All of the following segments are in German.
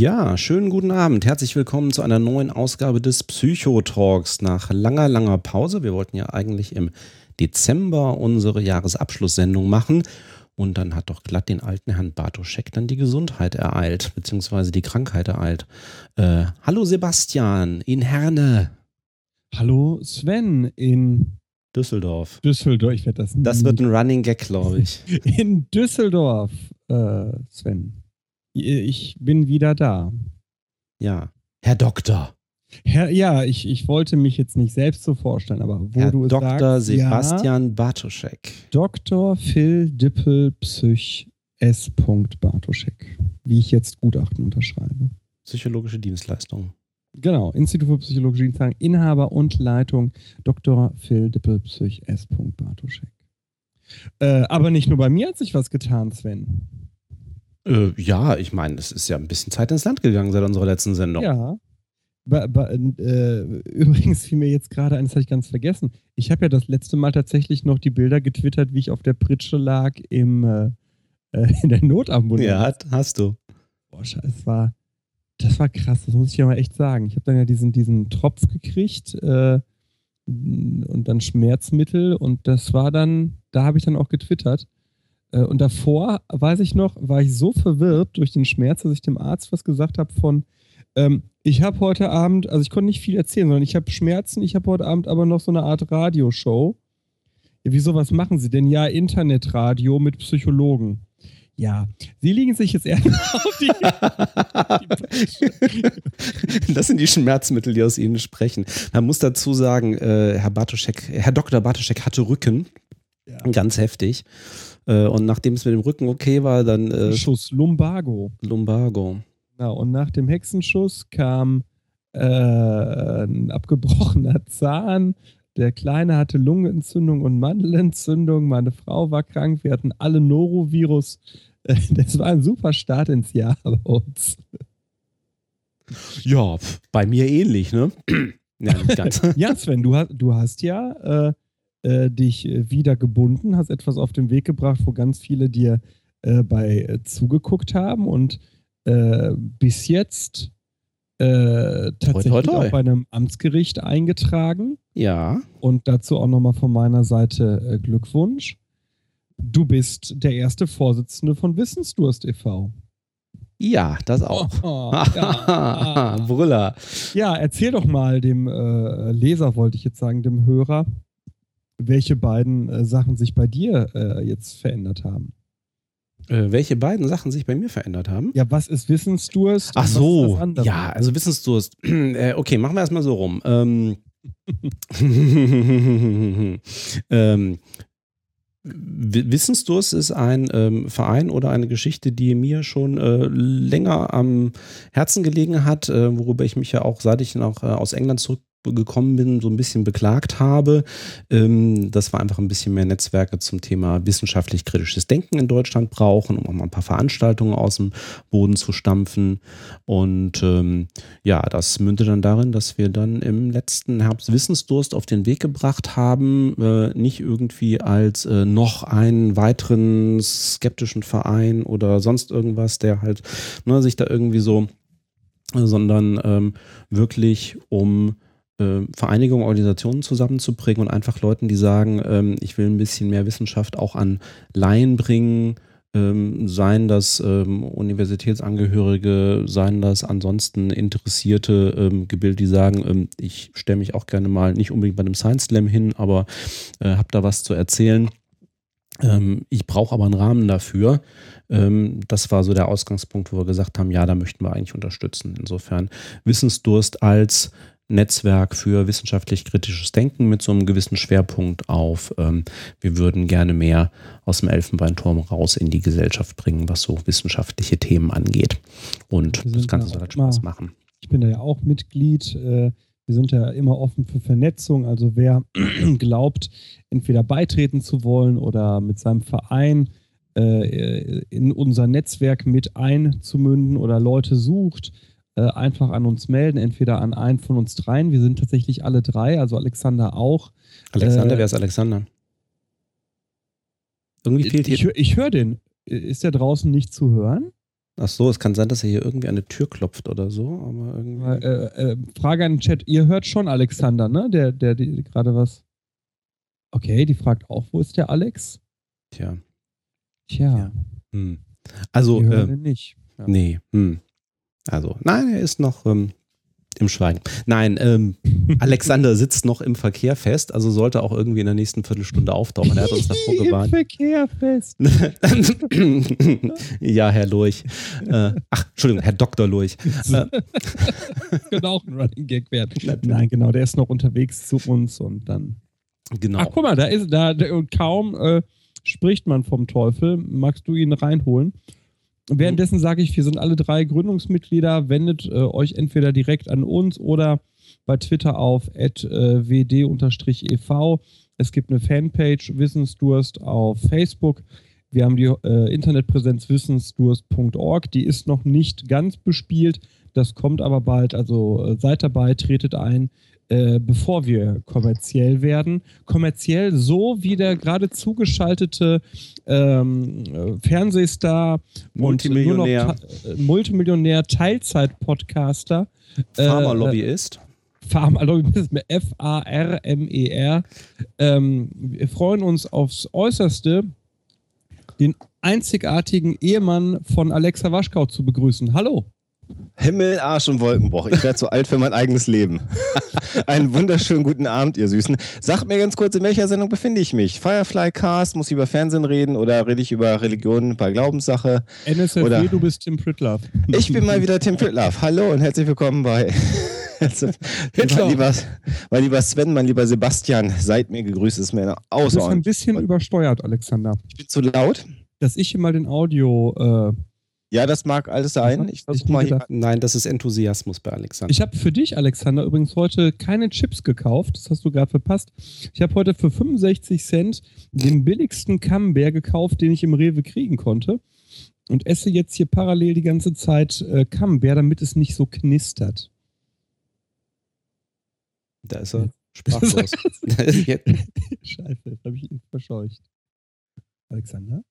Ja, schönen guten Abend. Herzlich willkommen zu einer neuen Ausgabe des Psychotalks nach langer, langer Pause. Wir wollten ja eigentlich im Dezember unsere Jahresabschlusssendung machen. Und dann hat doch glatt den alten Herrn Bartoschek dann die Gesundheit ereilt, beziehungsweise die Krankheit ereilt. Äh, hallo Sebastian in Herne. Hallo Sven in Düsseldorf. Düsseldorf. Ich werde das. Das wird ein Running Gag, glaube ich. in Düsseldorf, äh, Sven. Ich bin wieder da. Ja. Herr Doktor. Herr, ja, ich, ich wollte mich jetzt nicht selbst so vorstellen, aber wo Herr du es Dr. sagst, Sebastian ja, Bartoschek. Dr. Phil Dippel Psych S. Bartoschek, wie ich jetzt Gutachten unterschreibe. Psychologische Dienstleistung. Genau, Institut für Psychologische Dienstleistung, Inhaber und Leitung Dr. Phil Dippel Psych S. Bartoschek. Äh, aber nicht nur bei mir hat sich was getan, Sven. Äh, ja, ich meine, es ist ja ein bisschen Zeit ins Land gegangen seit unserer letzten Sendung. Ja. Ba, ba, äh, übrigens fiel mir jetzt gerade eines, habe ich ganz vergessen. Ich habe ja das letzte Mal tatsächlich noch die Bilder getwittert, wie ich auf der Pritsche lag im, äh, äh in der Notambulanz. Ja, hast du. Boah, das war, das war krass, das muss ich ja mal echt sagen. Ich habe dann ja diesen, diesen Tropf gekriegt äh, und dann Schmerzmittel und das war dann, da habe ich dann auch getwittert. Äh, und davor, weiß ich noch, war ich so verwirrt durch den Schmerz, dass ich dem Arzt was gesagt habe von, ähm, ich habe heute Abend, also ich konnte nicht viel erzählen, sondern ich habe Schmerzen, ich habe heute Abend aber noch so eine Art Radioshow. Ja, wieso, was machen Sie denn? Ja, Internetradio mit Psychologen. Ja, Sie liegen sich jetzt eher auf die. das sind die Schmerzmittel, die aus Ihnen sprechen. Man muss dazu sagen, äh, Herr Bartoschek, Herr Dr. Bartoschek hatte Rücken. Ja. Ganz heftig. Äh, und nachdem es mit dem Rücken okay war, dann. Äh, Schuss Lumbago. Lumbago. Genau, und nach dem Hexenschuss kam äh, ein abgebrochener Zahn. Der Kleine hatte Lungenentzündung und Mandelentzündung. Meine Frau war krank. Wir hatten alle Norovirus. Das war ein super Start ins Jahr bei uns. Ja, bei mir ähnlich, ne? ja, nicht ganz. ja, Sven, du hast, du hast ja äh, äh, dich äh, wieder gebunden, hast etwas auf den Weg gebracht, wo ganz viele dir äh, bei äh, zugeguckt haben und äh, bis jetzt äh, tatsächlich toi, toi, toi. auch bei einem Amtsgericht eingetragen. Ja. Und dazu auch nochmal von meiner Seite Glückwunsch. Du bist der erste Vorsitzende von Wissensdurst e.V. Ja, das auch. Oh, ja. Brüller. Ja, erzähl doch mal dem äh, Leser, wollte ich jetzt sagen, dem Hörer, welche beiden äh, Sachen sich bei dir äh, jetzt verändert haben. Äh, welche beiden Sachen sich bei mir verändert haben? Ja, was ist Wissensdurst? Ach so, ja, also Wissensdurst. Äh, okay, machen wir erstmal so rum. Ähm, ähm, Wissensdurst ist ein ähm, Verein oder eine Geschichte, die mir schon äh, länger am Herzen gelegen hat, äh, worüber ich mich ja auch, seit ich noch äh, aus England zurück gekommen bin, so ein bisschen beklagt habe. Ähm, dass wir einfach ein bisschen mehr Netzwerke zum Thema wissenschaftlich-kritisches Denken in Deutschland brauchen, um auch mal ein paar Veranstaltungen aus dem Boden zu stampfen. Und ähm, ja, das mündete dann darin, dass wir dann im letzten Herbst Wissensdurst auf den Weg gebracht haben, äh, nicht irgendwie als äh, noch einen weiteren skeptischen Verein oder sonst irgendwas, der halt ne, sich da irgendwie so sondern ähm, wirklich um Vereinigungen, Organisationen zusammenzubringen und einfach Leuten, die sagen, ähm, ich will ein bisschen mehr Wissenschaft auch an Laien bringen, ähm, seien das ähm, Universitätsangehörige, seien das ansonsten interessierte ähm, Gebilde, die sagen, ähm, ich stelle mich auch gerne mal nicht unbedingt bei einem Science Slam hin, aber äh, habe da was zu erzählen Ähm, ich brauche aber einen Rahmen dafür. Ähm, das war so der Ausgangspunkt, wo wir gesagt haben, ja, da möchten wir eigentlich unterstützen. Insofern Wissensdurst als Netzwerk für wissenschaftlich kritisches Denken mit so einem gewissen Schwerpunkt auf, ähm, wir würden gerne mehr aus dem Elfenbeinturm raus in die Gesellschaft bringen, was so wissenschaftliche Themen angeht. Und das Ganze soll halt Spaß machen. Ich bin da ja auch Mitglied. Äh, wir sind ja immer offen für Vernetzung. Also wer glaubt, entweder beitreten zu wollen oder mit seinem Verein äh, in unser Netzwerk mit einzumünden oder Leute sucht, äh, einfach an uns melden, entweder an einen von uns dreien. Wir sind tatsächlich alle drei, also Alexander auch. Alexander, äh, wer ist Alexander? Irgendwie fehlt hier. Ich, ich höre den. Ist der draußen nicht zu hören? Ach so, es kann sein, dass er hier irgendwie an eine Tür klopft oder so, aber irgendwie. Äh, äh, Frage an den Chat. Ihr hört schon Alexander, ne? Der, der, der gerade was. Okay, die fragt auch, wo ist der Alex? Tja. Tja. Ja. Hm. Also. äh, nicht. Ja. Nee. Hm. Also, nein, er ist noch ähm, im Schweigen. Nein, ähm, Alexander sitzt noch im Verkehr fest, also sollte auch irgendwie in der nächsten Viertelstunde auftauchen. Er hat uns davor gewarnt. Im Verkehr fest. ja, Herr Lurch. Äh, ach, Entschuldigung, Herr Dr. Lurch. Äh, könnte auch ein Running Gag werden. Nein, genau, der ist noch unterwegs zu uns und dann. Genau. Ach, guck mal, da ist da und kaum äh, spricht man vom Teufel. Magst du ihn reinholen? Währenddessen sage ich, wir sind alle drei Gründungsmitglieder. Wendet äh, euch entweder direkt an uns oder bei Twitter auf wd-ev. Es gibt eine Fanpage Wissensdurst auf Facebook. Wir haben die äh, Internetpräsenz wissensdurst.org. Die ist noch nicht ganz bespielt. Das kommt aber bald. Also äh, seid dabei, tretet ein. Äh, bevor wir kommerziell werden. Kommerziell so wie der gerade zugeschaltete ähm, Fernsehstar Multimillionär, und äh, Multimillionär Teilzeit-Podcaster. Äh, Pharma-Lobbyist. Pharma-Lobbyist, F-A-R-M-E-R. Ähm, wir freuen uns aufs Äußerste, den einzigartigen Ehemann von Alexa Waschkau zu begrüßen. Hallo. Himmel, Arsch und Wolkenbruch. Ich werde zu alt für mein eigenes Leben. Einen wunderschönen guten Abend, ihr Süßen. Sagt mir ganz kurz, in welcher Sendung befinde ich mich? Firefly Cast, muss ich über Fernsehen reden oder rede ich über Religion bei Glaubenssache? NSFW, oder du bist Tim Pritlove. Ich bin mal wieder Tim Pritlove. Hallo und herzlich willkommen bei Hitler. Mein lieber, mein lieber Sven, mein lieber Sebastian, seid mir gegrüßt. Es ist mir außerordentlich. Du bist ein bisschen übersteuert, Alexander. Ich bin zu laut. Dass ich hier mal den Audio... Äh ja, das mag alles sein. Ich versuche mal hier. Nein, das ist Enthusiasmus bei Alexander. Ich habe für dich, Alexander, übrigens heute keine Chips gekauft. Das hast du gerade verpasst. Ich habe heute für 65 Cent den billigsten Camembert gekauft, den ich im Rewe kriegen konnte. Und esse jetzt hier parallel die ganze Zeit äh, Camembert, damit es nicht so knistert. Da ist er sprachlos. Scheiße, jetzt habe ich ihn verscheucht. Alexander?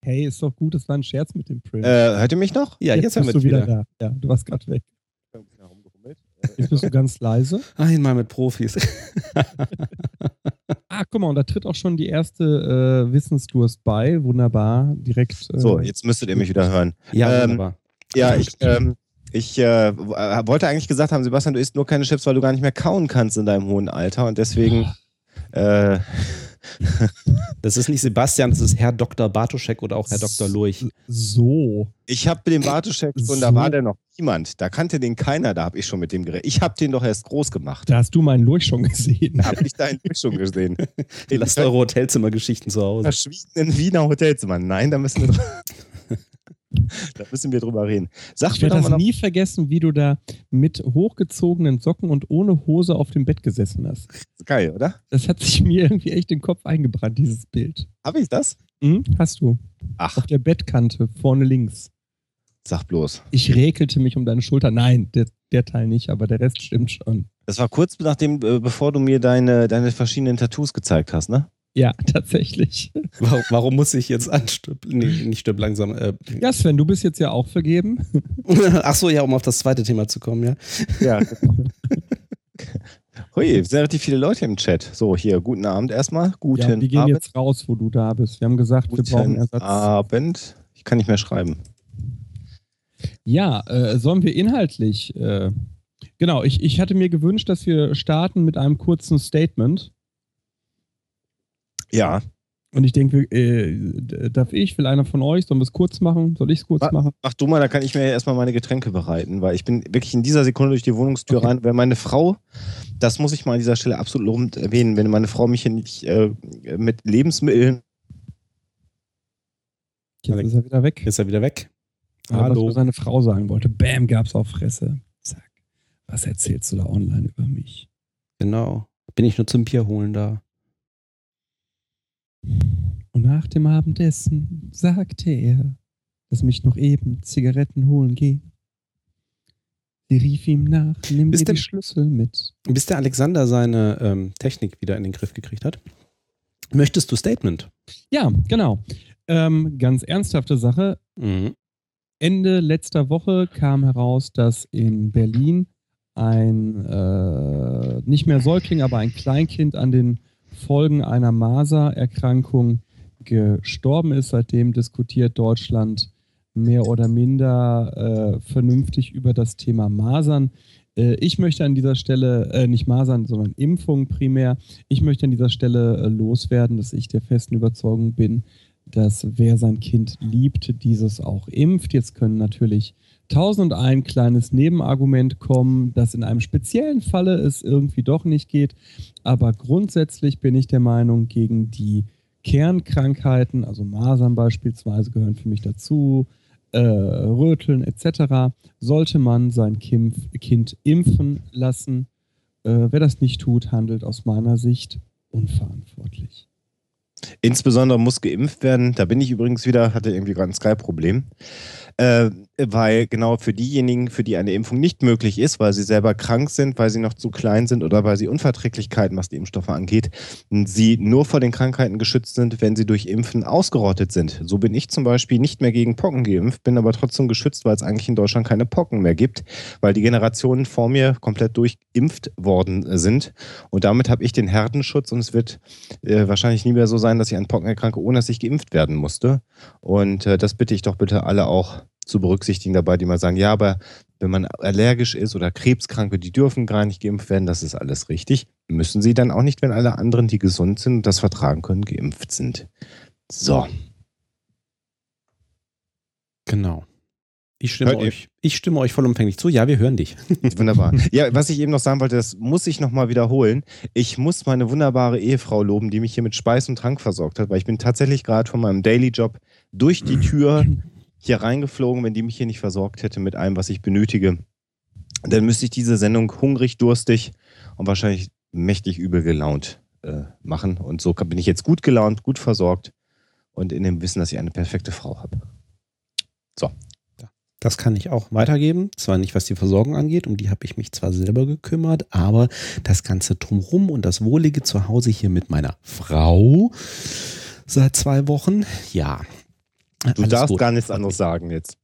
Hey, ist doch gut, das war ein Scherz mit dem Print. Äh, hört ihr mich noch? Ja, jetzt, jetzt bist du wieder, wieder da. Ja, du warst gerade weg. Jetzt bist du ganz leise. Einmal mit Profis. ah, guck mal, und da tritt auch schon die erste äh, Wissensdurst bei. Wunderbar, direkt. Äh, so, jetzt müsstet ihr mich wieder hören. Ja, ähm, wunderbar. Ja, ich, ähm, ich äh, wollte eigentlich gesagt haben, Sebastian, du isst nur keine Chips, weil du gar nicht mehr kauen kannst in deinem hohen Alter und deswegen. Das ist nicht Sebastian, das ist Herr Dr. Bartoschek oder auch Herr Dr. Lurch. So. Ich habe den Bartoschek schon, so. da war der noch niemand. Da kannte den keiner, da habe ich schon mit dem geredet. Ich habe den doch erst groß gemacht. Da hast du meinen Lurch schon gesehen. Habe ich deinen Lurch schon gesehen. Lasst eure Hotelzimmergeschichten zu Hause. Verschwiegenen Wiener Hotelzimmer. Nein, da müssen wir da müssen wir drüber reden. Sag ich werde das nie vergessen, wie du da mit hochgezogenen Socken und ohne Hose auf dem Bett gesessen hast. Geil, oder? Das hat sich mir irgendwie echt in den Kopf eingebrannt, dieses Bild. Habe ich das? Mhm, hast du. Ach. Auf der Bettkante, vorne links. Sag bloß. Ich räkelte mich um deine Schulter. Nein, der, der Teil nicht, aber der Rest stimmt schon. Das war kurz nachdem, äh, bevor du mir deine, deine verschiedenen Tattoos gezeigt hast, ne? Ja, tatsächlich. Warum, warum muss ich jetzt anstöpeln? Nee, nicht stirb langsam. Äh. Ja, Sven, du bist jetzt ja auch vergeben. Ach so, ja, um auf das zweite Thema zu kommen, ja. Ja, genau. Hui, es sind relativ viele Leute im Chat. So, hier, guten Abend erstmal. Guten ja, wir gehen Abend. jetzt raus, wo du da bist. Wir haben gesagt, guten wir brauchen Ersatz. Abend. Ich kann nicht mehr schreiben. Ja, äh, sollen wir inhaltlich. Äh, genau, ich, ich hatte mir gewünscht, dass wir starten mit einem kurzen Statement. Ja. Und ich denke, äh, darf ich, will einer von euch, sollen wir es kurz machen? Soll ich es kurz mach, machen? Mach du mal, da kann ich mir erstmal meine Getränke bereiten, weil ich bin wirklich in dieser Sekunde durch die Wohnungstür okay. rein. Wenn meine Frau, das muss ich mal an dieser Stelle absolut lobend erwähnen, wenn meine Frau mich hier nicht äh, mit Lebensmitteln. Jetzt ist er wieder weg. Ist er wieder weg. Hallo. Was seine Frau sagen wollte. Bam, gab's auf Fresse. Zack. Was erzählst du da online über mich? Genau. Bin ich nur zum Bier holen da. Und nach dem Abendessen sagte er, dass mich noch eben Zigaretten holen gehen. Sie rief ihm nach, nimm bis dir die Schlüssel mit. Bis der Alexander seine ähm, Technik wieder in den Griff gekriegt hat. Möchtest du Statement? Ja, genau. Ähm, ganz ernsthafte Sache. Mhm. Ende letzter Woche kam heraus, dass in Berlin ein äh, nicht mehr Säugling, aber ein Kleinkind an den Folgen einer Masererkrankung gestorben ist. Seitdem diskutiert Deutschland mehr oder minder äh, vernünftig über das Thema Masern. Äh, ich möchte an dieser Stelle, äh, nicht Masern, sondern Impfung primär, ich möchte an dieser Stelle äh, loswerden, dass ich der festen Überzeugung bin, dass wer sein Kind liebt, dieses auch impft. Jetzt können natürlich tausend und ein kleines Nebenargument kommen, dass in einem speziellen Falle es irgendwie doch nicht geht. Aber grundsätzlich bin ich der Meinung, gegen die Kernkrankheiten, also Masern beispielsweise gehören für mich dazu, äh, Röteln etc., sollte man sein kind, impfen lassen. Äh, wer das nicht tut, handelt aus meiner Sicht unverantwortlich. Insbesondere muss geimpft werden. Da bin ich übrigens wieder, hatte irgendwie gerade ein Sky-Problem. Äh, weil genau für diejenigen, für die eine Impfung nicht möglich ist, weil sie selber krank sind, weil sie noch zu klein sind oder weil sie Unverträglichkeiten, was die Impfstoffe angeht, sie nur vor den Krankheiten geschützt sind, wenn sie durch Impfen ausgerottet sind. So bin ich zum Beispiel nicht mehr gegen Pocken geimpft, bin aber trotzdem geschützt, weil es eigentlich in Deutschland keine Pocken mehr gibt, weil die Generationen vor mir komplett durchimpft worden sind. Und damit habe ich den Herdenschutz und es wird äh, wahrscheinlich nie mehr so sein, dass ich an Pocken erkranke, ohne dass ich geimpft werden musste. Und äh, das bitte ich doch bitte alle auch zu berücksichtigen dabei, die mal sagen, ja, aber wenn man allergisch ist oder Krebskranke, die dürfen gar nicht geimpft werden, das ist alles richtig. Müssen sie dann auch nicht, wenn alle anderen, die gesund sind und das vertragen können, geimpft sind. So. Genau. Ich stimme, euch, ich stimme euch vollumfänglich zu. Ja, wir hören dich. Wunderbar. Ja, was ich eben noch sagen wollte, das muss ich nochmal wiederholen. Ich muss meine wunderbare Ehefrau loben, die mich hier mit Speis und Trank versorgt hat, weil ich bin tatsächlich gerade von meinem Daily Job durch die Tür hier reingeflogen, wenn die mich hier nicht versorgt hätte mit allem, was ich benötige. Dann müsste ich diese Sendung hungrig, durstig und wahrscheinlich mächtig übel gelaunt äh, machen. Und so bin ich jetzt gut gelaunt, gut versorgt und in dem Wissen, dass ich eine perfekte Frau habe. So. Das kann ich auch weitergeben. Zwar nicht, was die Versorgung angeht, um die habe ich mich zwar selber gekümmert, aber das ganze Drumrum und das wohlige Zuhause hier mit meiner Frau seit zwei Wochen, ja, Du Alles darfst gut. gar nichts anderes sagen jetzt.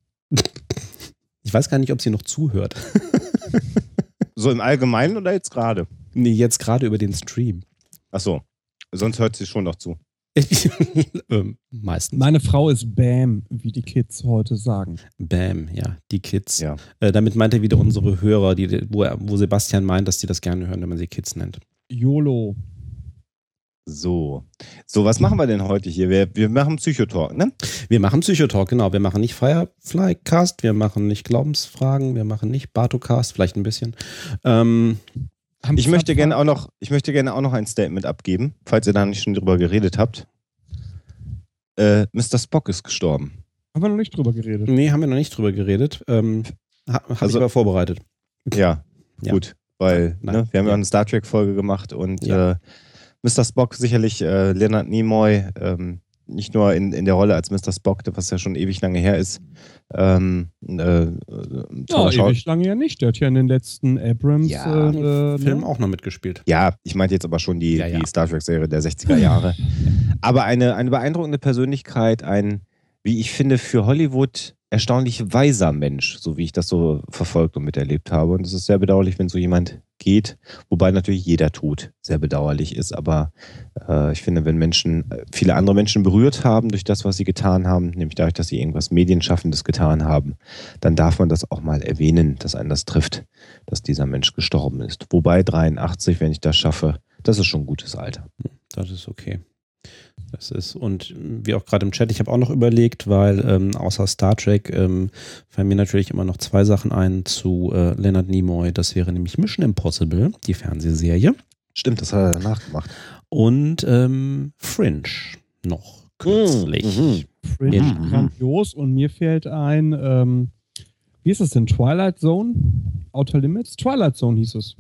Ich weiß gar nicht, ob sie noch zuhört. so im Allgemeinen oder jetzt gerade? Nee, jetzt gerade über den Stream. Ach so. Sonst hört sie schon noch zu. ähm, meistens. Meine Frau ist Bam, wie die Kids heute sagen. Bam, ja, die Kids. Ja. Äh, damit meint er wieder unsere Hörer, die, wo, wo Sebastian meint, dass die das gerne hören, wenn man sie Kids nennt. YOLO. So. So, was machen wir denn heute hier? Wir, wir machen Psychotalk, ne? Wir machen Psychotalk, genau. Wir machen nicht Fireflycast, wir machen nicht Glaubensfragen, wir machen nicht Bartocast, vielleicht ein bisschen. Ähm, ich möchte gerne auch noch, ich möchte gerne auch noch ein Statement abgeben, falls ihr da nicht schon drüber geredet habt. Äh, Mr. Spock ist gestorben. Haben wir noch nicht drüber geredet? Nee, haben wir noch nicht drüber geredet. Ähm, Habe also, ich aber vorbereitet. Ja, ja. gut. Weil ne, wir haben ja, ja eine Star Trek-Folge gemacht und ja. äh, Mr. Spock sicherlich äh, Leonard Nimoy, ähm, nicht nur in, in der Rolle als Mr. Spock, was ja schon ewig lange her ist. Ähm, äh, ja, ewig lange ja nicht. Der hat ja in den letzten Abrams ja, äh, Film ne? auch noch mitgespielt. Ja, ich meinte jetzt aber schon die, ja, ja. die Star Trek-Serie der 60er Jahre. aber eine, eine beeindruckende Persönlichkeit, ein, wie ich finde, für Hollywood erstaunlich weiser Mensch, so wie ich das so verfolgt und miterlebt habe. Und es ist sehr bedauerlich, wenn so jemand geht, wobei natürlich jeder Tod sehr bedauerlich ist. Aber äh, ich finde, wenn Menschen, äh, viele andere Menschen berührt haben durch das, was sie getan haben, nämlich dadurch, dass sie irgendwas Medienschaffendes getan haben, dann darf man das auch mal erwähnen, dass einen das trifft, dass dieser Mensch gestorben ist. Wobei 83, wenn ich das schaffe, das ist schon ein gutes Alter. Das ist okay. Das ist, und wie auch gerade im Chat, ich habe auch noch überlegt, weil ähm, außer Star Trek ähm, fallen mir natürlich immer noch zwei Sachen ein zu äh, Leonard Nimoy. Das wäre nämlich Mission Impossible, die Fernsehserie. Stimmt, das hat er danach gemacht. Und ähm, Fringe noch kürzlich. Mhm. Fringe, Mhm. grandios. Und mir fällt ein, ähm, wie ist es denn? Twilight Zone? Outer Limits? Twilight Zone hieß es.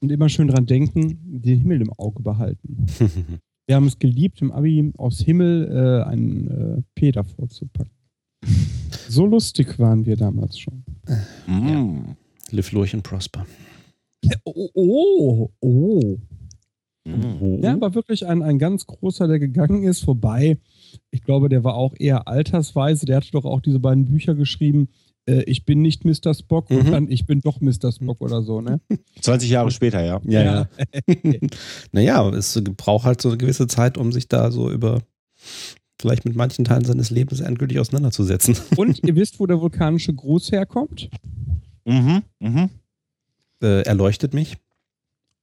Und immer schön dran denken, den Himmel im Auge behalten. Wir haben es geliebt, im Abi aus Himmel äh, einen äh, P davor zu packen. So lustig waren wir damals schon. Mhm. Live Lurch and Prosper. Oh, oh, oh. Mhm. Ja, war wirklich ein, ein ganz großer, der gegangen ist. Vorbei, ich glaube, der war auch eher altersweise. Der hatte doch auch diese beiden Bücher geschrieben. Äh, ich bin nicht Mr. Spock und Mhm. dann ich bin doch Mr. Spock oder so, ne? 20 Jahre später, ja. Ja, ja. naja, es braucht halt so eine gewisse Zeit, um sich da so über vielleicht mit manchen Teilen seines Lebens endgültig auseinanderzusetzen. Und ihr wisst, wo der vulkanische Gruß herkommt? Mhm. Mhm. Äh, erleuchtet mich.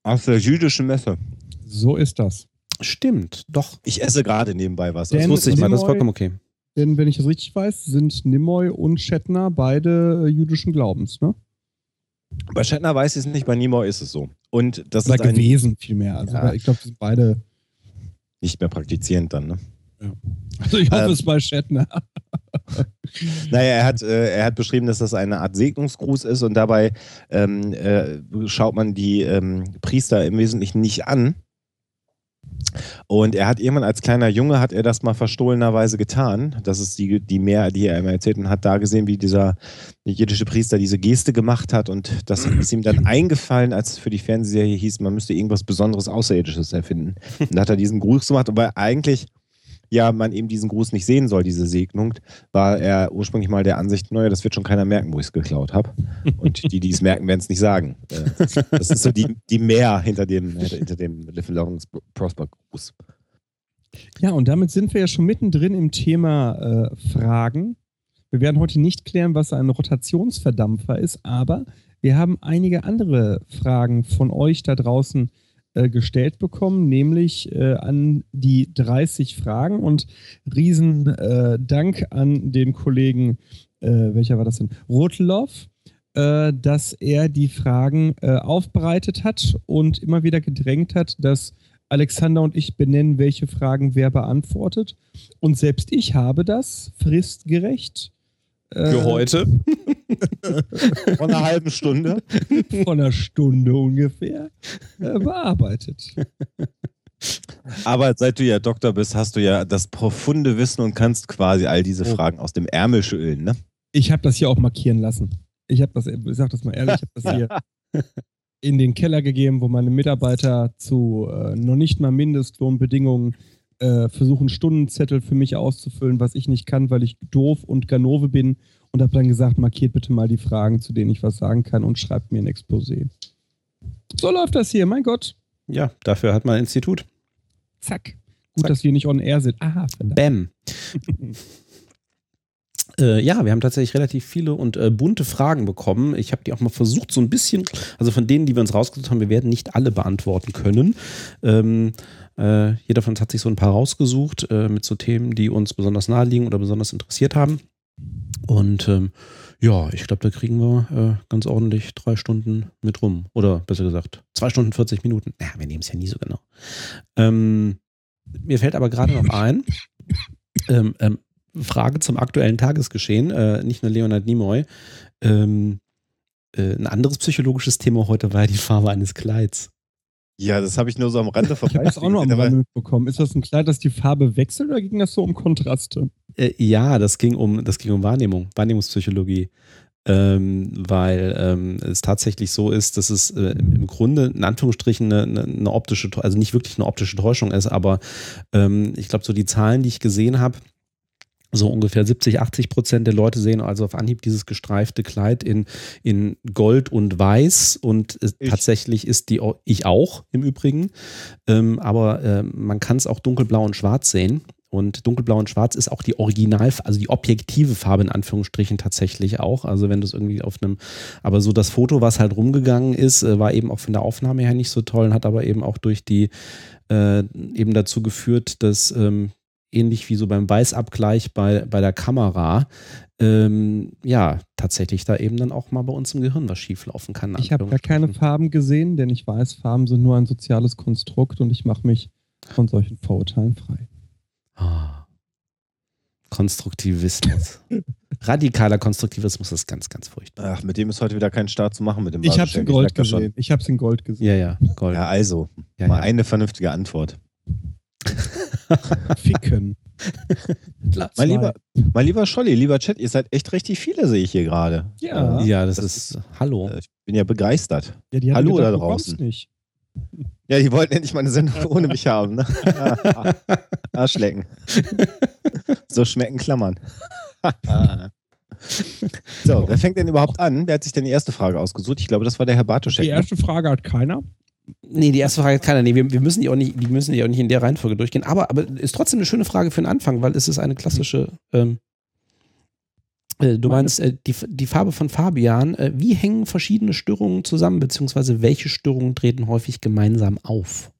Aus der jüdischen Messe. So ist das. Stimmt, doch. Ich esse gerade nebenbei was. Das wusste ich mal, das ist vollkommen okay. Denn wenn ich das richtig weiß, sind Nimoy und Shatner beide äh, jüdischen Glaubens, ne? Bei Shatner weiß ich es nicht, bei Nimoy ist es so. Und das Oder ist ein gewesen vielmehr. Also Ja. ich glaube, die sind beide. nicht mehr praktizierend dann, ne? Also ich hoffe Ähm, es bei Shatner. Naja, er hat, äh, er hat beschrieben, dass das eine Art Segnungsgruß ist und dabei ähm, äh, schaut man die ähm, Priester im Wesentlichen nicht an. Und er hat irgendwann als kleiner Junge hat er das mal verstohlenerweise getan. Das ist die, die mehr, die er immer erzählt und hat da gesehen, wie dieser jiddische Priester diese Geste gemacht hat und das ist ihm dann eingefallen, als es für die Fernsehserie hieß, man müsste irgendwas Besonderes Außerirdisches erfinden. Und da hat er diesen Gruß gemacht, aber eigentlich ja man eben diesen Gruß nicht sehen soll, diese Segnung, war er ursprünglich mal der Ansicht, naja, das wird schon keiner merken, wo ich es geklaut habe. Und die, die es merken, werden es nicht sagen. Äh, Das ist so die, die Mehr hinter dem, hinter dem Live Long Prosper Gruß. Ja, und damit sind wir ja schon mittendrin im Thema äh, Fragen. Wir werden heute nicht klären, was ein Rotationsverdampfer ist, aber wir haben einige andere Fragen von euch da draußen äh, gestellt bekommen, nämlich äh, an die 30 Fragen und riesen äh, Dank an den Kollegen, äh, welcher war das denn? Rotloff, äh, dass er die Fragen aufbereitet hat und immer wieder gedrängt hat, dass Alexander und ich benennen, welche Fragen wer beantwortet. Und selbst ich habe das fristgerecht Für heute. Vor einer halben Stunde. von einer Stunde ungefähr äh, bearbeitet. Aber seit du ja Doktor bist, hast du ja das profunde Wissen und kannst quasi all diese Oh. Fragen aus dem Ärmel schütteln, ne? Ich habe das hier auch markieren lassen. Ich habe das, ich sag das mal ehrlich, ich habe das hier in den Keller gegeben, wo meine Mitarbeiter zu äh, noch nicht mal Mindestlohnbedingungen äh, versuchen, Stundenzettel für mich auszufüllen, was ich nicht kann, weil ich doof und Ganove bin. Und habe dann gesagt, markiert bitte mal die Fragen, zu denen ich was sagen kann und schreibt mir ein Exposé. So läuft das hier, mein Gott. Ja, dafür hat man ein Institut. Zack. Gut, Zack. dass wir nicht on air sind. Ah, verdammt. Bam. Äh, ja, wir haben tatsächlich relativ viele und äh, bunte Fragen bekommen. Ich habe die auch mal versucht, so ein bisschen, also von denen, die wir uns rausgesucht haben, wir werden nicht alle beantworten können. Ähm, äh, jeder von uns hat sich so ein paar rausgesucht äh, mit so Themen, die uns besonders nahe liegen oder besonders interessiert haben. Und ähm, ja, ich glaube, da kriegen wir äh, ganz ordentlich drei Stunden mit rum. Oder besser gesagt, zwei Stunden 40 Minuten. Ja, wir nehmen es ja nie so genau. Ähm, mir fällt aber gerade noch ein, ähm, ähm, Frage zum aktuellen Tagesgeschehen, äh, nicht nur Leonard Nimoy. Ähm, äh, ein anderes psychologisches Thema heute war ja die Farbe eines Kleids. Ja, das habe ich nur so am Rande Ich habe auch noch am Rande mitbekommen. Ist das ein Kleid, das die Farbe wechselt oder ging das so um Kontraste? Äh, ja, das ging um, das ging um Wahrnehmung, Wahrnehmungspsychologie. Ähm, weil ähm, es tatsächlich so ist, dass es äh, im Grunde in Anführungsstrichen eine, eine, eine optische, also nicht wirklich eine optische Täuschung ist, aber ähm, ich glaube, so die Zahlen, die ich gesehen habe, so ungefähr 70, 80 Prozent der Leute sehen also auf Anhieb dieses gestreifte Kleid in, in Gold und Weiß und es, Ich. tatsächlich ist die, ich auch im Übrigen, ähm, aber ähm, man kann es auch dunkelblau und schwarz sehen Und dunkelblau und schwarz ist auch die Original, also die objektive Farbe in Anführungsstrichen tatsächlich auch. Also wenn du es irgendwie auf einem, aber so das Foto, was halt rumgegangen ist, äh, war eben auch von der Aufnahme her nicht so toll und hat aber eben auch durch die, äh, eben dazu geführt, dass ähm, ähnlich wie so beim Weißabgleich bei, bei der Kamera, ähm, ja, tatsächlich da eben dann auch mal bei uns im Gehirn was schieflaufen kann. Ich habe gar keine Farben gesehen, denn ich weiß, Farben sind nur ein soziales Konstrukt und ich mache mich von solchen Vorurteilen frei. Ah. Konstruktivismus. Radikaler Konstruktivismus ist ganz, ganz furchtbar. Ach, mit dem ist heute wieder kein Start zu machen mit dem Ich habe es in. Gold gesehen. Ich habe es in Gold gesehen. Ja, ja, Gold. Ja, also, Ja, mal ja. eine vernünftige Antwort. Ficken. Mein lieber, mein lieber Scholli, lieber Chat, ihr seid echt richtig viele, sehe ich hier gerade. Ja. Ja, das, Das ist, hallo. Äh, Ich bin ja begeistert. Ja, die haben Hallo gedacht, da du kommst draußen. Nicht. Ja, die wollten endlich mal eine Sendung ohne mich haben. Ne? Arschlecken. so schmecken Klammern. so, wer fängt denn überhaupt an? Wer hat sich denn die erste Frage ausgesucht? Ich glaube, das war der Herr Bartoschek. Die ne? erste Frage hat keiner. Nee, die erste Frage hat keiner. Nee, wir, wir müssen die auch nicht, die müssen die auch nicht in der Reihenfolge durchgehen. Aber, aber ist trotzdem eine schöne Frage für den Anfang, weil es ist eine klassische. Ähm, äh, du meinst äh, die, die Farbe von Fabian. Äh, wie hängen verschiedene Störungen zusammen, beziehungsweise welche Störungen treten häufig gemeinsam auf?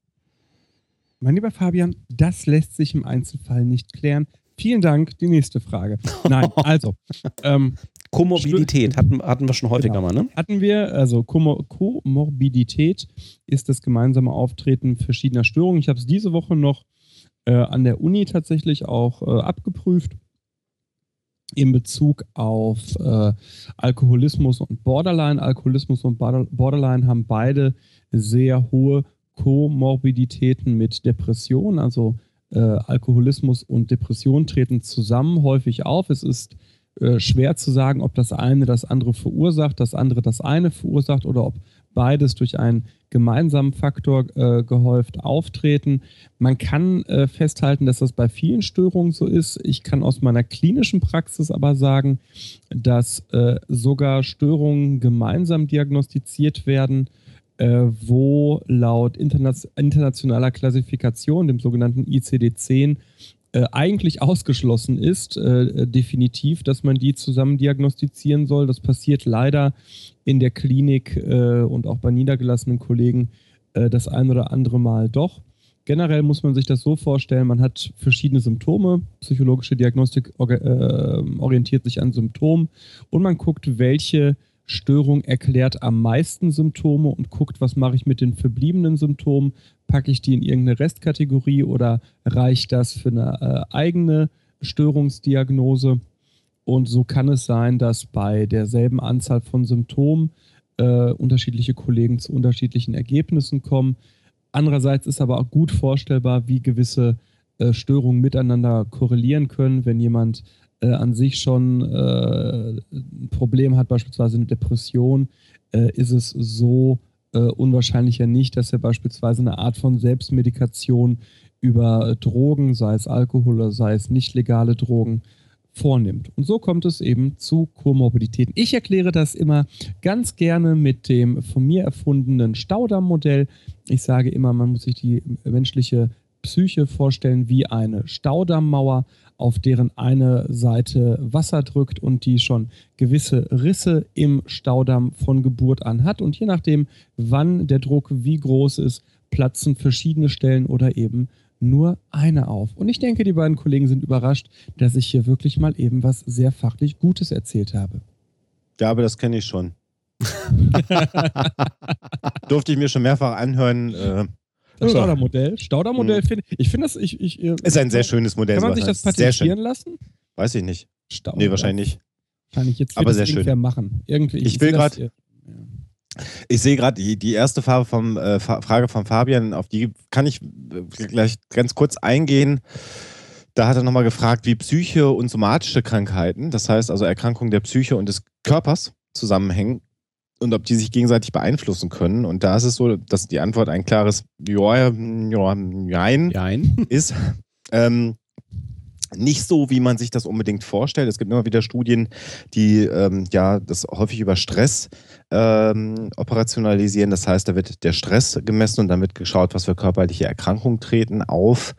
Mein lieber Fabian, das lässt sich im Einzelfall nicht klären. Vielen Dank. Die nächste Frage. Nein, also, ähm, Komorbidität hatten, hatten wir schon häufiger Genau. mal, ne? hatten wir, also Komor Komorbidität ist das gemeinsame Auftreten verschiedener Störungen. Ich habe es diese Woche noch äh, an der Uni tatsächlich auch äh, abgeprüft in Bezug auf äh, Alkoholismus und Borderline. Alkoholismus und Border- Borderline haben beide sehr hohe Komorbiditäten mit Depression, also äh, Alkoholismus und Depression treten zusammen häufig auf. Es ist äh, schwer zu sagen, ob das eine das andere verursacht, das andere das eine verursacht oder ob beides durch einen gemeinsamen Faktor äh, gehäuft auftreten. Man kann äh, festhalten, dass das bei vielen Störungen so ist. Ich kann aus meiner klinischen Praxis aber sagen, dass äh, sogar Störungen gemeinsam diagnostiziert werden, äh, wo laut interna internationaler Klassifikation, dem sogenannten ICD-10, äh, eigentlich ausgeschlossen ist, äh, definitiv, dass man die zusammen diagnostizieren soll. Das passiert leider in der Klinik äh, und auch bei niedergelassenen Kollegen äh, das ein oder andere Mal doch. Generell muss man sich das so vorstellen, man hat verschiedene Symptome. Psychologische Diagnostik äh, orientiert sich an Symptomen und man guckt, welche Störung erklärt am meisten Symptome und guckt, was mache ich mit den verbliebenen Symptomen. Packe ich die in irgendeine Restkategorie oder reicht das für eine äh, eigene Störungsdiagnose? Und so kann es sein, dass bei derselben Anzahl von Symptomen äh, unterschiedliche Kollegen zu unterschiedlichen Ergebnissen kommen. Andererseits ist aber auch gut vorstellbar, wie gewisse äh, Störungen miteinander korrelieren können, wenn jemand äh, an sich schon äh, ein Problem hat, beispielsweise eine Depression, äh, ist es so äh, unwahrscheinlicher nicht, dass er beispielsweise eine Art von Selbstmedikation über Drogen, sei es Alkohol oder sei es nicht legale Drogen, vornimmt. Und so kommt es eben zu Komorbiditäten. Ich erkläre das immer ganz gerne mit dem von mir erfundenen Staudamm-Modell. Ich sage immer, man muss sich die menschliche Psyche vorstellen wie eine Staudammmauer, auf deren eine Seite Wasser drückt und die schon gewisse Risse im Staudamm von Geburt an hat. Und je nachdem, wann der Druck wie groß ist, platzen verschiedene Stellen oder eben nur eine auf. Und ich denke, die beiden Kollegen sind überrascht, dass ich hier wirklich mal eben was sehr fachlich Gutes erzählt habe. Ja, aber das kenne ich schon. Durfte ich mir schon mehrfach anhören. Äh, Das Ja. Staudammodell. Staudammodell finde ich, finde das, ich, ich, ist ein sehr schönes Modell. Kann man sich das patentieren lassen? Weiß ich nicht. Staudamm. Nee, wahrscheinlich nicht. Wahrscheinlich jetzt Aber sehr schön. machen. Irgendwie, Ich will sehe das- grad- Ich sehe gerade die, die erste Farbe vom, äh, Frage von Fabian, auf die kann ich äh, gleich ganz kurz eingehen. Da hat er nochmal gefragt, wie Psyche und somatische Krankheiten, das heißt also Erkrankungen der Psyche und des Körpers zusammenhängen und ob die sich gegenseitig beeinflussen können. Und da ist es so, dass die Antwort ein klares Ja, ja, Nein Jein. ist. Ähm, nicht so, wie man sich das unbedingt vorstellt. Es gibt immer wieder Studien, die ähm, ja das häufig über Stress ähm, operationalisieren. Das heißt, da wird der Stress gemessen und dann wird geschaut, was für körperliche Erkrankungen treten auf.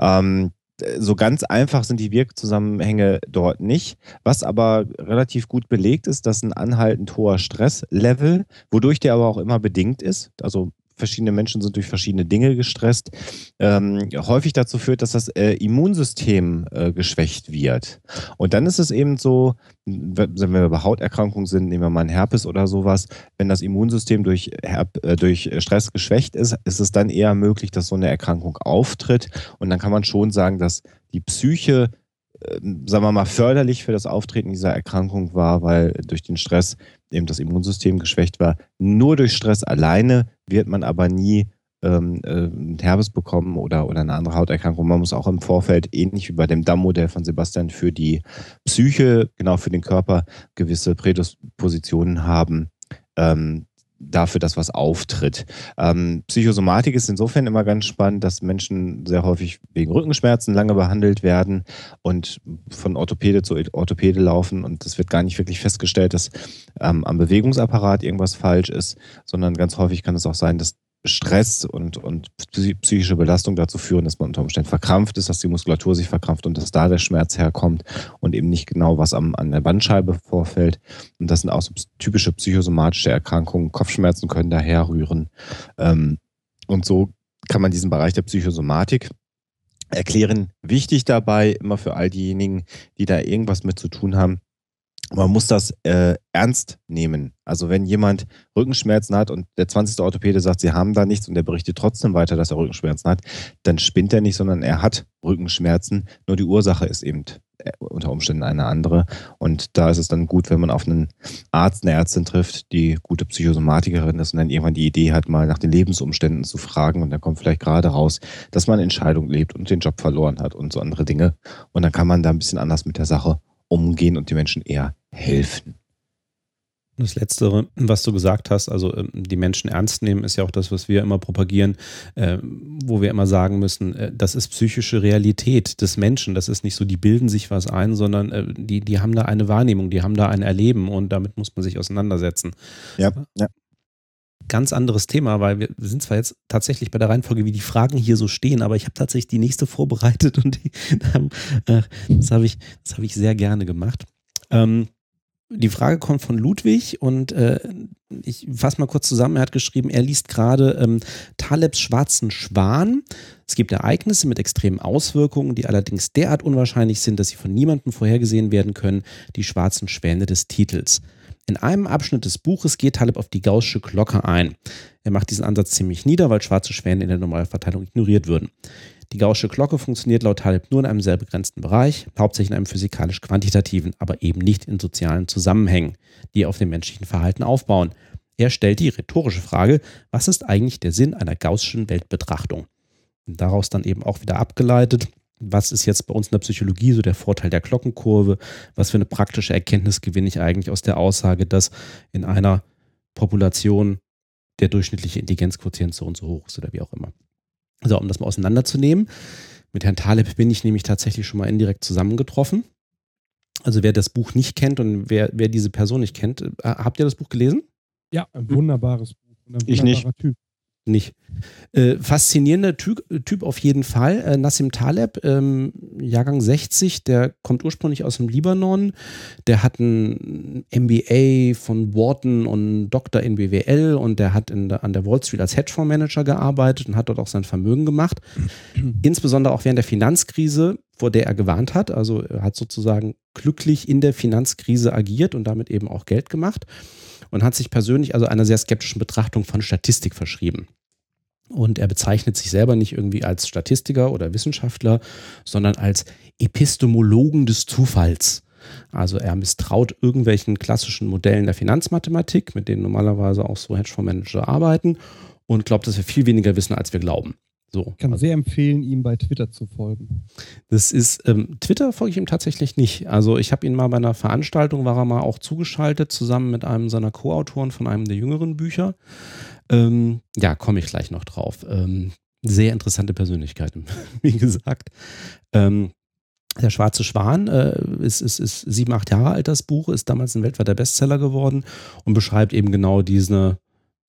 Ähm, so ganz einfach sind die Wirkzusammenhänge dort nicht. Was aber relativ gut belegt ist, dass ein anhaltend hoher Stresslevel, wodurch der aber auch immer bedingt ist, also verschiedene Menschen sind durch verschiedene Dinge gestresst, ähm, häufig dazu führt, dass das äh, Immunsystem äh, geschwächt wird. Und dann ist es eben so, wenn wir bei Hauterkrankungen sind, nehmen wir mal einen Herpes oder sowas, wenn das Immunsystem durch, Herp äh, durch Stress geschwächt ist, ist es dann eher möglich, dass so eine Erkrankung auftritt. Und dann kann man schon sagen, dass die Psyche ähm, sagen wir mal, förderlich für das Auftreten dieser Erkrankung war, weil durch den Stress eben das Immunsystem geschwächt war. Nur durch Stress alleine wird man aber nie ähm, äh, Herpes bekommen oder, oder eine andere Hauterkrankung. Man muss auch im Vorfeld, ähnlich wie bei dem DAM-Modell von Sebastian, für die Psyche, genau für den Körper, gewisse Prädispositionen haben, ähm, dafür, dass was auftritt. Ähm, Psychosomatik ist insofern immer ganz spannend, dass Menschen sehr häufig wegen Rückenschmerzen lange behandelt werden und von Orthopäde zu Orthopäde laufen und es wird gar nicht wirklich festgestellt, dass ähm, am Bewegungsapparat irgendwas falsch ist, sondern ganz häufig kann es auch sein, dass Stress und, und psychische Belastung dazu führen, dass man unter Umständen verkrampft ist, dass die Muskulatur sich verkrampft und dass da der Schmerz herkommt und eben nicht genau, was am, an der Bandscheibe vorfällt. Und das sind auch so typische psychosomatische Erkrankungen. Kopfschmerzen können daher rühren. Ähm, und so kann man diesen Bereich der Psychosomatik erklären. Wichtig dabei, immer für all diejenigen, die da irgendwas mit zu tun haben, man muss das äh, ernst nehmen. Also wenn jemand Rückenschmerzen hat und der 20. Orthopäde sagt, sie haben da nichts und der berichtet trotzdem weiter, dass er Rückenschmerzen hat, dann spinnt er nicht, sondern er hat Rückenschmerzen. Nur die Ursache ist eben äh, unter Umständen eine andere. Und da ist es dann gut, wenn man auf einen Arzt, eine Ärztin trifft, die gute Psychosomatikerin ist und dann irgendwann die Idee hat, mal nach den Lebensumständen zu fragen. Und dann kommt vielleicht gerade raus, dass man Entscheidung lebt und den Job verloren hat und so andere Dinge. Und dann kann man da ein bisschen anders mit der Sache umgehen und die Menschen eher helfen. Das Letztere, was du gesagt hast, also ähm, die Menschen ernst nehmen, ist ja auch das, was wir immer propagieren, äh, wo wir immer sagen müssen, äh, das ist psychische Realität des Menschen. Das ist nicht so, die bilden sich was ein, sondern äh, die, die haben da eine Wahrnehmung, die haben da ein Erleben und damit muss man sich auseinandersetzen. Ja, ja. Ganz anderes Thema, weil wir sind zwar jetzt tatsächlich bei der Reihenfolge, wie die Fragen hier so stehen, aber ich habe tatsächlich die nächste vorbereitet und die, das habe ich, hab ich sehr gerne gemacht. Ähm, die Frage kommt von Ludwig und äh, ich fasse mal kurz zusammen. Er hat geschrieben, er liest gerade ähm, Talebs Schwarzen Schwan. Es gibt Ereignisse mit extremen Auswirkungen, die allerdings derart unwahrscheinlich sind, dass sie von niemandem vorhergesehen werden können. Die schwarzen Schwäne des Titels. In einem Abschnitt des Buches geht Taleb auf die gaußsche Glocke ein. Er macht diesen Ansatz ziemlich nieder, weil schwarze Schwäne in der Normalverteilung ignoriert würden. Die gaußsche Glocke funktioniert laut Taleb nur in einem sehr begrenzten Bereich, hauptsächlich in einem physikalisch-quantitativen, aber eben nicht in sozialen Zusammenhängen, die auf dem menschlichen Verhalten aufbauen. Er stellt die rhetorische Frage, was ist eigentlich der Sinn einer gaußschen Weltbetrachtung? Daraus dann eben auch wieder abgeleitet, was ist jetzt bei uns in der Psychologie so der Vorteil der Glockenkurve? Was für eine praktische Erkenntnis gewinne ich eigentlich aus der Aussage, dass in einer Population der durchschnittliche Intelligenzquotient so und so hoch ist oder wie auch immer? So, um das mal auseinanderzunehmen. Mit Herrn Taleb bin ich nämlich tatsächlich schon mal indirekt zusammengetroffen. Also wer das Buch nicht kennt und wer, wer diese Person nicht kennt, äh, habt ihr das Buch gelesen? Ja, ein wunderbares Buch. Ein ich nicht. Typ nicht. Äh, faszinierender typ, typ, auf jeden Fall. Äh, Nassim Taleb, ähm, Jahrgang 60, der kommt ursprünglich aus dem Libanon. Der hat ein MBA von Wharton und Doktor in BWL und der hat der, an der Wall Street als Hedgefondsmanager gearbeitet und hat dort auch sein Vermögen gemacht. Insbesondere auch während der Finanzkrise, vor der er gewarnt hat. Also er hat sozusagen glücklich in der Finanzkrise agiert und damit eben auch Geld gemacht und hat sich persönlich also einer sehr skeptischen Betrachtung von Statistik verschrieben. Und er bezeichnet sich selber nicht irgendwie als Statistiker oder Wissenschaftler, sondern als Epistemologen des Zufalls. Also er misstraut irgendwelchen klassischen Modellen der Finanzmathematik, mit denen normalerweise auch so Hedgefondsmanager arbeiten und glaubt, dass wir viel weniger wissen, als wir glauben. So. Ich kann also, sehr empfehlen, ihm bei Twitter zu folgen. Das ist, ähm, Twitter folge ich ihm tatsächlich nicht. Also ich habe ihn mal bei einer Veranstaltung, war er mal auch zugeschaltet, zusammen mit einem seiner Co-Autoren von einem der jüngeren Bücher. Ähm, ja, komme ich gleich noch drauf. Ähm, sehr interessante Persönlichkeit, wie gesagt. Ähm, der Schwarze Schwan äh, ist, ist, ist sieben, acht Jahre alt, das Buch, ist damals ein weltweiter Bestseller geworden und beschreibt eben genau diese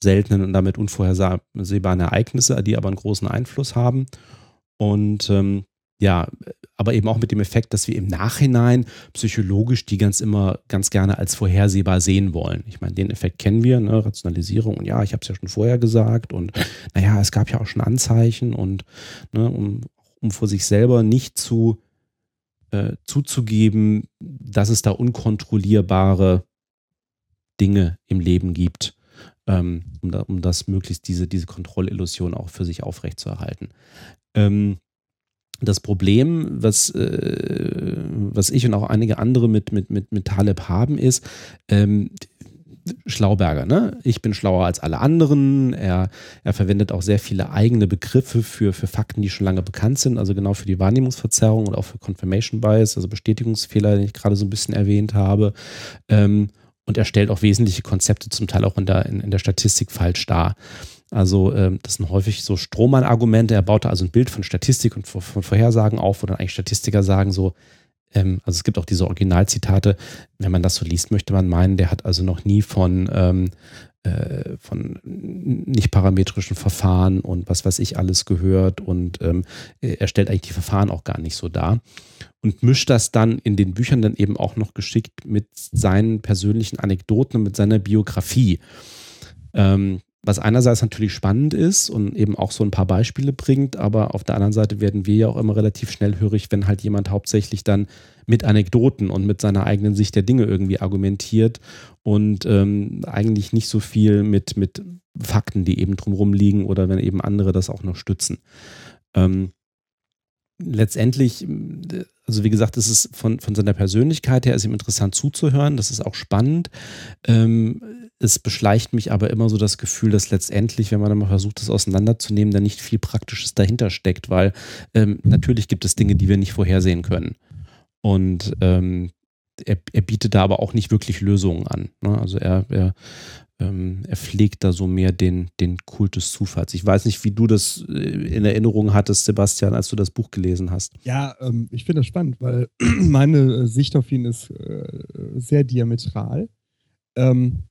seltenen und damit unvorhersehbaren Ereignisse, die aber einen großen Einfluss haben. Und ähm, ja, aber eben auch mit dem Effekt, dass wir im Nachhinein psychologisch die ganz immer ganz gerne als vorhersehbar sehen wollen. Ich meine, den Effekt kennen wir, ne? Rationalisierung und ja, ich habe es ja schon vorher gesagt und naja, es gab ja auch schon Anzeichen und ne, um, um vor sich selber nicht zu äh, zuzugeben, dass es da unkontrollierbare Dinge im Leben gibt, ähm, um, da, das möglichst diese, diese Kontrollillusion auch für sich aufrechtzuerhalten. Ähm, das Problem, was, äh, was ich und auch einige andere mit, mit, mit, mit Taleb haben, ist, ähm, Schlauberger, ne? Ich bin schlauer als alle anderen. Er, er verwendet auch sehr viele eigene Begriffe für, für Fakten, die schon lange bekannt sind, also genau für die Wahrnehmungsverzerrung und auch für Confirmation Bias, also Bestätigungsfehler, den ich gerade so ein bisschen erwähnt habe. Ähm, und er stellt auch wesentliche Konzepte zum Teil auch in der, in, in der Statistik falsch dar. Also ähm, das sind häufig so Strohmann-Argumente. Er baut da also ein Bild von Statistik und von, Vorhersagen auf, wo dann eigentlich Statistiker sagen so, ähm, also es gibt auch diese Originalzitate, wenn man das so liest, möchte man meinen, der hat also noch nie von, ähm, äh, von nicht parametrischen Verfahren und was weiß ich alles gehört und ähm, er stellt eigentlich die Verfahren auch gar nicht so dar und mischt das dann in den Büchern dann eben auch noch geschickt mit seinen persönlichen Anekdoten und mit seiner Biografie. Ähm, was einerseits natürlich spannend ist und eben auch so ein paar Beispiele bringt, aber auf der anderen Seite werden wir ja auch immer relativ schnell hörig, wenn halt jemand hauptsächlich dann mit Anekdoten und mit seiner eigenen Sicht der Dinge irgendwie argumentiert und ähm, eigentlich nicht so viel mit, mit Fakten, die eben drumherum liegen oder wenn eben andere das auch noch stützen. Ähm, letztendlich, also wie gesagt, es ist von, von seiner Persönlichkeit her ist ihm interessant zuzuhören, das ist auch spannend. Ähm, es beschleicht mich aber immer so das Gefühl, dass letztendlich, wenn man dann mal versucht, das auseinanderzunehmen, da nicht viel Praktisches dahinter steckt, weil ähm, natürlich gibt es Dinge, die wir nicht vorhersehen können. Und ähm, er, er, bietet da aber auch nicht wirklich Lösungen an. Ne? Also er, er, ähm, er pflegt da so mehr den, den Kult des Zufalls. Ich weiß nicht, wie du das äh, in Erinnerung hattest, Sebastian, als du das Buch gelesen hast. Ja, ähm, ich finde das spannend, weil meine Sicht auf ihn ist äh, sehr diametral. Ähm,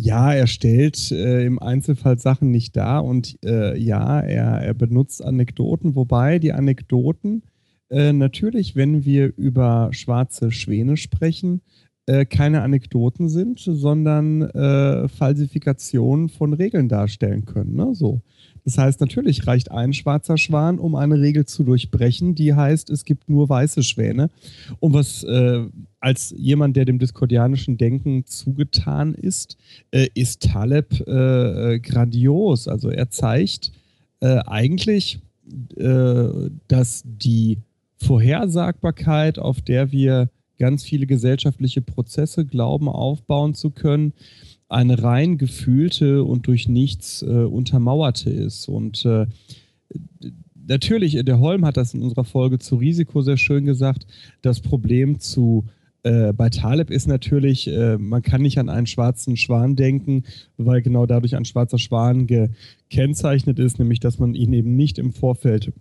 ja, er stellt äh, im Einzelfall Sachen nicht dar und äh, ja, er, er benutzt Anekdoten, wobei die Anekdoten äh, natürlich, wenn wir über schwarze Schwäne sprechen, äh, keine Anekdoten sind, sondern äh, Falsifikationen von Regeln darstellen können. Ne? So. Das heißt, natürlich reicht ein schwarzer Schwan, um eine Regel zu durchbrechen, die heißt, es gibt nur weiße Schwäne. Und was äh, als jemand, der dem diskordianischen Denken zugetan ist, äh, ist Taleb äh, äh grandios. Also er zeigt äh, eigentlich, äh, dass die Vorhersagbarkeit, auf der wir ganz viele gesellschaftliche Prozesse glauben aufbauen zu können, eine rein gefühlte und durch nichts äh, untermauerte ist. Und natürlich, der Holm hat das in unserer Folge zu Risiko sehr schön gesagt, das Problem zu äh, bei Taleb ist natürlich, äh, man kann nicht an einen schwarzen Schwan denken, weil genau dadurch ein schwarzer Schwan gekennzeichnet ist, nämlich dass man ihn eben nicht im Vorfeld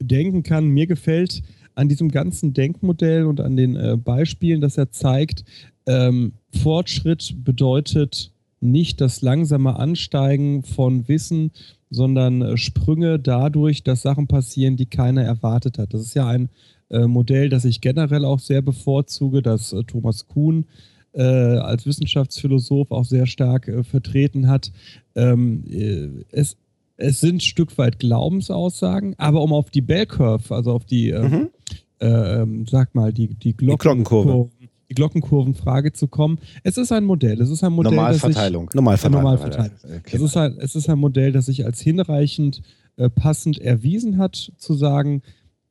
denken kann. Mir gefällt an diesem ganzen Denkmodell und an den äh, Beispielen, dass er zeigt, ähm, Fortschritt bedeutet nicht das langsame Ansteigen von Wissen, sondern äh, Sprünge dadurch, dass Sachen passieren, die keiner erwartet hat. Das ist ja ein äh, Modell, das ich generell auch sehr bevorzuge, das äh, Thomas Kuhn äh, als Wissenschaftsphilosoph auch sehr stark vertreten hat. Ähm, äh, es, es sind ein Stück weit Glaubensaussagen, aber um auf die Bell Curve, also auf die, mhm. Ähm, sag mal, die, die, Glocken die Glockenkurve die Glockenkurvenfrage zu kommen. Es ist ein Modell. Es ist ein Modell, Normalverteilung. Ich, Normalverteilung. Normalverteilung. Es, ist ein, es ist ein Modell, das sich als hinreichend äh, passend erwiesen hat, zu sagen,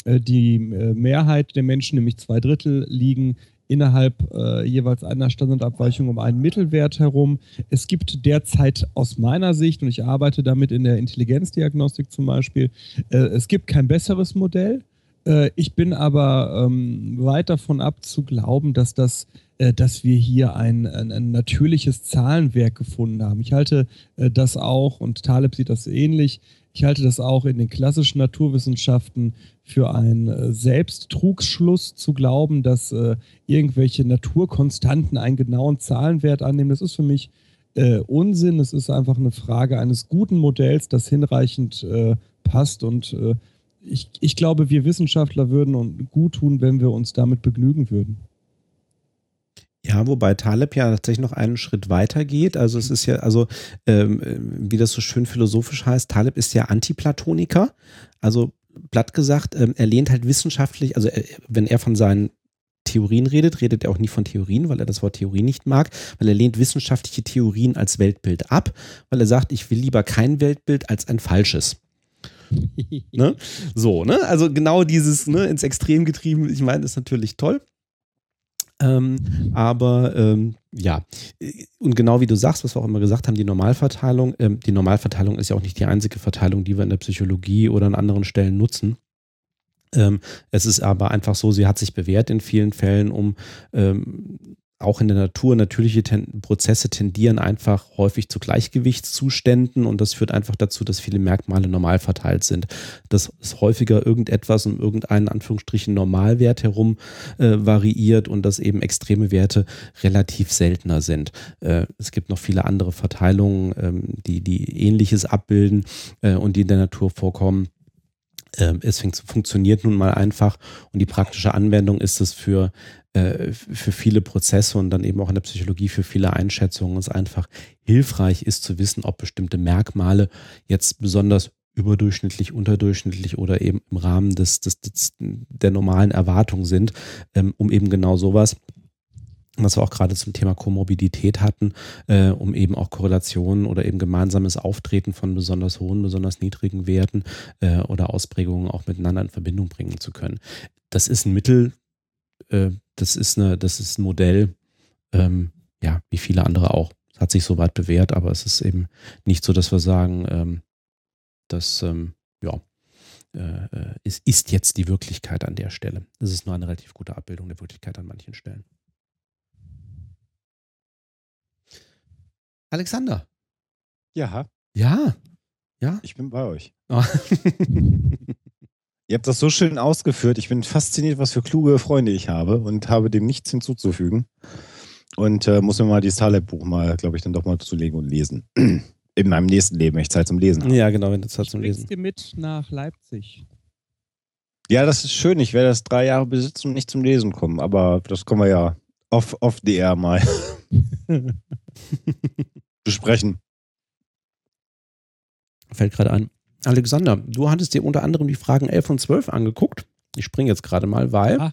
die äh, Mehrheit der Menschen, nämlich zwei Drittel, liegen innerhalb äh, jeweils einer Standardabweichung um einen Mittelwert herum. Es gibt derzeit aus meiner Sicht, und ich arbeite damit in der Intelligenzdiagnostik zum Beispiel, äh, es gibt kein besseres Modell. Äh, ich bin aber ähm, weit davon ab zu glauben, dass das äh, dass wir hier ein, ein, ein, natürliches Zahlenwerk gefunden haben. Ich halte äh, das auch, und Taleb sieht das ähnlich, ich halte das auch in den klassischen Naturwissenschaften für einen äh, Selbsttrugschluss zu glauben, dass äh, irgendwelche Naturkonstanten einen genauen Zahlenwert annehmen. Das ist für mich Unsinn. Es ist einfach eine Frage eines guten Modells, das hinreichend passt und ich, ich glaube, wir Wissenschaftler würden uns gut tun, wenn wir uns damit begnügen würden. Ja, wobei Taleb ja tatsächlich noch einen Schritt weiter geht. Also es ist ja, also ähm, wie das so schön philosophisch heißt, Taleb ist ja Antiplatoniker. Also platt gesagt, ähm, er lehnt halt wissenschaftlich, also äh, wenn er von seinen Theorien redet, redet er auch nie von Theorien, weil er das Wort Theorie nicht mag, weil er lehnt wissenschaftliche Theorien als Weltbild ab, weil er sagt, ich will lieber kein Weltbild als ein falsches. ne? So, ne? Also genau dieses ne, ins Extrem getrieben, ich meine, ist natürlich toll. Ähm, aber ähm, ja, und genau wie du sagst, was wir auch immer gesagt haben, die Normalverteilung, ähm, die Normalverteilung ist ja auch nicht die einzige Verteilung, die wir in der Psychologie oder an anderen Stellen nutzen. Ähm, es ist aber einfach so, sie hat sich bewährt in vielen Fällen, um ähm, auch in der Natur natürliche ten Prozesse tendieren einfach häufig zu Gleichgewichtszuständen und das führt einfach dazu, dass viele Merkmale normal verteilt sind. Dass es häufiger irgendetwas um irgendeinen Anführungsstrichen Normalwert herum äh, variiert und dass eben extreme Werte relativ seltener sind. Äh, es gibt noch viele andere Verteilungen, ähm, die, die ähnliches abbilden äh, und die in der Natur vorkommen. Ähm, es funktioniert nun mal einfach und die praktische Anwendung ist es für, für viele Prozesse und dann eben auch in der Psychologie für viele Einschätzungen es einfach hilfreich ist zu wissen, ob bestimmte Merkmale jetzt besonders überdurchschnittlich, unterdurchschnittlich oder eben im Rahmen des, des, des der normalen Erwartung sind, ähm, um eben genau sowas was wir auch gerade zum Thema Komorbidität hatten, äh, um eben auch Korrelationen oder eben gemeinsames Auftreten von besonders hohen, besonders niedrigen Werten äh, oder Ausprägungen auch miteinander in Verbindung bringen zu können. Das ist ein Mittel, äh, das ist eine, das ist ein Modell, ähm, ja, wie viele andere auch. Es hat sich soweit bewährt, aber es ist eben nicht so, dass wir sagen, ähm, dass, ähm, ja, äh, äh, es ist jetzt die Wirklichkeit an der Stelle. Es ist nur eine relativ gute Abbildung der Wirklichkeit an manchen Stellen. Alexander. Ja. Ja. Ja. Ich bin bei euch. Oh. Ihr habt das so schön ausgeführt. Ich bin fasziniert, was für kluge Freunde ich habe und habe dem nichts hinzuzufügen. Und äh, muss mir mal dieses Taleb-Buch mal, glaube ich, dann doch mal zulegen und lesen. In meinem nächsten Leben, wenn ich Zeit zum Lesen habe. Ja, genau, wenn du Zeit zum ich Lesen. dir mit nach Leipzig. Ja, das ist schön. Ich werde das drei Jahre besitzen und nicht zum Lesen kommen. Aber das kommen wir ja off, off DR mal besprechen. Fällt gerade ein. Alexander, du hattest dir unter anderem die Fragen 11 und 12 angeguckt. Ich springe jetzt gerade mal, weil. Ah.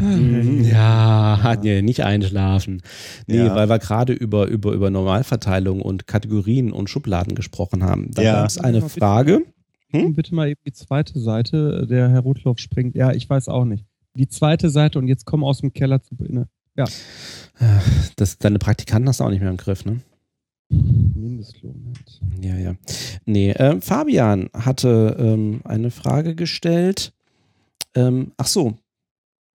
Mhm. Ja, hat ja nicht einschlafen. Nee, ja. weil wir gerade über, über, über Normalverteilung und Kategorien und Schubladen gesprochen haben. Da ja. gab es eine Frage. Hm? Bitte mal eben die zweite Seite. Der Herr Rotloff springt. Ja, ich weiß auch nicht. Die zweite Seite und jetzt komm aus dem Keller zu. Ne? Ja. Das, deine Praktikanten hast du auch nicht mehr im Griff, ne? Mindestlohn. Ja, ja. Nee, äh, Fabian hatte ähm, eine Frage gestellt. Ähm, ach so.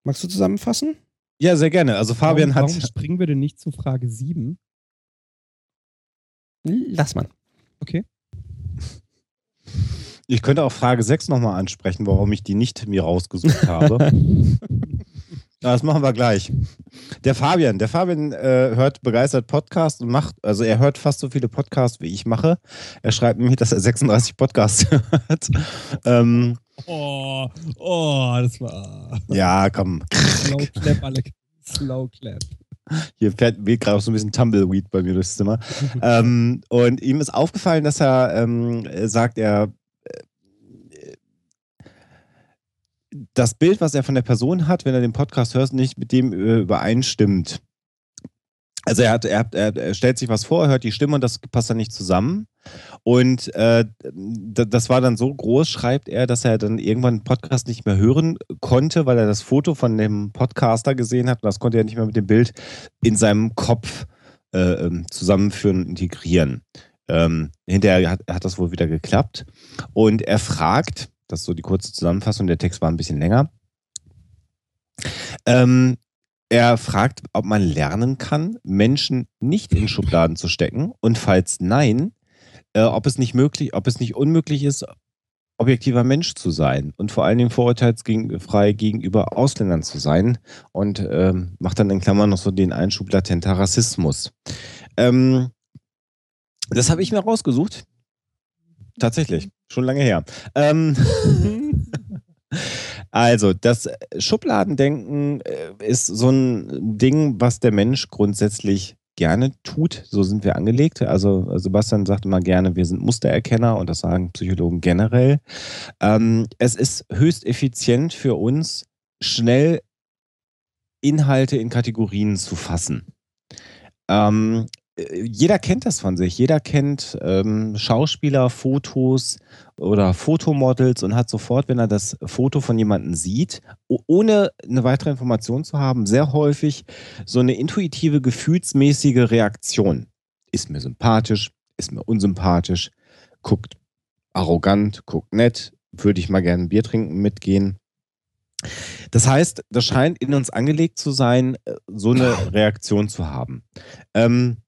Magst du zusammenfassen? Ja, sehr gerne. Also Fabian warum, hat. Warum springen wir denn nicht zu Frage 7? Lass mal. Okay. Ich könnte auch Frage 6 nochmal ansprechen, warum ich die nicht mir rausgesucht habe. Das machen wir gleich. Der Fabian, der Fabian äh, hört begeistert Podcasts und macht, also er hört fast so viele Podcasts, wie ich mache. Er schreibt mir, dass er 36 Podcasts hört. Ähm, oh, oh, das war. Ja, komm. Slow Clap, Alex. Slow Clap. Hier fährt weht gerade auch so ein bisschen Tumbleweed bei mir durchs Zimmer. ähm, und ihm ist aufgefallen, dass er ähm, sagt, er das Bild, was er von der Person hat, wenn er den Podcast hört, nicht mit dem äh, übereinstimmt. Also er, hat, er, hat, er stellt sich was vor, hört die Stimme und das passt dann nicht zusammen. Und äh, das war dann so groß, schreibt er, dass er dann irgendwann den Podcast nicht mehr hören konnte, weil er das Foto von dem Podcaster gesehen hat und das konnte er nicht mehr mit dem Bild in seinem Kopf äh, ähm, zusammenführen und integrieren. Ähm, hinterher hat, hat das wohl wieder geklappt. Und er fragt, das ist so die kurze Zusammenfassung. Der Text war ein bisschen länger. Ähm, er fragt, ob man lernen kann, Menschen nicht in Schubladen zu stecken und falls nein, äh, ob es nicht möglich, ob es nicht unmöglich ist, objektiver Mensch zu sein und vor allen Dingen vorurteilsfrei gegenüber Ausländern zu sein und ähm, macht dann in Klammern noch so den Einschub latenter Rassismus. Ähm, das habe ich mir rausgesucht. Tatsächlich. Schon lange her. Ähm, also, das Schubladendenken äh, ist so ein Ding, was der Mensch grundsätzlich gerne tut. So sind wir angelegt. Also Sebastian sagt immer gerne, wir sind Mustererkenner und das sagen Psychologen generell. Ähm, es ist höchst effizient für uns, schnell Inhalte in Kategorien zu fassen. Ähm, jeder kennt das von sich. Jeder kennt ähm, Schauspieler, Fotos oder Fotomodels und hat sofort, wenn er das Foto von jemandem sieht, ohne eine weitere Information zu haben, sehr häufig so eine intuitive, gefühlsmäßige Reaktion. Ist mir sympathisch, ist mir unsympathisch, guckt arrogant, guckt nett, würde ich mal gerne ein Bier trinken mitgehen. Das heißt, das scheint in uns angelegt zu sein, äh, so eine Reaktion zu haben. Ähm,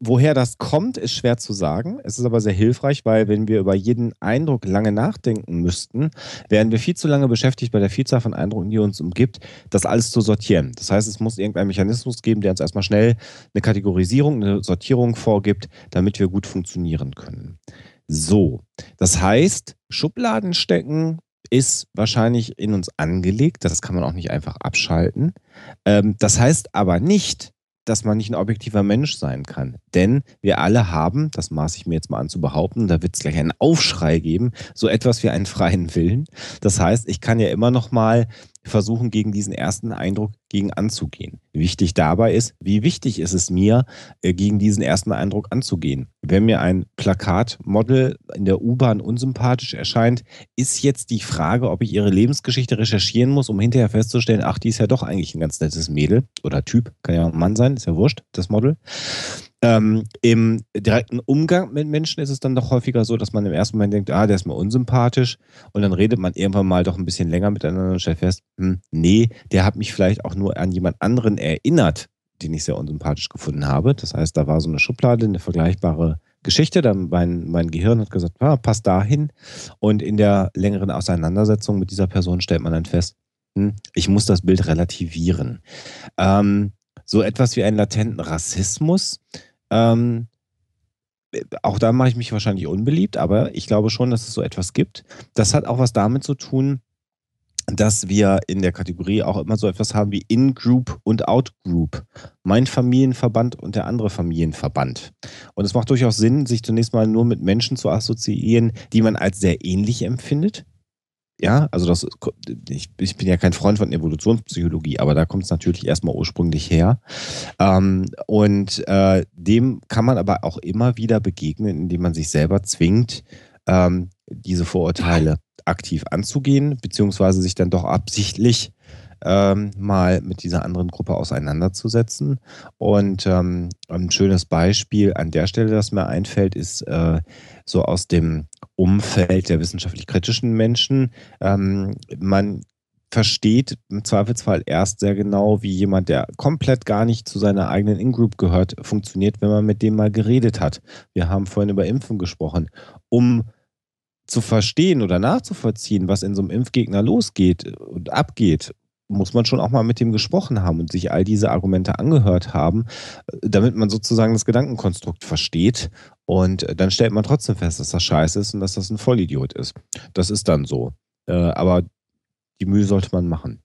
Woher das kommt, ist schwer zu sagen. Es ist aber sehr hilfreich, weil wenn wir über jeden Eindruck lange nachdenken müssten, wären wir viel zu lange beschäftigt bei der Vielzahl von Eindrücken, die uns umgibt, das alles zu sortieren. Das heißt, es muss irgendeinen Mechanismus geben, der uns erstmal schnell eine Kategorisierung, eine Sortierung vorgibt, damit wir gut funktionieren können. So, das heißt, Schubladen stecken ist wahrscheinlich in uns angelegt. Das kann man auch nicht einfach abschalten. Ähm, das heißt aber nicht, dass man nicht ein objektiver Mensch sein kann. Denn wir alle haben, das maße ich mir jetzt mal an zu behaupten, da wird es gleich einen Aufschrei geben, so etwas wie einen freien Willen. Das heißt, ich kann ja immer noch mal versuchen, gegen diesen ersten Eindruck gegen anzugehen. Wichtig dabei ist, wie wichtig ist es mir, äh, gegen diesen ersten Eindruck anzugehen. Wenn mir ein Plakatmodel in der U-Bahn unsympathisch erscheint, ist jetzt die Frage, ob ich ihre Lebensgeschichte recherchieren muss, um hinterher festzustellen, ach, die ist ja doch eigentlich ein ganz nettes Mädel oder Typ, kann ja ein Mann sein, ist ja wurscht, das Model. Ähm, Im direkten Umgang mit Menschen ist es dann doch häufiger so, dass man im ersten Moment denkt, ah, der ist mir unsympathisch. Und dann redet man irgendwann mal doch ein bisschen länger miteinander und stellt fest, hm, nee, der hat mich vielleicht auch nur an jemand anderen erinnert, den ich sehr unsympathisch gefunden habe. Das heißt, da war so eine Schublade, eine vergleichbare Geschichte. Dann mein, mein Gehirn hat gesagt, ah, passt dahin. Und in der längeren Auseinandersetzung mit dieser Person stellt man dann fest, hm, ich muss das Bild relativieren. Ähm, so etwas wie einen latenten Rassismus ähm, auch da mache ich mich wahrscheinlich unbeliebt, aber ich glaube schon, dass es so etwas gibt. Das hat auch was damit zu tun, dass wir in der Kategorie auch immer so etwas haben wie In-Group und Out-Group. Mein Familienverband und der andere Familienverband. Und es macht durchaus Sinn, sich zunächst mal nur mit Menschen zu assoziieren, die man als sehr ähnlich empfindet. Ja, also das, ich, ich bin ja kein Freund von Evolutionspsychologie, aber da kommt es natürlich erstmal ursprünglich her. Ähm, und äh, dem kann man aber auch immer wieder begegnen, indem man sich selber zwingt, ähm, diese Vorurteile aktiv anzugehen, beziehungsweise sich dann doch absichtlich ähm, mal mit dieser anderen Gruppe auseinanderzusetzen. Und ähm, ein schönes Beispiel an der Stelle, das mir einfällt, ist äh, so aus dem Umfeld der wissenschaftlich kritischen Menschen. Ähm, man versteht im Zweifelsfall erst sehr genau, wie jemand, der komplett gar nicht zu seiner eigenen In-Group gehört, funktioniert, wenn man mit dem mal geredet hat. Wir haben vorhin über Impfen gesprochen. Um zu verstehen oder nachzuvollziehen, was in so einem Impfgegner losgeht und abgeht, muss man schon auch mal mit dem gesprochen haben und sich all diese Argumente angehört haben, damit man sozusagen das Gedankenkonstrukt versteht. Und dann stellt man trotzdem fest, dass das scheiße ist und dass das ein Vollidiot ist. Das ist dann so. Äh, aber die Mühe sollte man machen.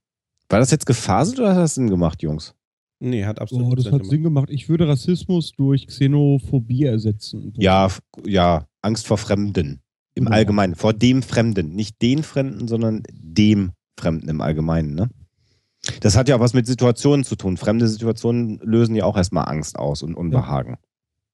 War das jetzt gefaselt oder hat das Sinn gemacht, Jungs? Nee, hat absolut oh, das Sinn hat gemacht. Sinn gemacht. Ich würde Rassismus durch Xenophobie ersetzen. Ja, ja, Angst vor Fremden. Im ja. Allgemeinen. Vor dem Fremden. Nicht den Fremden, sondern dem Fremden im Allgemeinen, ne? Das hat ja auch was mit Situationen zu tun. Fremde Situationen lösen ja auch erstmal Angst aus und Unbehagen.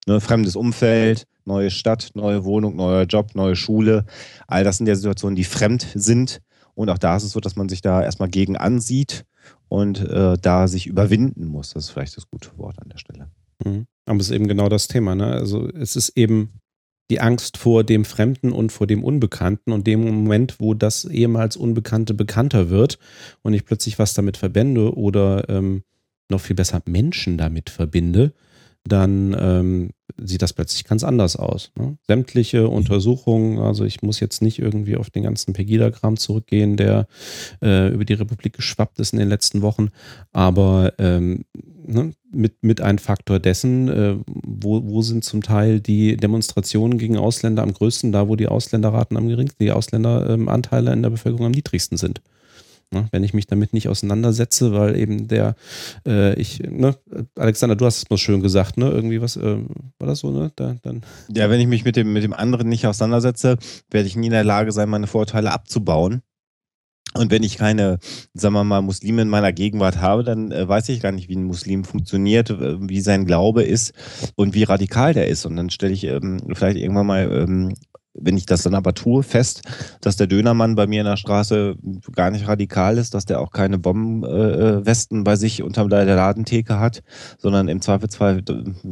Ja. Ne, fremdes Umfeld, neue Stadt, neue Wohnung, neuer Job, neue Schule. All das sind ja Situationen, die fremd sind. Und auch da ist es so, dass man sich da erstmal gegen ansieht und äh, da sich überwinden muss. Das ist vielleicht das gute Wort an der Stelle. Mhm. Aber es ist eben genau das Thema. Ne? Also es ist eben die Angst vor dem Fremden und vor dem Unbekannten und dem Moment, wo das ehemals Unbekannte bekannter wird und ich plötzlich was damit verbinde oder ähm, noch viel besser Menschen damit verbinde, dann ähm, sieht das plötzlich ganz anders aus. Ne? Sämtliche mhm. Untersuchungen, also ich muss jetzt nicht irgendwie auf den ganzen Pegida-Kram zurückgehen, der äh, über die Republik geschwappt ist in den letzten Wochen, aber ähm, ne, mit, mit ein Faktor dessen, äh, wo, wo sind zum Teil die Demonstrationen gegen Ausländer am größten, da wo die Ausländerraten am geringsten, die Ausländeranteile in der Bevölkerung am niedrigsten sind. Ne, wenn ich mich damit nicht auseinandersetze, weil eben der, äh, ich, ne, Alexander, du hast es mal schön gesagt, ne, irgendwie was, äh, war das so, ne? Da, dann. Ja, wenn ich mich mit dem, mit dem anderen nicht auseinandersetze, werde ich nie in der Lage sein, meine Vorurteile abzubauen. Und wenn ich keine, sagen wir mal, Muslime in meiner Gegenwart habe, dann äh, weiß ich gar nicht, wie ein Muslim funktioniert, wie sein Glaube ist und wie radikal der ist. Und dann stelle ich ähm, vielleicht irgendwann mal, ähm, wenn ich das dann aber tue, fest, dass der Dönermann bei mir in der Straße gar nicht radikal ist, dass der auch keine Bombenwesten äh, bei sich unter der Ladentheke hat, sondern im Zweifelsfall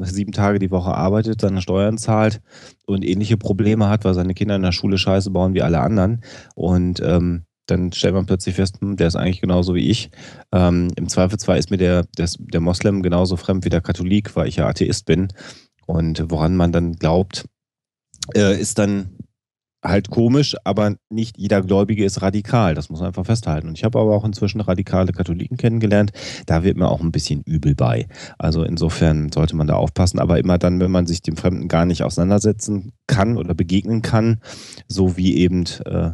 sieben Tage die Woche arbeitet, seine Steuern zahlt und ähnliche Probleme hat, weil seine Kinder in der Schule Scheiße bauen wie alle anderen. Und ähm, dann stellt man plötzlich fest, hm, der ist eigentlich genauso wie ich. Ähm, Im Zweifelsfall ist mir der, der, der Moslem genauso fremd wie der Katholik, weil ich ja Atheist bin. Und woran man dann glaubt, äh, ist dann halt komisch, aber nicht jeder Gläubige ist radikal. Das muss man einfach festhalten. Und ich habe aber auch inzwischen radikale Katholiken kennengelernt. Da wird mir auch ein bisschen übel bei. Also insofern sollte man da aufpassen. Aber immer dann, wenn man sich dem Fremden gar nicht auseinandersetzen kann oder begegnen kann, so wie eben äh,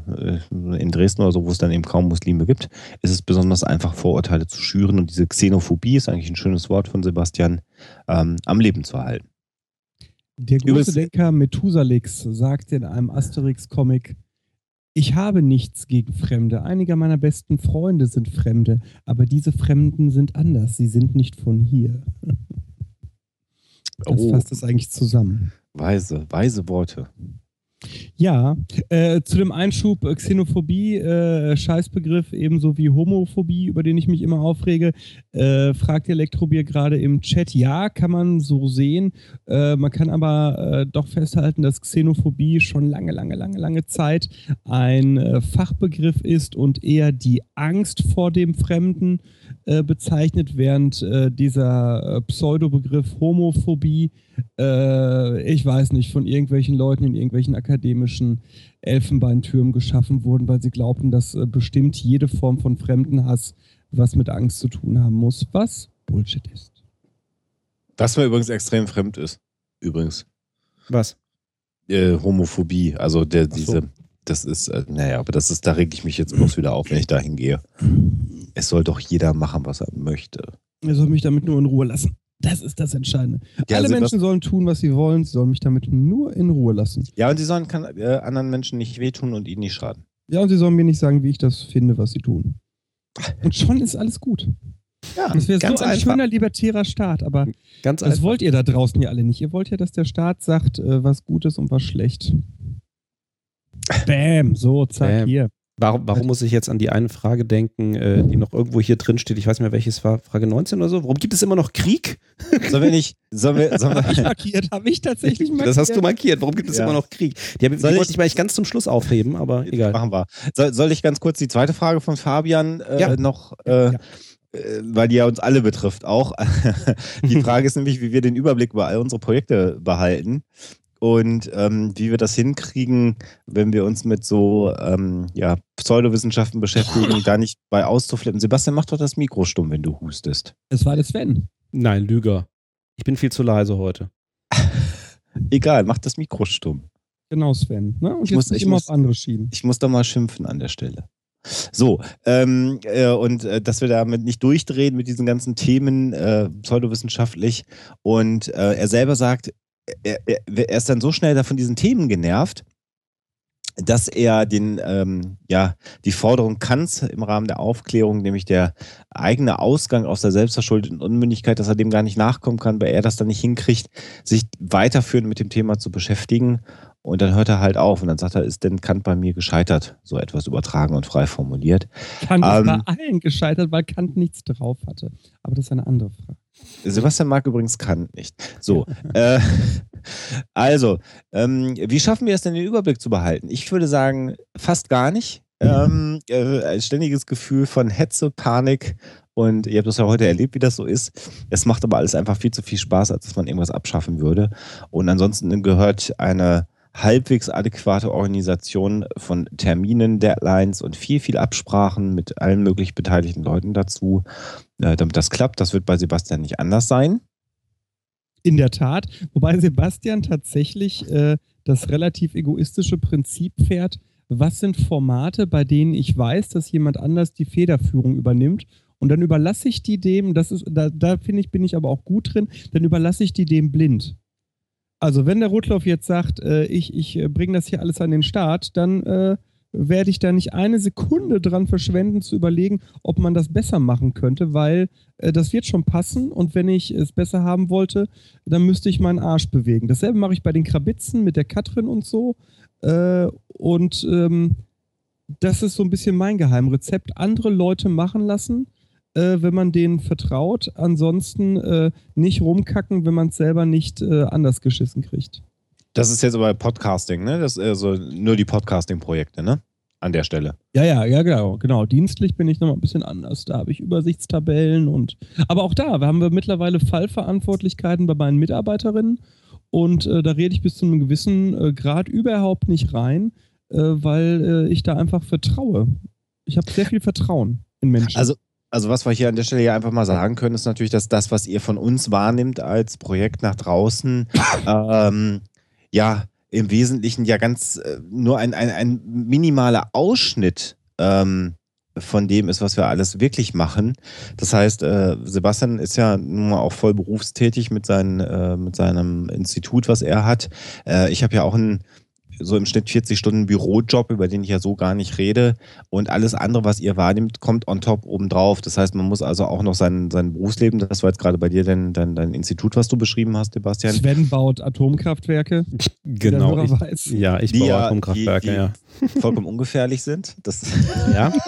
in Dresden oder so, wo es dann eben kaum Muslime gibt, ist es besonders einfach, Vorurteile zu schüren. Und diese Xenophobie ist eigentlich ein schönes Wort von Sebastian, ähm, am Leben zu halten. Der große Denker Methusalix sagte in einem Asterix-Comic, ich habe nichts gegen Fremde. Einige meiner besten Freunde sind Fremde, aber diese Fremden sind anders. Sie sind nicht von hier. Das oh. fasst es eigentlich zusammen. Weise, weise Worte. Ja, äh, zu dem Einschub äh, Xenophobie, äh, Scheißbegriff, ebenso wie Homophobie, über den ich mich immer aufrege, äh, fragt Elektrobier gerade im Chat. Ja, kann man so sehen. Äh, man kann aber äh, doch festhalten, dass Xenophobie schon lange, lange, lange, lange Zeit ein Fachbegriff ist und eher die Angst vor dem Fremden bezeichnet, während dieser Pseudobegriff Homophobie äh, ich weiß nicht, von irgendwelchen Leuten in irgendwelchen akademischen Elfenbeintürmen geschaffen wurden, weil sie glaubten, dass äh, bestimmt jede Form von Fremdenhass was mit Angst zu tun haben muss, was Bullshit ist. Was mir übrigens extrem fremd ist. Übrigens. Was? Äh, Homophobie. Also der, so. diese, das ist, äh, naja, aber das ist, da reg ich mich jetzt bloß wieder auf, wenn ich da hingehe. Es soll doch jeder machen, was er möchte. Er soll mich damit nur in Ruhe lassen. Das ist das Entscheidende. Ja, Alle Menschen sollen tun, was sie wollen. Sie sollen mich damit nur in Ruhe lassen. Ja, und sie sollen kann, äh, anderen Menschen nicht wehtun und ihnen nicht schaden. Ja, und sie sollen mir nicht sagen, wie ich das finde, was sie tun. Und schon ist alles gut. Ja, das wäre so ein einfach. schöner libertärer Staat, aber ganz das einfach. wollt ihr da draußen ja alle nicht. Ihr wollt ja, dass der Staat sagt, äh, was gut ist und was schlecht. Bam, so, zack, Bam. hier. Warum, warum muss ich jetzt an die eine Frage denken, äh, die noch irgendwo hier drin steht? Ich weiß nicht mehr, welches war, Frage 19 oder so. Warum gibt es immer noch Krieg? Sollen wir nicht. Sollen wir, sollen wir habe ich markiert, habe ich tatsächlich markiert. Das hast du markiert. Warum gibt es ja. immer noch Krieg? Die, die wollte ich mal ganz zum Schluss aufheben, aber egal. Machen wir. Soll, soll ich ganz kurz die zweite Frage von Fabian äh, ja. noch. Äh, ja äh, weil die ja uns alle betrifft auch. die Frage ist nämlich, wie wir den Überblick über all unsere Projekte behalten und ähm, wie wir das hinkriegen, wenn wir uns mit so ähm, ja, Pseudowissenschaften beschäftigen, da nicht bei auszuflippen. Sebastian, mach doch das Mikro stumm, wenn du hustest. Es war der Sven. Nein, Lüger. Ich bin viel zu leise heute. Egal, mach das Mikro stumm. Genau, Sven. Ne? Und ich muss ich immer muss, auf andere schieben. Ich muss da mal schimpfen an der Stelle. So, ähm, äh, und äh, dass wir damit nicht durchdrehen mit diesen ganzen Themen äh, pseudowissenschaftlich. Und äh, er selber sagt, er, er, ist dann so schnell da von diesen Themen genervt, dass er den, ähm, ja, die Forderung Kants im Rahmen der Aufklärung, nämlich der eigene Ausgang aus der selbstverschuldeten Unmündigkeit, dass er dem gar nicht nachkommen kann, weil er das dann nicht hinkriegt, sich weiterführend mit dem Thema zu beschäftigen. Und dann hört er halt auf und dann sagt er, ist denn Kant bei mir gescheitert? So etwas übertragen und frei formuliert. Kant ähm, ist bei allen gescheitert, weil Kant nichts drauf hatte. Aber das ist eine andere Frage. Sebastian mag übrigens Kant nicht. So, äh, also, ähm, wie schaffen wir es denn, den Überblick zu behalten? Ich würde sagen, fast gar nicht. Ähm, äh, ein ständiges Gefühl von Hetze, Panik und ihr habt das ja heute erlebt, wie das so ist. Es macht aber alles einfach viel zu viel Spaß, als dass man irgendwas abschaffen würde. Und ansonsten gehört eine halbwegs adäquate Organisation von Terminen, Deadlines und viel, viel Absprachen mit allen möglich beteiligten Leuten dazu, äh, damit das klappt. Das wird bei Sebastian nicht anders sein. In der Tat, wobei Sebastian tatsächlich äh, das relativ egoistische Prinzip fährt, was sind Formate, bei denen ich weiß, dass jemand anders die Federführung übernimmt und dann überlasse ich die dem, das ist, da, da finde ich, bin ich aber auch gut drin, dann überlasse ich die dem blind. Also wenn der Rotlauf jetzt sagt, äh, ich, ich äh, bringe das hier alles an den Start, dann äh, werde ich da nicht eine Sekunde dran verschwenden, zu überlegen, ob man das besser machen könnte, weil äh, das wird schon passen und wenn ich es besser haben wollte, dann müsste ich meinen Arsch bewegen. Dasselbe mache ich bei den Krabitzen mit der Katrin und so. Äh, und ähm, das ist so ein bisschen mein Geheimrezept. Andere Leute machen lassen, äh, wenn man denen vertraut. Ansonsten äh, nicht rumkacken, wenn man es selber nicht äh, anders geschissen kriegt. Das ist jetzt aber Podcasting, ne? Das ist also nur die Podcasting-Projekte, ne? An der Stelle. Ja, ja, ja, genau, genau. Dienstlich bin ich nochmal ein bisschen anders. Da habe ich Übersichtstabellen und aber auch da haben wir mittlerweile Fallverantwortlichkeiten bei meinen Mitarbeiterinnen und äh, da rede ich bis zu einem gewissen äh, Grad überhaupt nicht rein, äh, weil ich da einfach vertraue. Ich habe sehr viel Vertrauen in Menschen. Also, also was wir hier an der Stelle ja einfach mal sagen können, ist natürlich, dass das, was ihr von uns wahrnimmt als Projekt nach draußen, ähm, ja, im Wesentlichen ja ganz äh, nur ein, ein, ein minimaler Ausschnitt ähm, von dem ist, was wir alles wirklich machen. Das heißt, äh, Sebastian ist ja nun mal auch voll berufstätig mit, seinen, äh, mit seinem Institut, was er hat. Äh, ich habe ja auch ein so im Schnitt 40 Stunden Bürojob, über den ich ja so gar nicht rede. Und alles andere, was ihr wahrnimmt, kommt on top obendrauf. Das heißt, man muss also auch noch sein, sein Berufsleben, das war jetzt gerade bei dir dein, dein, dein Institut, was du beschrieben hast, Sebastian. Sven baut Atomkraftwerke. Genau. Ich, ja, ich die baue ja, Atomkraftwerke, die, die ja. Vollkommen ungefährlich sind. Das Ja.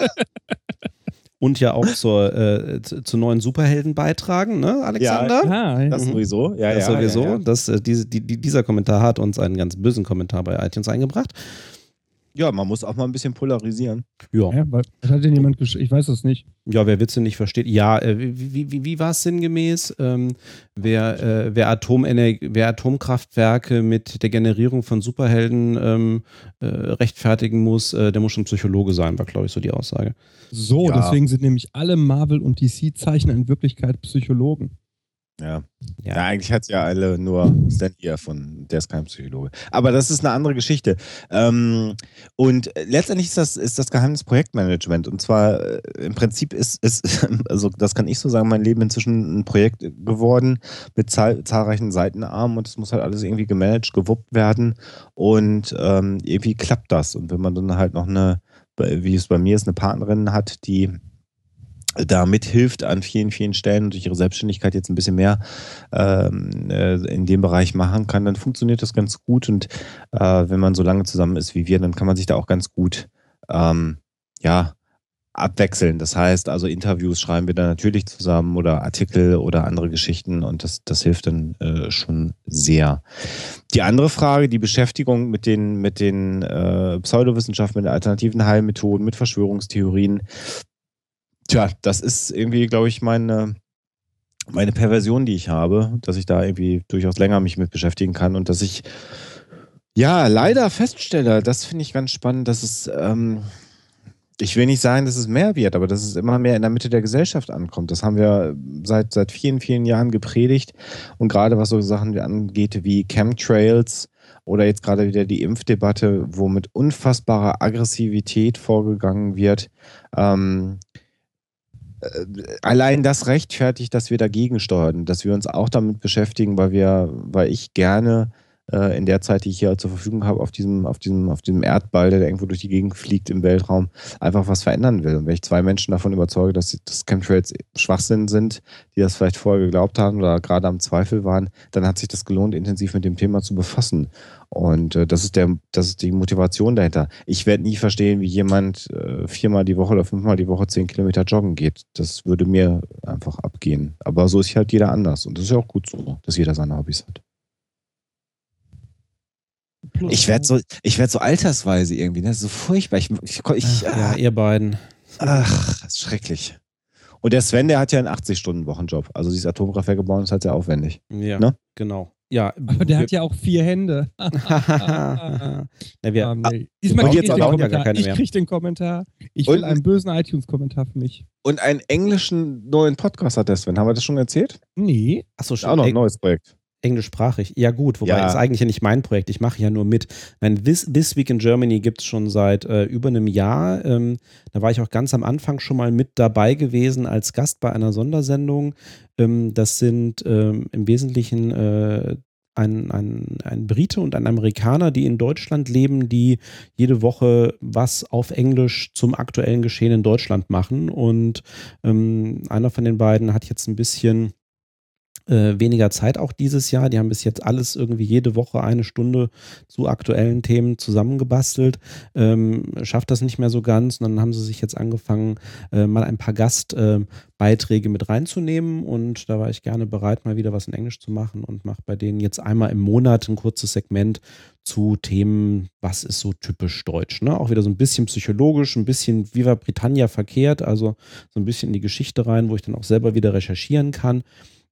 Und ja auch zur, äh, zu, zu neuen Superhelden beitragen, ne, Alexander? Ja. das Mhm. sowieso. Ja, Ja, ja, sowieso. Ja, ja. Das, äh, diese, die, die, dieser Kommentar hat uns einen ganz bösen Kommentar bei iTunes eingebracht. Ja, man muss auch mal ein bisschen polarisieren. Ja, Ja, was hat denn jemand geschrieben? Ich weiß es nicht. ja wer Witze nicht versteht. Ja, äh, wie, wie, wie, wie war es sinngemäß? Ähm, wer, äh, wer, Atomenerg wer Atomkraftwerke mit der Generierung von Superhelden ähm, äh, rechtfertigen muss, äh, der muss schon Psychologe sein, war, glaube ich, so die Aussage. So, Ja. deswegen sind nämlich alle Marvel- und DC-Zeichner in Wirklichkeit Psychologen. Ja. Ja. Ja, eigentlich hat es ja alle nur Stan Lee erfunden. Der ist kein Psychologe. Aber das ist eine andere Geschichte. Ähm, und letztendlich ist das, ist das Geheimnis Projektmanagement. Und zwar äh, im Prinzip ist, ist, also das kann ich so sagen, mein Leben inzwischen ein Projekt geworden mit zahl zahlreichen Seitenarmen und es muss halt alles irgendwie gemanagt, gewuppt werden. Und ähm, irgendwie klappt das. Und wenn man dann halt noch eine, wie es bei mir ist, eine Partnerin hat, die da mithilft an vielen, vielen Stellen und durch ihre Selbstständigkeit jetzt ein bisschen mehr ähm, äh, in dem Bereich machen kann, dann funktioniert das ganz gut. Und äh, wenn man so lange zusammen ist wie wir, dann kann man sich da auch ganz gut ähm, ja, abwechseln. Das heißt, also Interviews schreiben wir dann natürlich zusammen oder Artikel oder andere Geschichten und das, das hilft dann äh, schon sehr. Die andere Frage, die Beschäftigung mit den, mit den äh, Pseudowissenschaften, mit alternativen Heilmethoden, mit Verschwörungstheorien, Tja, das ist irgendwie, glaube ich, meine, meine Perversion, die ich habe, dass ich da irgendwie durchaus länger mich mit beschäftigen kann und dass ich ja leider feststelle, das finde ich ganz spannend, dass es, ähm, ich will nicht sagen, dass es mehr wird, aber dass es immer mehr in der Mitte der Gesellschaft ankommt. Das haben wir seit, seit vielen, vielen Jahren gepredigt und gerade was so Sachen angeht wie Chemtrails oder jetzt gerade wieder die Impfdebatte, wo mit unfassbarer Aggressivität vorgegangen wird, ähm, äh, allein das rechtfertigt, dass wir dagegen steuern, dass wir uns auch damit beschäftigen, weil wir, weil ich gerne äh, in der Zeit, die ich hier zur Verfügung habe, auf diesem, auf diesem, auf diesem Erdball, der irgendwo durch die Gegend fliegt im Weltraum, einfach was verändern will. Und wenn ich zwei Menschen davon überzeuge, dass dass Chemtrails Schwachsinn sind, die das vielleicht vorher geglaubt haben oder gerade am Zweifel waren, dann hat sich das gelohnt, intensiv mit dem Thema zu befassen. Und äh, das ist der, das ist die Motivation dahinter. Ich werde nie verstehen, wie jemand äh, viermal die Woche oder fünfmal die Woche zehn Kilometer joggen geht. Das würde mir einfach abgehen. Aber so ist halt jeder anders. Und das ist ja auch gut so, dass jeder seine Hobbys hat. Ich werde so, ich werde so altersweise irgendwie, ne? So furchtbar. Ich, ich, ich ja, ihr beiden. ach, das ist schrecklich. Und der Sven, der hat ja einen 80-Stunden-Wochenjob. Also dieses Atomkraftwerk bauen ist halt sehr aufwendig. Ja, Ne? genau. ja. Aber der hat ja auch vier Hände. Na, wir, Ah, nee. wir Diesmal brauchen krieg jetzt ich den Kommentar. keine Ich mehr. krieg den Kommentar. Ich will Und- einen bösen iTunes-Kommentar für mich. Und einen englischen neuen Podcast hat der Sven. Haben wir das schon erzählt? Nee. achso, Ist auch noch ein neues Projekt. Englischsprachig. Ja, gut, wobei Ja. das ist eigentlich ja nicht mein Projekt. Ich mache ja nur mit. Mein This, This Week in Germany gibt es schon seit äh, über einem Jahr. Ähm, da war ich auch ganz am Anfang schon mal mit dabei gewesen als Gast bei einer Sondersendung. Ähm, das sind ähm, im Wesentlichen äh, ein, ein, ein Brite und ein Amerikaner, die in Deutschland leben, die jede Woche was auf Englisch zum aktuellen Geschehen in Deutschland machen. Und ähm, einer von den beiden hat jetzt ein bisschen äh, weniger Zeit auch dieses Jahr. Die haben bis jetzt alles irgendwie jede Woche eine Stunde zu aktuellen Themen zusammengebastelt. Ähm, schafft das nicht mehr so ganz. Und dann haben sie sich jetzt angefangen, äh, mal ein paar Gastbeiträge mit reinzunehmen. Und da war ich gerne bereit, mal wieder was in Englisch zu machen und mache bei denen jetzt einmal im Monat ein kurzes Segment zu Themen, was ist so typisch deutsch. Ne? Auch wieder so ein bisschen psychologisch, ein bisschen Viva Britannia verkehrt, also so ein bisschen in die Geschichte rein, wo ich dann auch selber wieder recherchieren kann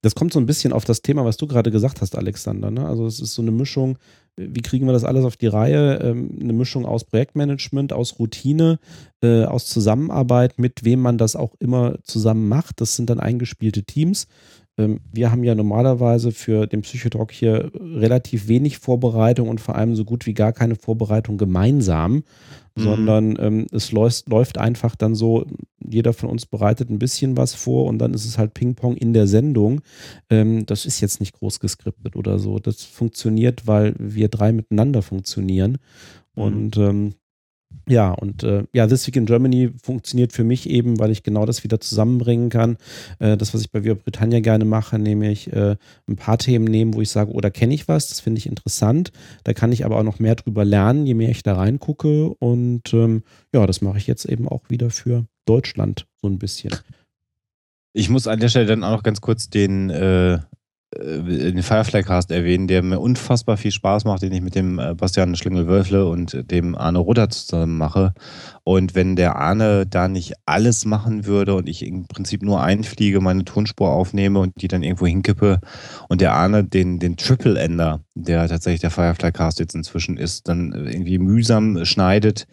das kommt so ein bisschen auf das Thema, was du gerade gesagt hast, Alexander. Ne? Also es ist so eine Mischung, wie kriegen wir das alles auf die Reihe? Ähm, eine Mischung aus Projektmanagement, aus Routine, äh, aus Zusammenarbeit, mit wem man das auch immer zusammen macht. Das sind dann eingespielte Teams. Ähm, wir haben ja normalerweise für den Psychotalk hier relativ wenig Vorbereitung und vor allem so gut wie gar keine Vorbereitung gemeinsam, Mhm. sondern ähm, es läuft, läuft einfach dann so, jeder von uns bereitet ein bisschen was vor und dann ist es halt Ping-Pong in der Sendung. Ähm, das ist jetzt nicht groß geskriptet oder so. Das funktioniert, weil wir drei miteinander funktionieren. Und ähm, ja, und äh, ja, This Week in Germany funktioniert für mich eben, weil ich genau das wieder zusammenbringen kann. Äh, das, was ich bei Via Britannia gerne mache, nämlich äh, ein paar Themen nehmen, wo ich sage, oh, da kenne ich was, das finde ich interessant. Da kann ich aber auch noch mehr drüber lernen, je mehr ich da reingucke. Und ähm, ja, das mache ich jetzt eben auch wieder für Deutschland so ein bisschen. Ich muss an der Stelle dann auch noch ganz kurz den, äh, den Firefly-Cast erwähnen, der mir unfassbar viel Spaß macht, den ich mit dem äh, Bastian Schlingel-Wölfle und dem Arne Rudder zusammen mache. Und wenn der Arne da nicht alles machen würde und ich im Prinzip nur einfliege, meine Tonspur aufnehme und die dann irgendwo hinkippe und der Arne den, den Triple-Ender, der tatsächlich der Firefly-Cast jetzt inzwischen ist, dann irgendwie mühsam schneidet,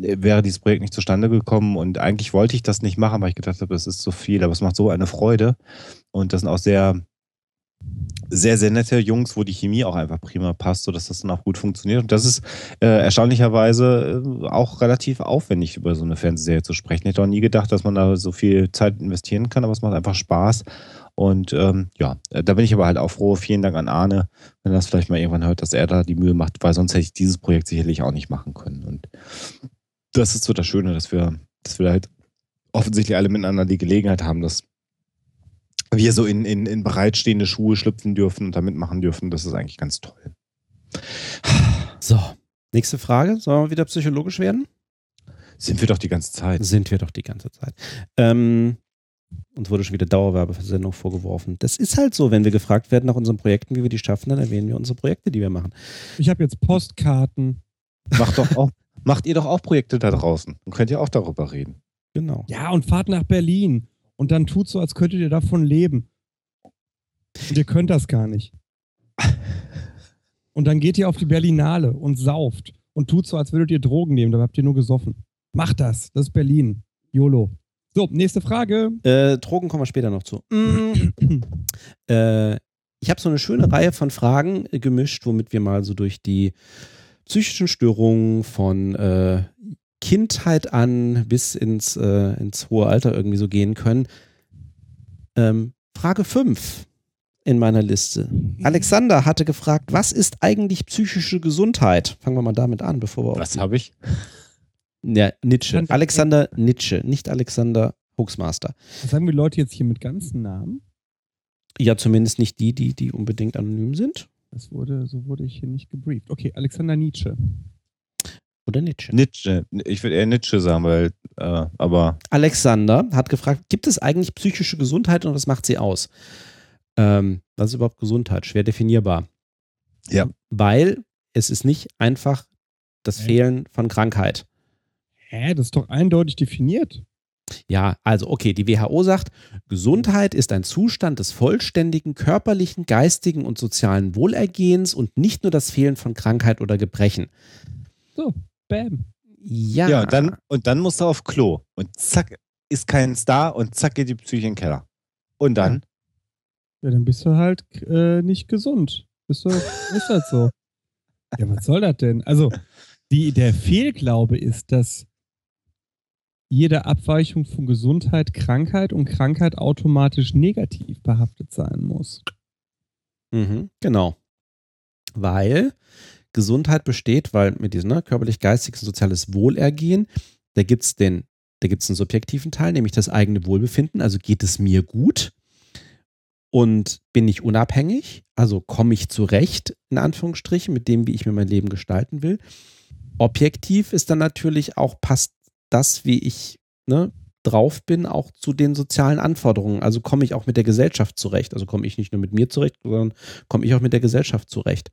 äh, wäre dieses Projekt nicht zustande gekommen. Und eigentlich wollte ich das nicht machen, weil ich gedacht habe, es ist zu viel, aber es macht so eine Freude. Und das sind auch sehr, sehr, sehr nette Jungs, wo die Chemie auch einfach prima passt, sodass das dann auch gut funktioniert. Und das ist äh, erstaunlicherweise äh, auch relativ aufwendig, über so eine Fernsehserie zu sprechen. Ich hätte auch nie gedacht, dass man da so viel Zeit investieren kann, aber es macht einfach Spaß. Und ähm, ja, äh, da bin ich aber halt auch froh. Vielen Dank an Arne, wenn er das vielleicht mal irgendwann hört, dass er da die Mühe macht, weil sonst hätte ich dieses Projekt sicherlich auch nicht machen können. Und das ist so das Schöne, dass wir, dass wir halt offensichtlich alle miteinander die Gelegenheit haben, dass wir so in, in, in bereitstehende Schuhe schlüpfen dürfen und da mitmachen dürfen. Das ist eigentlich ganz toll. So, nächste Frage. Sollen wir wieder psychologisch werden? Sind wir doch die ganze Zeit. Sind wir doch die ganze Zeit. Ähm, uns wurde schon wieder Dauerwerbesendung vorgeworfen. Das ist halt so, wenn wir gefragt werden nach unseren Projekten, wie wir die schaffen, dann erwähnen wir unsere Projekte, die wir machen. Ich habe jetzt Postkarten. Macht doch auch, macht ihr doch auch Projekte da draußen. Dann könnt ihr auch darüber reden. Genau. Ja, und fahrt nach Berlin. Und dann tut so, als könntet ihr davon leben. Und ihr könnt das gar nicht. Und dann geht ihr auf die Berlinale und sauft und tut so, als würdet ihr Drogen nehmen, dabei habt ihr nur gesoffen. Macht das. Das ist Berlin. YOLO. So, nächste Frage. Äh, Drogen kommen wir später noch zu. Mm. äh, ich habe so eine schöne Reihe von Fragen gemischt, womit wir mal so durch die psychischen Störungen von äh, Kindheit an bis ins, äh, ins hohe Alter irgendwie so gehen können. Ähm, Frage 5 in meiner Liste. Alexander hatte gefragt, was ist eigentlich psychische Gesundheit? Fangen wir mal damit an, bevor wir auf Was habe ich? Ja, Nietzsche. Alexander Nietzsche, nicht Alexander Hoaxmaster. Sagen wir Leute jetzt hier mit ganzen Namen? Ja, zumindest nicht die, die, die unbedingt anonym sind. Das wurde, so wurde ich hier nicht gebrieft. Okay, Alexander Nietzsche. Oder Nietzsche. Nietzsche. Ich würde eher Nietzsche sagen, weil, äh, aber Alexander hat gefragt, gibt es eigentlich psychische Gesundheit und was macht sie aus? Ähm, was ist überhaupt Gesundheit? Schwer definierbar. Ja. Weil es ist nicht einfach das Hä? Fehlen von Krankheit. Hä, das ist doch eindeutig definiert. Ja, also okay, die WHO sagt, Gesundheit ist ein Zustand des vollständigen körperlichen, geistigen und sozialen Wohlergehens und nicht nur das Fehlen von Krankheit oder Gebrechen. So, bam. Ja, Ja, und dann, und dann musst du auf Klo. Und zack, ist kein Star und zack geht die Psyche in den Keller. Und dann? Ja, dann bist du halt äh, nicht gesund. Bist du, ist das so. Ja, was soll das denn? Also, die, der Fehlglaube ist, dass jede Abweichung von Gesundheit Krankheit und Krankheit automatisch negativ behaftet sein muss. Mhm, genau. Weil Gesundheit besteht, weil mit diesem ne, körperlich, geistiges und soziales Wohlergehen, da gibt es den, da gibt es einen subjektiven Teil, nämlich das eigene Wohlbefinden, also geht es mir gut und bin ich unabhängig, also komme ich zurecht, in Anführungsstrichen, mit dem, wie ich mir mein Leben gestalten will. Objektiv ist dann natürlich auch, passt das, wie ich ne, drauf bin, auch zu den sozialen Anforderungen. Also komme ich auch mit der Gesellschaft zurecht. Also komme ich nicht nur mit mir zurecht, sondern komme ich auch mit der Gesellschaft zurecht.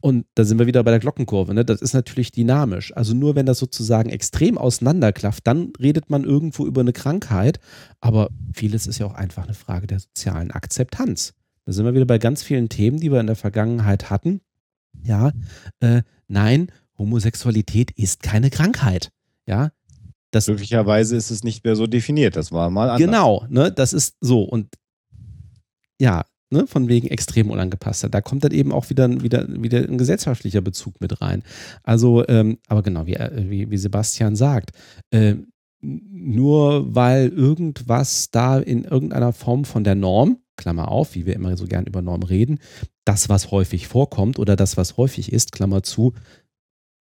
Und da sind wir wieder bei der Glockenkurve. Ne? Das ist natürlich dynamisch. Also nur wenn das sozusagen extrem auseinanderklafft, dann redet man irgendwo über eine Krankheit. Aber vieles ist ja auch einfach eine Frage der sozialen Akzeptanz. Da sind wir wieder bei ganz vielen Themen, die wir in der Vergangenheit hatten. Ja, äh, nein, Homosexualität ist keine Krankheit. Ja, das, Glücklicherweise ist es nicht mehr so definiert. Das war mal anders. Genau, ne, das ist so. Und ja, ne, von wegen extrem unangepasster. Da kommt dann eben auch wieder, wieder, wieder ein gesellschaftlicher Bezug mit rein. Also, ähm, aber genau, wie, wie, wie Sebastian sagt, äh, nur weil irgendwas da in irgendeiner Form von der Norm, Klammer auf, wie wir immer so gern über Norm reden, das, was häufig vorkommt oder das, was häufig ist, Klammer zu,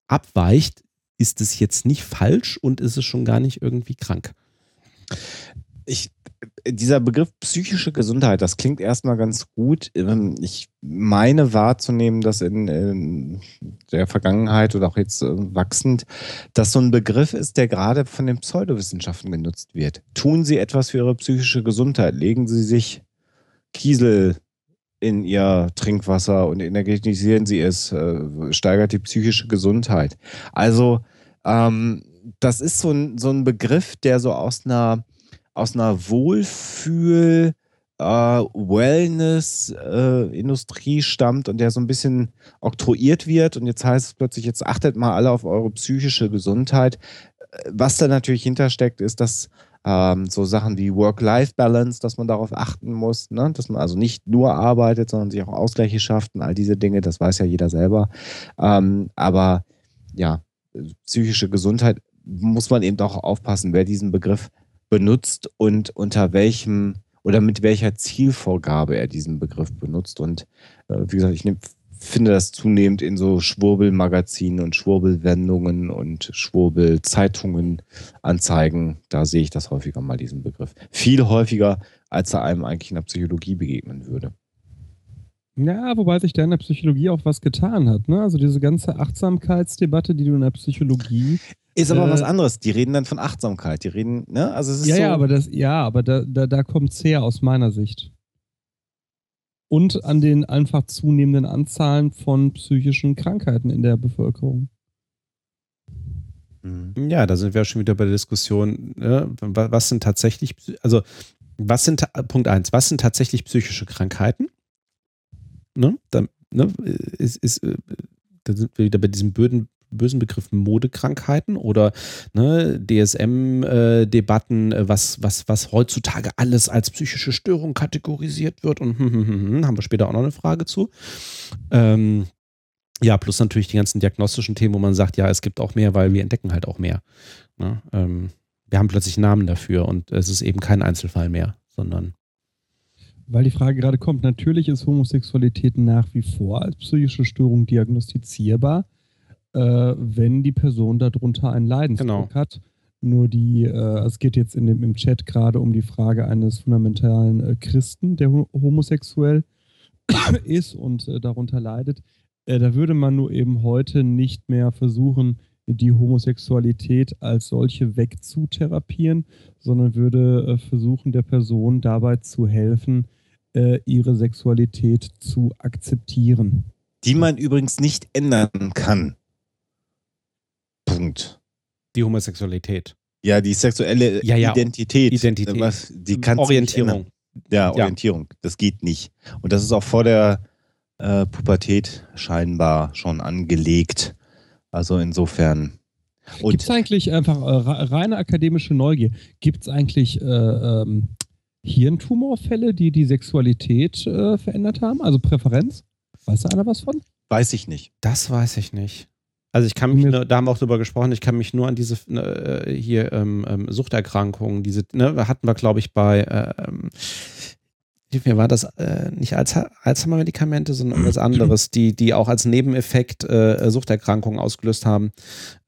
abweicht, ist es jetzt nicht falsch und ist es schon gar nicht irgendwie krank. Ich, dieser Begriff psychische Gesundheit, das klingt erstmal ganz gut. Ähm, Ich meine wahrzunehmen, dass in, in der Vergangenheit oder auch jetzt äh, wachsend, dass so ein Begriff ist, der gerade von den Pseudowissenschaften genutzt wird. Tun Sie etwas für Ihre psychische Gesundheit. Legen Sie sich Kiesel in Ihr Trinkwasser und energetisieren Sie es, äh, steigert die psychische Gesundheit. Also ähm, das ist so ein, so ein Begriff, der so aus einer aus einer Wohlfühl, äh, Wellness-Industrie stammt und der so ein bisschen oktroyiert wird. Und jetzt heißt es plötzlich, jetzt achtet mal alle auf eure psychische Gesundheit. Äh, Was da natürlich hintersteckt, ist, dass ähm, so Sachen wie Work-Life-Balance, dass man darauf achten muss, ne? dass man also nicht nur arbeitet, sondern sich auch Ausgleiche schafft und all diese Dinge, das weiß ja jeder selber. Ähm, aber ja, psychische Gesundheit muss man eben auch aufpassen, wer diesen Begriff benutzt und unter welchem oder mit welcher Zielvorgabe er diesen Begriff benutzt. Und äh, wie gesagt, ich nehm, finde das zunehmend in so Schwurbelmagazinen und Schwurbelwendungen und Schwurbelzeitungen anzeigen. Da sehe ich das häufiger mal, diesen Begriff. Viel häufiger, als er einem eigentlich in der Psychologie begegnen würde. Ja, wobei sich da in der Psychologie auch was getan hat. Ne? Also diese ganze Achtsamkeitsdebatte, die du in der Psychologie Ist aber Äh, was anderes. Die reden dann von Achtsamkeit. Die reden, ne? Also es ist Ja, so, ja, aber das, ja, aber da, da, da kommt es her aus meiner Sicht. Und an den einfach zunehmenden Anzahlen von psychischen Krankheiten in der Bevölkerung. Mhm. Ja, da sind wir schon wieder bei der Diskussion, ne? wa- was sind tatsächlich, also was sind, Punkt eins, was sind tatsächlich psychische Krankheiten? Ne? Da, ne? Ist, ist, äh, da sind wir wieder bei diesem böden, bösen Begriff Modekrankheiten oder ne, DSM-Debatten, äh, was, was, was heutzutage alles als psychische Störung kategorisiert wird und hm, hm, hm, hm, haben wir später auch noch eine Frage zu. Ähm, ja, plus natürlich die ganzen diagnostischen Themen, wo man sagt, ja, es gibt auch mehr, weil wir entdecken halt auch mehr. Ne? Ähm, wir haben plötzlich Namen dafür und es ist eben kein Einzelfall mehr, sondern Weil die Frage gerade kommt, natürlich ist Homosexualität nach wie vor als psychische Störung diagnostizierbar, äh, wenn die Person darunter einen Leidensdruck Genau. hat. Nur die, äh, es geht jetzt in dem, im Chat gerade um die Frage eines fundamentalen äh, Christen, der ho homosexuell ist und äh, darunter leidet. Äh, da würde man nur eben heute nicht mehr versuchen, die Homosexualität als solche wegzutherapieren, sondern würde äh, versuchen, der Person dabei zu helfen, äh, ihre Sexualität zu akzeptieren. Die man übrigens nicht ändern kann. Punkt. die Homosexualität. Ja, die sexuelle Ja, ja. Identität. Identität. Was, die kannst Orientierung. Ja, Orientierung. Das geht nicht. Und das ist auch vor der äh, Pubertät scheinbar schon angelegt. Also insofern. Gibt Und es eigentlich einfach äh, re- reine akademische Neugier? Gibt es eigentlich äh, ähm, Hirntumorfälle, die die Sexualität äh, verändert haben? Also Präferenz? Weiß da einer was von? weiß ich nicht. Das weiß ich nicht. Also ich kann mich, Mir- nur, da haben wir auch drüber gesprochen, ich kann mich nur an diese äh, hier ähm, ähm, Suchterkrankungen, diese, ne, hatten wir, glaube ich, bei, äh, ähm, wie war das, äh, nicht Alzhe- Alzheimer-Medikamente, sondern was anderes, die, die auch als Nebeneffekt äh, Suchterkrankungen ausgelöst haben.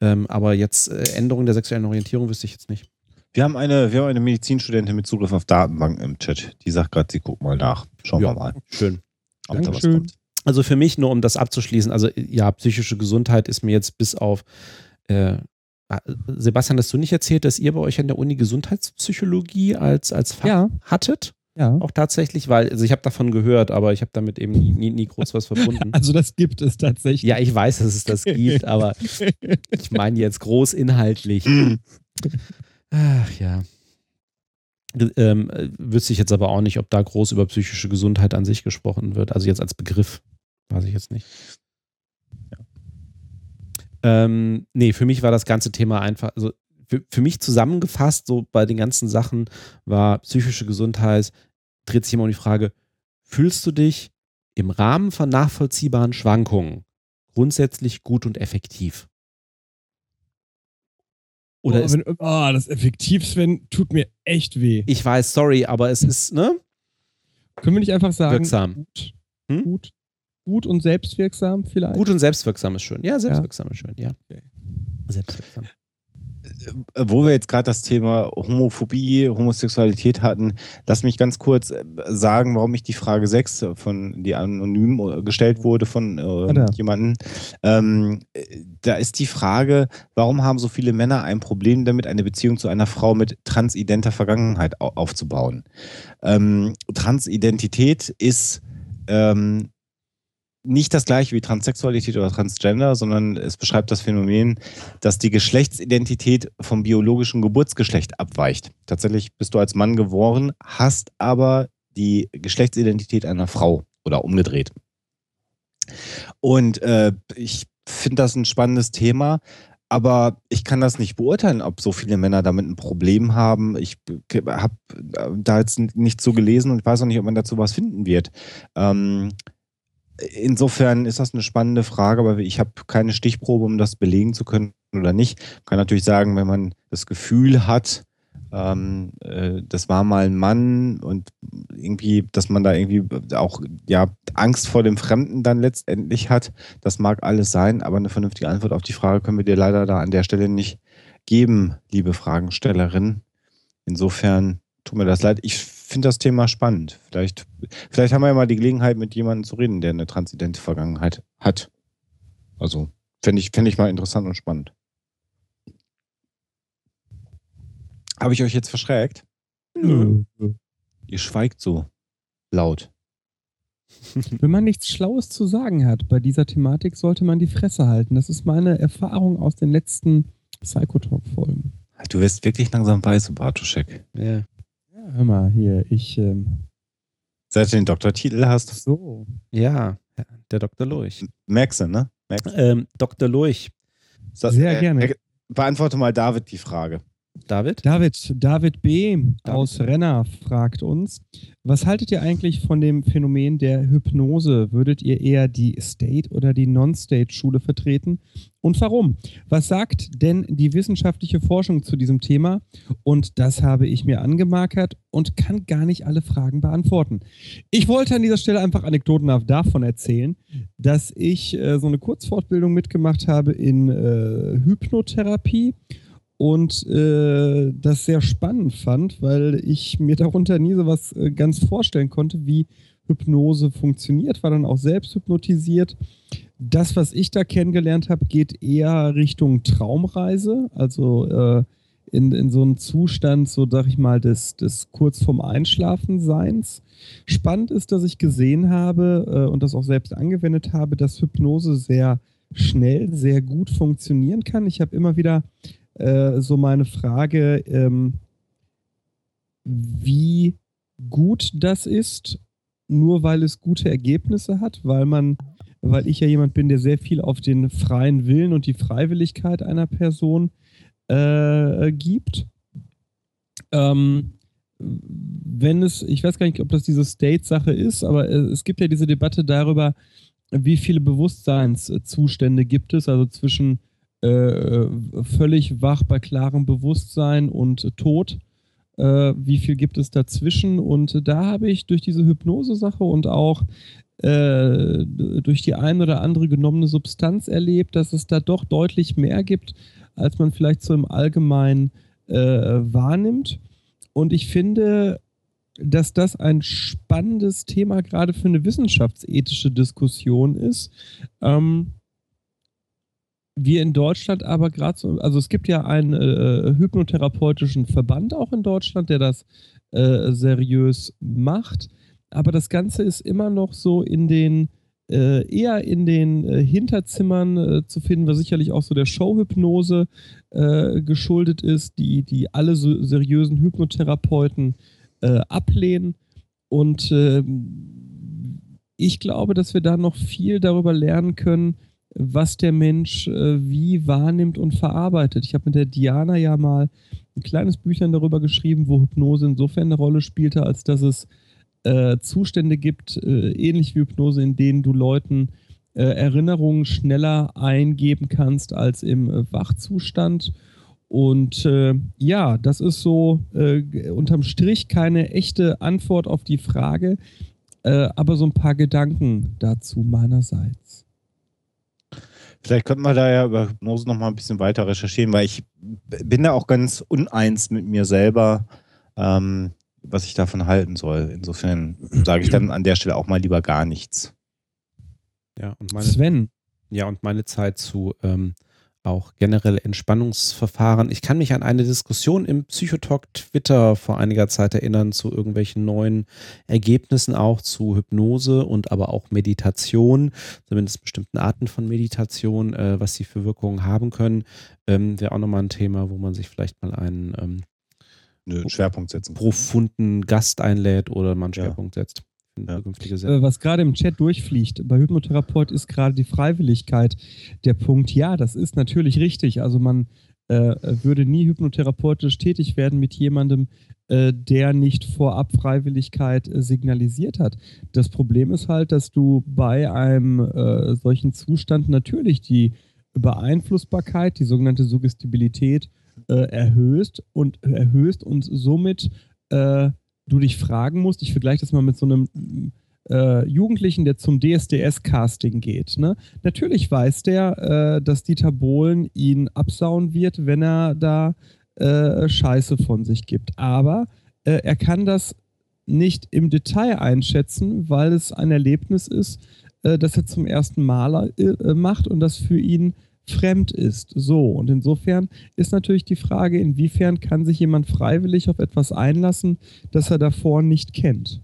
Ähm, aber jetzt äh, Änderung der sexuellen Orientierung wüsste ich jetzt nicht. Wir haben eine, wir haben eine Medizinstudentin mit Zugriff auf Datenbanken im Chat. Die sagt gerade, sie guckt mal nach. Schauen Ja. wir mal, Schön. ob da was Dankeschön. kommt. Also für mich, nur um das abzuschließen, also ja, psychische Gesundheit ist mir jetzt bis auf äh, Sebastian, hast du nicht erzählt, dass ihr bei euch an der Uni Gesundheitspsychologie als, als Fach Ja. hattet? Ja. Auch tatsächlich, weil, also ich habe davon gehört, aber ich habe damit eben nie, nie, nie groß was verbunden. Also das gibt es tatsächlich. Ja, ich weiß, dass es das gibt, aber ich meine jetzt groß inhaltlich. Ach ja. Ähm, äh, wüsste ich jetzt aber auch nicht, ob da groß über psychische Gesundheit an sich gesprochen wird. Also jetzt als Begriff. Weiß ich jetzt nicht. Ähm, nee, für mich war das ganze Thema einfach, also für, für mich zusammengefasst, so bei den ganzen Sachen, war psychische Gesundheit, dreht sich immer um die Frage, fühlst du dich im Rahmen von nachvollziehbaren Schwankungen grundsätzlich gut und effektiv? Oder oh, ist, wenn, oh, das effektiv, Sven, tut mir echt weh. ich weiß, sorry, aber es ist, ne? Können wir nicht einfach sagen, Wirksam. Gut, Hm? gut, gut und selbstwirksam vielleicht? Gut und selbstwirksam ist schön. Ja, selbstwirksam ist schön, ja. Okay. Selbstwirksam. Äh, Wo wir jetzt gerade das Thema Homophobie, Homosexualität hatten, lass mich ganz kurz äh, sagen, warum ich die Frage 6 von die anonym äh, gestellt wurde von äh, da. jemandem. Ähm, äh, da ist die Frage, warum haben so viele Männer ein Problem damit, eine Beziehung zu einer Frau mit transidenter Vergangenheit au aufzubauen? Ähm, Transidentität ist ähm, nicht das gleiche wie Transsexualität oder Transgender, sondern es beschreibt das Phänomen, dass die Geschlechtsidentität vom biologischen Geburtsgeschlecht abweicht. Tatsächlich bist du als Mann geboren, hast aber die Geschlechtsidentität einer Frau oder umgedreht. Und äh, ich finde das ein spannendes Thema, aber ich kann das nicht beurteilen, ob so viele Männer damit ein Problem haben. Ich habe da jetzt nicht so gelesen und weiß auch nicht, ob man dazu was finden wird. Ähm, insofern ist das eine spannende Frage, aber ich habe keine Stichprobe, um das belegen zu können oder nicht. Man kann natürlich sagen, wenn man das Gefühl hat, ähm, äh, das war mal ein Mann und irgendwie, dass man da irgendwie auch ja Angst vor dem Fremden dann letztendlich hat, das mag alles sein, aber eine vernünftige Antwort auf die Frage können wir dir leider da an der Stelle nicht geben, liebe Fragenstellerin. Insofern tut mir das leid. Ich finde das Thema spannend. Vielleicht, vielleicht haben wir ja mal die Gelegenheit, mit jemandem zu reden, der eine transidente Vergangenheit hat. Also, fände ich, fänd ich mal interessant und spannend. Habe ich euch jetzt verschreckt? Nö. Ihr schweigt so laut. Wenn man nichts Schlaues zu sagen hat bei dieser Thematik, sollte man die Fresse halten. Das ist meine Erfahrung aus den letzten Psychotalk-Folgen. Du wirst wirklich langsam weiß, Bartoschek. Ja. Ja, hör mal, hier, ich. Ähm, Seit du den Doktortitel hast, so. ja, der Dr. Lurch. merkst du, ne? Merkst du? Ähm, Dr. Lurch, Sehr gerne. beantworte mal David die Frage. David? David, David B. David. aus Renner fragt uns, was haltet ihr eigentlich von dem Phänomen der Hypnose? Würdet ihr eher die State- oder die Non-State-Schule vertreten? Und warum? Was sagt denn die wissenschaftliche Forschung zu diesem Thema? Und das habe ich mir angemarkert und kann gar nicht alle Fragen beantworten. Ich wollte an dieser Stelle einfach anekdotenhaft davon erzählen, dass ich äh, so eine Kurzfortbildung mitgemacht habe in äh, Hypnotherapie und äh, das sehr spannend fand, weil ich mir darunter nie so was äh, ganz vorstellen konnte, wie Hypnose funktioniert, war dann auch selbst hypnotisiert. Das, was ich da kennengelernt habe, geht eher Richtung Traumreise, also äh, in, in so einen Zustand, so sag ich mal, des, des kurz vorm Einschlafen-Seins. Spannend ist, dass ich gesehen habe äh, und das auch selbst angewendet habe, dass Hypnose sehr schnell, sehr gut funktionieren kann. Ich habe immer wieder äh, so meine Frage, ähm, wie gut das ist, nur weil es gute Ergebnisse hat, weil man, weil ich ja jemand bin, der sehr viel auf den freien Willen und die Freiwilligkeit einer Person äh, gibt. Ähm, wenn es, ich weiß gar nicht, ob das diese State-Sache ist, aber es gibt ja diese Debatte darüber, wie viele Bewusstseinszustände gibt es, also zwischen äh, völlig wach bei klarem Bewusstsein und Tod. Äh, wie viel gibt es dazwischen? Und da habe ich durch diese Hypnose-Sache und auch äh, durch die ein oder andere genommene Substanz erlebt, dass es da doch deutlich mehr gibt, als man vielleicht so im Allgemeinen äh, wahrnimmt. Und ich finde, dass das ein spannendes Thema gerade für eine wissenschaftsethische Diskussion ist. Ähm, wir in Deutschland aber gerade so, also es gibt ja einen äh, hypnotherapeutischen Verband auch in Deutschland, der das äh, seriös macht, aber das Ganze ist immer noch so in den äh, eher in den äh, Hinterzimmern äh, zu finden, was sicherlich auch so der Showhypnose äh, geschuldet ist, die, die alle so seriösen Hypnotherapeuten ablehnen. Und ähm, ich glaube, dass wir da noch viel darüber lernen können, was der Mensch äh, wie wahrnimmt und verarbeitet. Ich habe mit der Diana ja mal ein kleines Büchlein darüber geschrieben, wo Hypnose insofern eine Rolle spielte, als dass es äh, Zustände gibt, äh, ähnlich wie Hypnose, in denen du Leuten äh, Erinnerungen schneller eingeben kannst als im äh, Wachzustand. Und äh, ja, das ist so unterm Strich keine echte Antwort auf die Frage, aber so ein paar Gedanken dazu meinerseits. Vielleicht könnten wir da ja über Hypnose noch mal ein bisschen weiter recherchieren, weil ich bin da auch ganz uneins mit mir selber, ähm, was ich davon halten soll. Insofern sage ich dann an der Stelle auch mal lieber gar nichts. Ja, und meine, Sven. Ja, und meine Zeit zu ähm, auch generell Entspannungsverfahren. Ich kann mich an eine Diskussion im Psychotalk Twitter vor einiger Zeit erinnern zu irgendwelchen neuen Ergebnissen auch zu Hypnose und aber auch Meditation, zumindest bestimmten Arten von Meditation, äh, was sie für Wirkungen haben können. Ähm, Wäre auch nochmal ein Thema, wo man sich vielleicht mal einen ähm, Schwerpunkt setzen profunden Gast einlädt oder man einen Schwerpunkt ja. setzt zukünftige Sendung. Äh, was gerade im Chat durchfliegt, bei Hypnotherapeut ist gerade die Freiwilligkeit der Punkt. Ja, das ist natürlich richtig. Also man äh, würde nie hypnotherapeutisch tätig werden mit jemandem, äh, der nicht vorab Freiwilligkeit äh, signalisiert hat. Das Problem ist halt, dass du bei einem äh, solchen Zustand natürlich die Beeinflussbarkeit, die sogenannte Suggestibilität äh, erhöhst und erhöhst und somit du dich fragen musst, ich vergleiche das mal mit so einem äh, Jugendlichen, der zum DSDS-Casting geht. Ne? Natürlich weiß der, äh, dass Dieter Bohlen ihn absauen wird, wenn er da äh, Scheiße von sich gibt. Aber äh, er kann das nicht im Detail einschätzen, weil es ein Erlebnis ist, äh, das er zum ersten Mal äh, macht und das für ihn fremd ist. So, und insofern ist natürlich die Frage, inwiefern kann sich jemand freiwillig auf etwas einlassen, das er davor nicht kennt.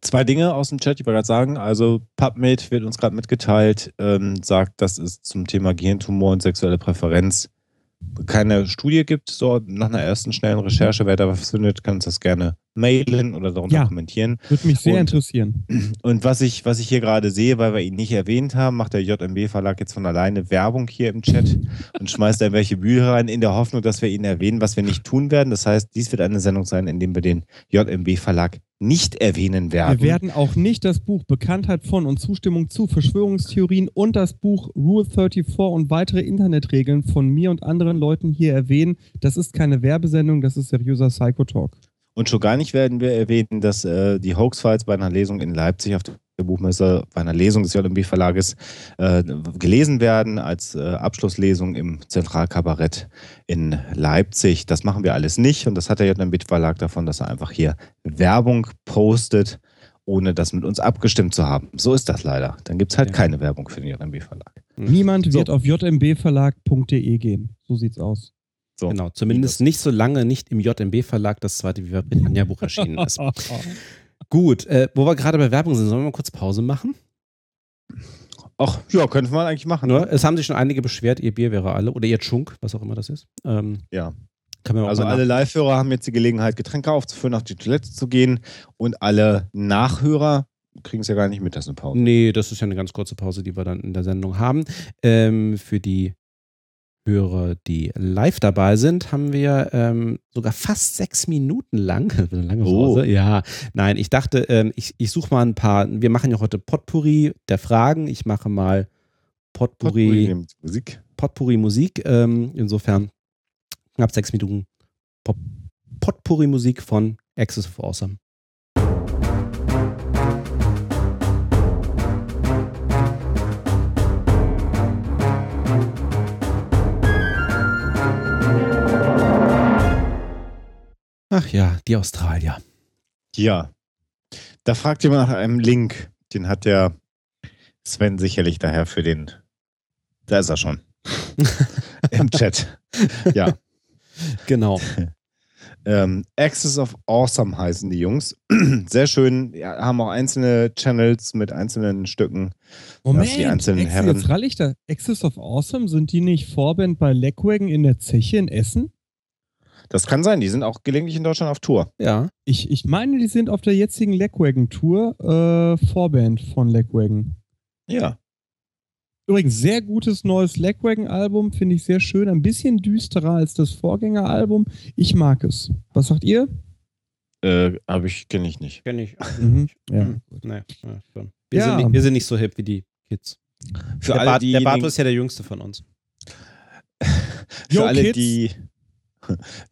Zwei Dinge aus dem Chat, ich wollte gerade sagen. Also PubMed wird uns gerade mitgeteilt, ähm, sagt, dass es zum Thema Gehirntumor und sexuelle Präferenz keine Studie gibt, so nach einer ersten schnellen Recherche, wer da was findet, kann uns das gerne mailen oder darunter ja, kommentieren. Würde mich sehr und, interessieren. Und was ich, was ich hier gerade sehe, weil wir ihn nicht erwähnt haben, macht der JMB-Verlag jetzt von alleine Werbung hier im Chat und schmeißt da welche Bücher rein, in der Hoffnung, dass wir ihn erwähnen, was wir nicht tun werden. Das heißt, dies wird eine Sendung sein, in dem wir den JMB-Verlag nicht erwähnen werden. Wir werden auch nicht das Buch Bekanntheit von und Zustimmung zu Verschwörungstheorien und das Buch Rule 34 und weitere Internetregeln von mir und anderen Leuten hier erwähnen. Das ist keine Werbesendung, das ist seriöser Psychotalk. Und schon gar nicht werden wir erwähnen, dass äh, die Hoax-Files bei einer Lesung in Leipzig auf der Buchmesse, bei einer Lesung des JMB-Verlages äh, gelesen werden, als äh, Abschlusslesung im Zentralkabarett in Leipzig. Das machen wir alles nicht und das hat der JMB-Verlag davon, dass er einfach hier Werbung postet, ohne das mit uns abgestimmt zu haben. So ist das leider. Dann gibt es halt ja. keine Werbung für den JMB-Verlag. Niemand so. wird auf jmbverlag.de gehen. So sieht's aus. So. Genau, zumindest nicht so lange nicht im JMB-Verlag das zweite Viva Britannia-Buch erschienen ist. Gut, äh, wo wir gerade bei Werbung sind, sollen wir mal kurz Pause machen? Ach, ja, könnte man eigentlich machen. Nur, es haben sich schon einige beschwert, ihr Bier wäre alle, oder ihr Chunk, was auch immer das ist. Ähm, Ja. Also alle Live-Hörer haben jetzt die Gelegenheit, Getränke aufzufüllen, auf die Toilette zu gehen und alle Nachhörer kriegen es ja gar nicht mit, dass eine Pause. Nee, das ist ja eine ganz kurze Pause, die wir dann in der Sendung haben. Ähm, für die Hörer, die live dabei sind, haben wir ähm, sogar fast sechs Minuten lang. Eine lange Oh. Pause. Ja, nein, ich dachte, ähm, ich, ich suche mal ein paar. Wir machen ja heute Potpourri der Fragen. Ich mache mal Potpourri, Potpourri Musik. Potpourri Musik. Ähm, insofern knapp sechs Minuten Pop Potpourri Musik von Access of Awesome. Ach ja, die Australier. Ja. Da fragt jemand nach einem Link. Den hat der Sven sicherlich daher für den. Da ist er schon. Im Chat. Ja. Genau. Ähm, Axis of Awesome heißen die Jungs. Sehr schön. Ja, haben auch einzelne Channels mit einzelnen Stücken. Moment, die einzelnen Ex- Herren. jetzt rall ich da. Axis of Awesome, sind die nicht Vorband bei Legwagon in der Zeche in Essen? Das kann sein. Die sind auch gelegentlich in Deutschland auf Tour. Ja. Ich, ich meine, die sind auf der jetzigen Legwagon-Tour äh, Vorband von Legwagon. Ja. Übrigens, sehr gutes neues Legwagon-Album, finde ich sehr schön. Ein bisschen düsterer als das Vorgängeralbum. Ich mag es. Was sagt ihr? Äh, aber ich kenne ich nicht. Kenn ich. Mhm. Ja. Hm. Nee, ja, schon. Wir, Ja. Sind nicht, wir sind nicht so hip wie die Kids. Für der, alle, die, der Barto ist ja der jüngste von uns. für Yo, alle, Kids. die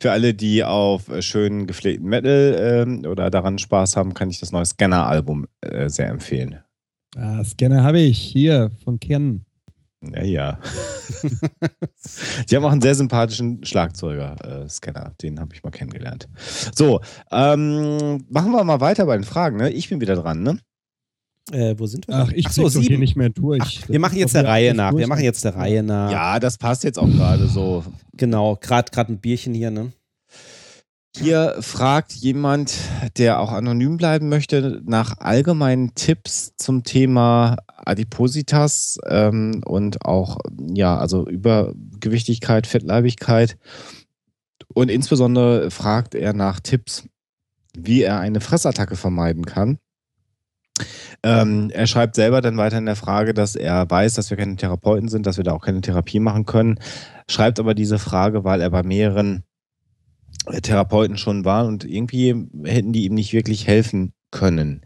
für alle, die auf äh, schönen gepflegten Metal ähm, oder daran Spaß haben, kann ich das neue Scanner-Album äh, sehr empfehlen. Ah, Scanner habe ich. Hier, von Ken. Ja, ja. die haben auch einen sehr sympathischen Schlagzeuger, äh, Scanner. Den habe ich mal kennengelernt. So, ähm, machen wir mal weiter bei den Fragen. Ne? Ich bin wieder dran, ne? Äh, wo sind wir? Ach, ich Ach so, hier sieben. nicht mehr durch. Ach, wir machen jetzt der Reihe nach. Wir machen jetzt der Reihe nach. Ja, das passt jetzt auch gerade so. Genau, gerade gerade ein Bierchen hier, ne? Hier fragt jemand, der auch anonym bleiben möchte, nach allgemeinen Tipps zum Thema Adipositas ähm, und auch, ja, also Übergewichtigkeit, Fettleibigkeit. Und insbesondere fragt er nach Tipps, wie er eine Fressattacke vermeiden kann. Ähm, er schreibt selber dann weiter in der Frage, dass er weiß, dass wir keine Therapeuten sind, dass wir da auch keine Therapie machen können. Schreibt aber diese Frage, weil er bei mehreren Therapeuten schon waren und irgendwie hätten die ihm nicht wirklich helfen können.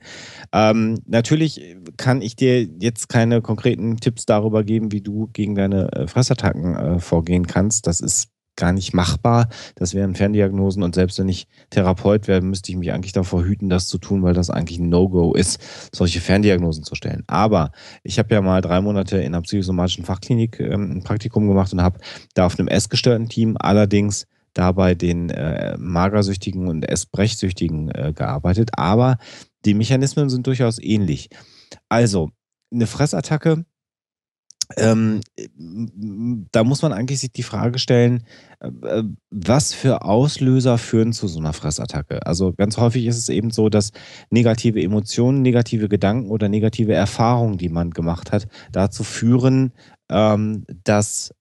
Ähm, natürlich kann ich dir jetzt keine konkreten Tipps darüber geben, wie du gegen deine äh, Fressattacken äh, vorgehen kannst. Das ist gar nicht machbar. Das wären Ferndiagnosen und selbst wenn ich Therapeut wäre, müsste ich mich eigentlich davor hüten, das zu tun, weil das eigentlich ein No-Go ist, solche Ferndiagnosen zu stellen. Aber ich habe ja mal drei Monate in einer psychosomatischen Fachklinik ähm, ein Praktikum gemacht und habe da auf einem essgestörten Team allerdings dabei den äh, Magersüchtigen und Essbrechsüchtigen äh, gearbeitet. Aber die Mechanismen sind durchaus ähnlich. Also, eine Fressattacke, ähm, da muss man eigentlich sich die Frage stellen, äh, was für Auslöser führen zu so einer Fressattacke? Also ganz häufig ist es eben so, dass negative Emotionen, negative Gedanken oder negative Erfahrungen, die man gemacht hat, dazu führen, ähm, dass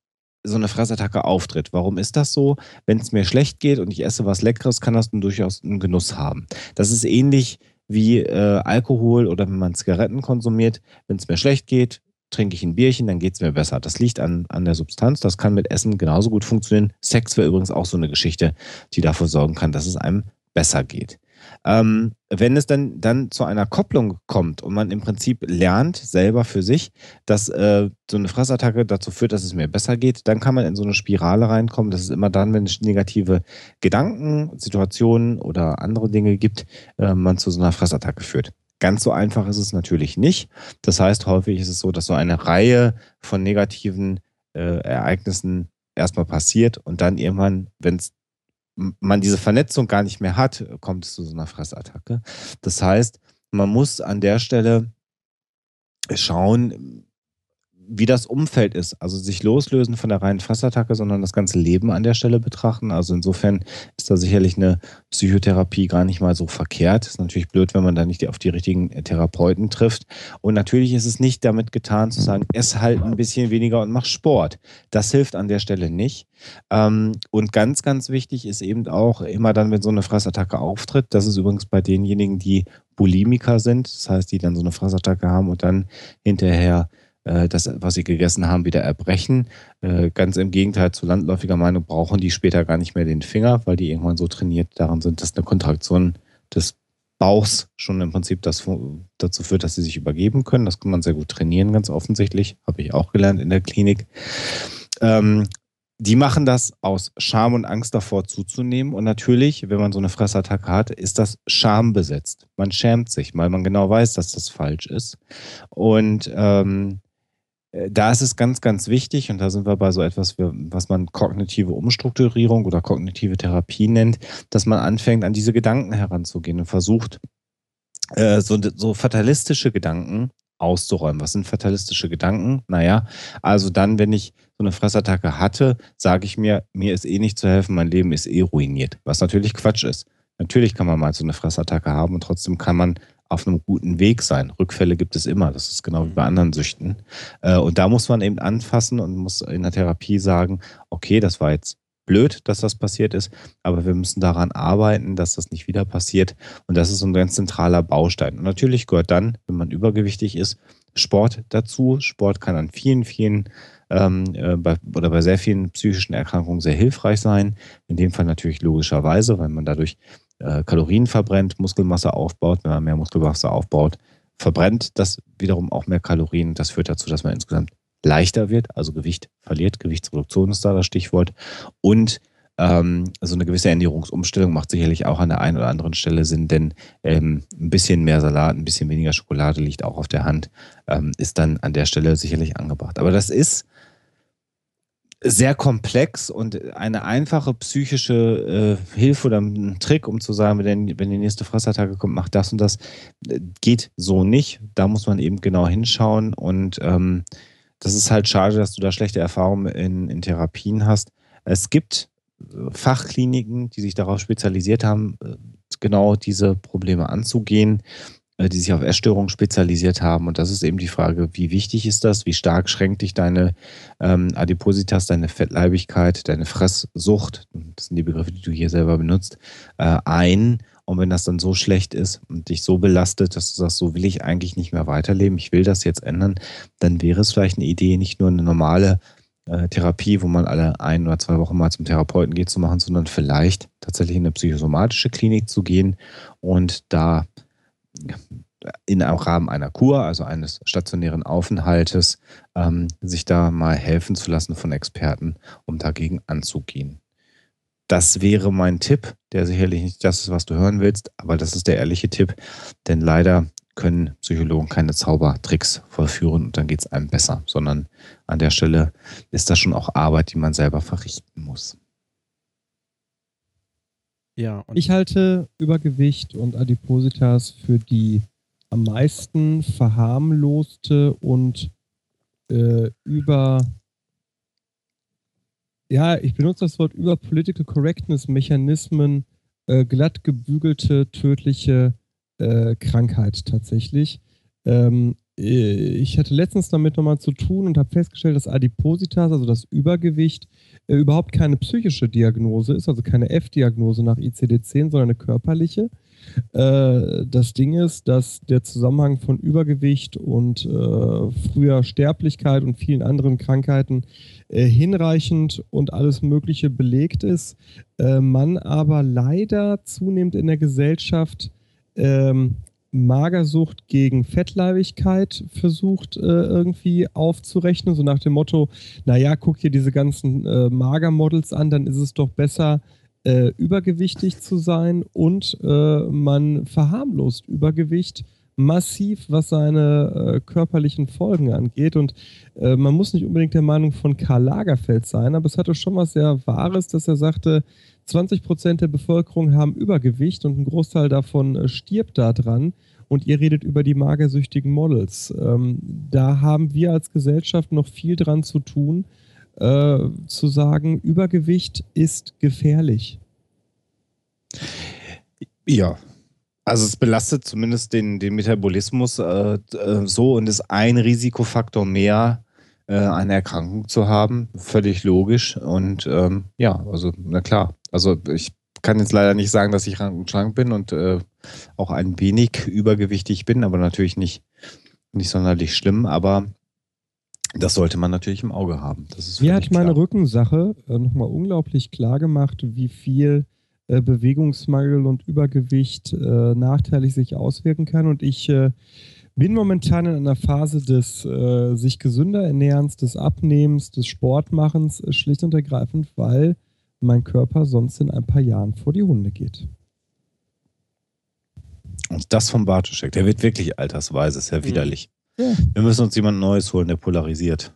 so eine Fressattacke auftritt. Warum ist das so? Wenn es mir schlecht geht und ich esse was Leckeres, kann das dann durchaus einen Genuss haben. Das ist ähnlich wie äh, Alkohol oder wenn man Zigaretten konsumiert. Wenn es mir schlecht geht, trinke ich ein Bierchen, dann geht es mir besser. Das liegt an, an der Substanz. Das kann mit Essen genauso gut funktionieren. Sex wäre übrigens auch so eine Geschichte, die dafür sorgen kann, dass es einem besser geht. Ähm, wenn es dann, dann zu einer Kopplung kommt und man im Prinzip lernt selber für sich, dass äh, so eine Fressattacke dazu führt, dass es mir besser geht, dann kann man in so eine Spirale reinkommen. Das ist immer dann, wenn es negative Gedanken, Situationen oder andere Dinge gibt, äh, man zu so einer Fressattacke führt. Ganz so einfach ist es natürlich nicht. Das heißt, häufig ist es so, dass so eine Reihe von negativen äh, Ereignissen erstmal passiert und dann irgendwann, wenn man diese Vernetzung gar nicht mehr hat, kommt es zu so einer Fressattacke. Das heißt, man muss an der Stelle schauen, wie das Umfeld ist. Also sich loslösen von der reinen Fressattacke, sondern das ganze Leben an der Stelle betrachten. Also insofern ist da sicherlich eine Psychotherapie gar nicht mal so verkehrt. Ist natürlich blöd, wenn man da nicht auf die richtigen Therapeuten trifft. Und natürlich ist es nicht damit getan zu sagen, ess halt ein bisschen weniger und mach Sport. Das hilft an der Stelle nicht. Ähm, und ganz, ganz wichtig ist eben auch immer dann, wenn so eine Fressattacke auftritt, das ist übrigens bei denjenigen, die Bulimiker sind, das heißt, die dann so eine Fressattacke haben und dann hinterher äh, das, was sie gegessen haben, wieder erbrechen. Äh, ganz im Gegenteil zu landläufiger Meinung brauchen die später gar nicht mehr den Finger, weil die irgendwann so trainiert daran sind, dass eine Kontraktion des Bauchs schon im Prinzip das dazu führt, dass sie sich übergeben können. Das kann man sehr gut trainieren, ganz offensichtlich. Habe ich auch gelernt in der Klinik. Ähm, die machen das aus Scham und Angst davor zuzunehmen. Und natürlich, wenn man so eine Fressattacke hat, ist das schambesetzt. Man schämt sich, weil man genau weiß, dass das falsch ist. Und ähm, äh, da ist es ganz, ganz wichtig, und da sind wir bei so etwas, was man kognitive Umstrukturierung oder kognitive Therapie nennt, dass man anfängt, an diese Gedanken heranzugehen und versucht, äh, so, so fatalistische Gedanken auszuräumen. Was sind fatalistische Gedanken? Naja, also dann, wenn ich so eine Fressattacke hatte, sage ich mir, mir ist eh nicht zu helfen, mein Leben ist eh ruiniert. Was natürlich Quatsch ist. Natürlich kann man mal so eine Fressattacke haben und trotzdem kann man auf einem guten Weg sein. Rückfälle gibt es immer. Das ist genau wie bei mhm. anderen Süchten. Äh, und da muss man eben anfassen und muss in der Therapie sagen, okay, das war jetzt blöd, dass das passiert ist, aber wir müssen daran arbeiten, dass das nicht wieder passiert. Und das ist ein ganz zentraler Baustein. Und natürlich gehört dann, wenn man übergewichtig ist, Sport dazu. Sport kann an vielen, vielen ähm, äh, bei, oder bei sehr vielen psychischen Erkrankungen sehr hilfreich sein. In dem Fall natürlich logischerweise, weil man dadurch äh, Kalorien verbrennt, Muskelmasse aufbaut. Wenn man mehr Muskelmasse aufbaut, verbrennt das wiederum auch mehr Kalorien. Das führt dazu, dass man insgesamt leichter wird, also Gewicht verliert. Gewichtsreduktion ist da das Stichwort. Und ähm, so eine gewisse Ernährungsumstellung macht sicherlich auch an der einen oder anderen Stelle Sinn, denn ähm, ein bisschen mehr Salat, ein bisschen weniger Schokolade liegt auch auf der Hand, ähm, ist dann an der Stelle sicherlich angebracht. Aber das ist sehr komplex und eine einfache psychische äh, Hilfe oder ein Trick, um zu sagen, wenn, wenn die nächste Fressattacke kommt, macht das und das, äh, geht so nicht. Da muss man eben genau hinschauen und ähm, das ist halt schade, dass du da schlechte Erfahrungen in, in Therapien hast. Es gibt Fachkliniken, die sich darauf spezialisiert haben, äh, genau diese Probleme anzugehen. Äh, die sich auf Essstörungen spezialisiert haben. Und das ist eben die Frage, wie wichtig ist das? Wie stark schränkt dich deine ähm, Adipositas, deine Fettleibigkeit, deine Fresssucht, das sind die Begriffe, die du hier selber benutzt, äh, ein? Und wenn das dann so schlecht ist und dich so belastet, dass du sagst, so will ich eigentlich nicht mehr weiterleben, ich will das jetzt ändern, dann wäre es vielleicht eine Idee, nicht nur eine normale äh, Therapie, wo man alle ein oder zwei Wochen mal zum Therapeuten geht, zu machen, sondern vielleicht tatsächlich in eine psychosomatische Klinik zu gehen und da in einem Rahmen einer Kur, also eines stationären Aufenthaltes, ähm, sich da mal helfen zu lassen von Experten, um dagegen anzugehen. Das wäre mein Tipp, der sicherlich nicht das ist, was du hören willst, aber das ist der ehrliche Tipp, denn leider können Psychologen keine Zaubertricks vollführen und dann geht es einem besser, sondern an der Stelle ist das schon auch Arbeit, die man selber verrichten muss. Ja, ich halte Übergewicht und Adipositas für die am meisten verharmloste und äh, über ja, ich benutze das Wort über Political Correctness Mechanismen äh, glatt gebügelte tödliche äh, Krankheit tatsächlich. Ähm, äh, ich hatte letztens damit nochmal zu tun und habe festgestellt, dass Adipositas, also das Übergewicht, äh, überhaupt keine psychische Diagnose ist, also keine F-Diagnose nach ICD-10, sondern eine körperliche. Äh, das Ding ist, dass der Zusammenhang von Übergewicht und äh, früher Sterblichkeit und vielen anderen Krankheiten äh, hinreichend und alles Mögliche belegt ist, äh, man aber leider zunehmend in der Gesellschaft ähm, Magersucht gegen Fettleibigkeit versucht äh, irgendwie aufzurechnen, so nach dem Motto, naja, guck dir diese ganzen äh, Magermodels an, dann ist es doch besser, äh, übergewichtig zu sein und äh, man verharmlost Übergewicht massiv, was seine äh, körperlichen Folgen angeht. Und äh, man muss nicht unbedingt der Meinung von Karl Lagerfeld sein, aber es hatte schon was sehr Wahres, dass er sagte, 20 Prozent der Bevölkerung haben Übergewicht und ein Großteil davon äh, stirbt daran. und ihr redet über die magersüchtigen Models. Ähm, da haben wir als Gesellschaft noch viel dran zu tun, äh, zu sagen, Übergewicht ist gefährlich. Ja, also es belastet zumindest den, den Metabolismus äh, äh, so und ist ein Risikofaktor mehr, äh, eine Erkrankung zu haben. Völlig logisch. Und ähm, ja, also na klar. Also ich kann jetzt leider nicht sagen, dass ich schlank bin und äh, auch ein wenig übergewichtig bin, aber natürlich nicht, nicht sonderlich schlimm. Aber das sollte man natürlich im Auge haben. Das ist Mir hat meine klar. Rückensache äh, nochmal unglaublich klar gemacht, wie viel äh, Bewegungsmangel und Übergewicht äh, nachteilig sich auswirken kann. Und ich äh, bin momentan in einer Phase des äh, sich gesünder ernährens, des Abnehmens, des Sportmachens, schlicht und ergreifend, weil mein Körper sonst in ein paar Jahren vor die Hunde geht. Und das vom Bartoschek, der wird wirklich altersweise, ist ja mhm. widerlich. Ja. Wir müssen uns jemand Neues holen, der polarisiert.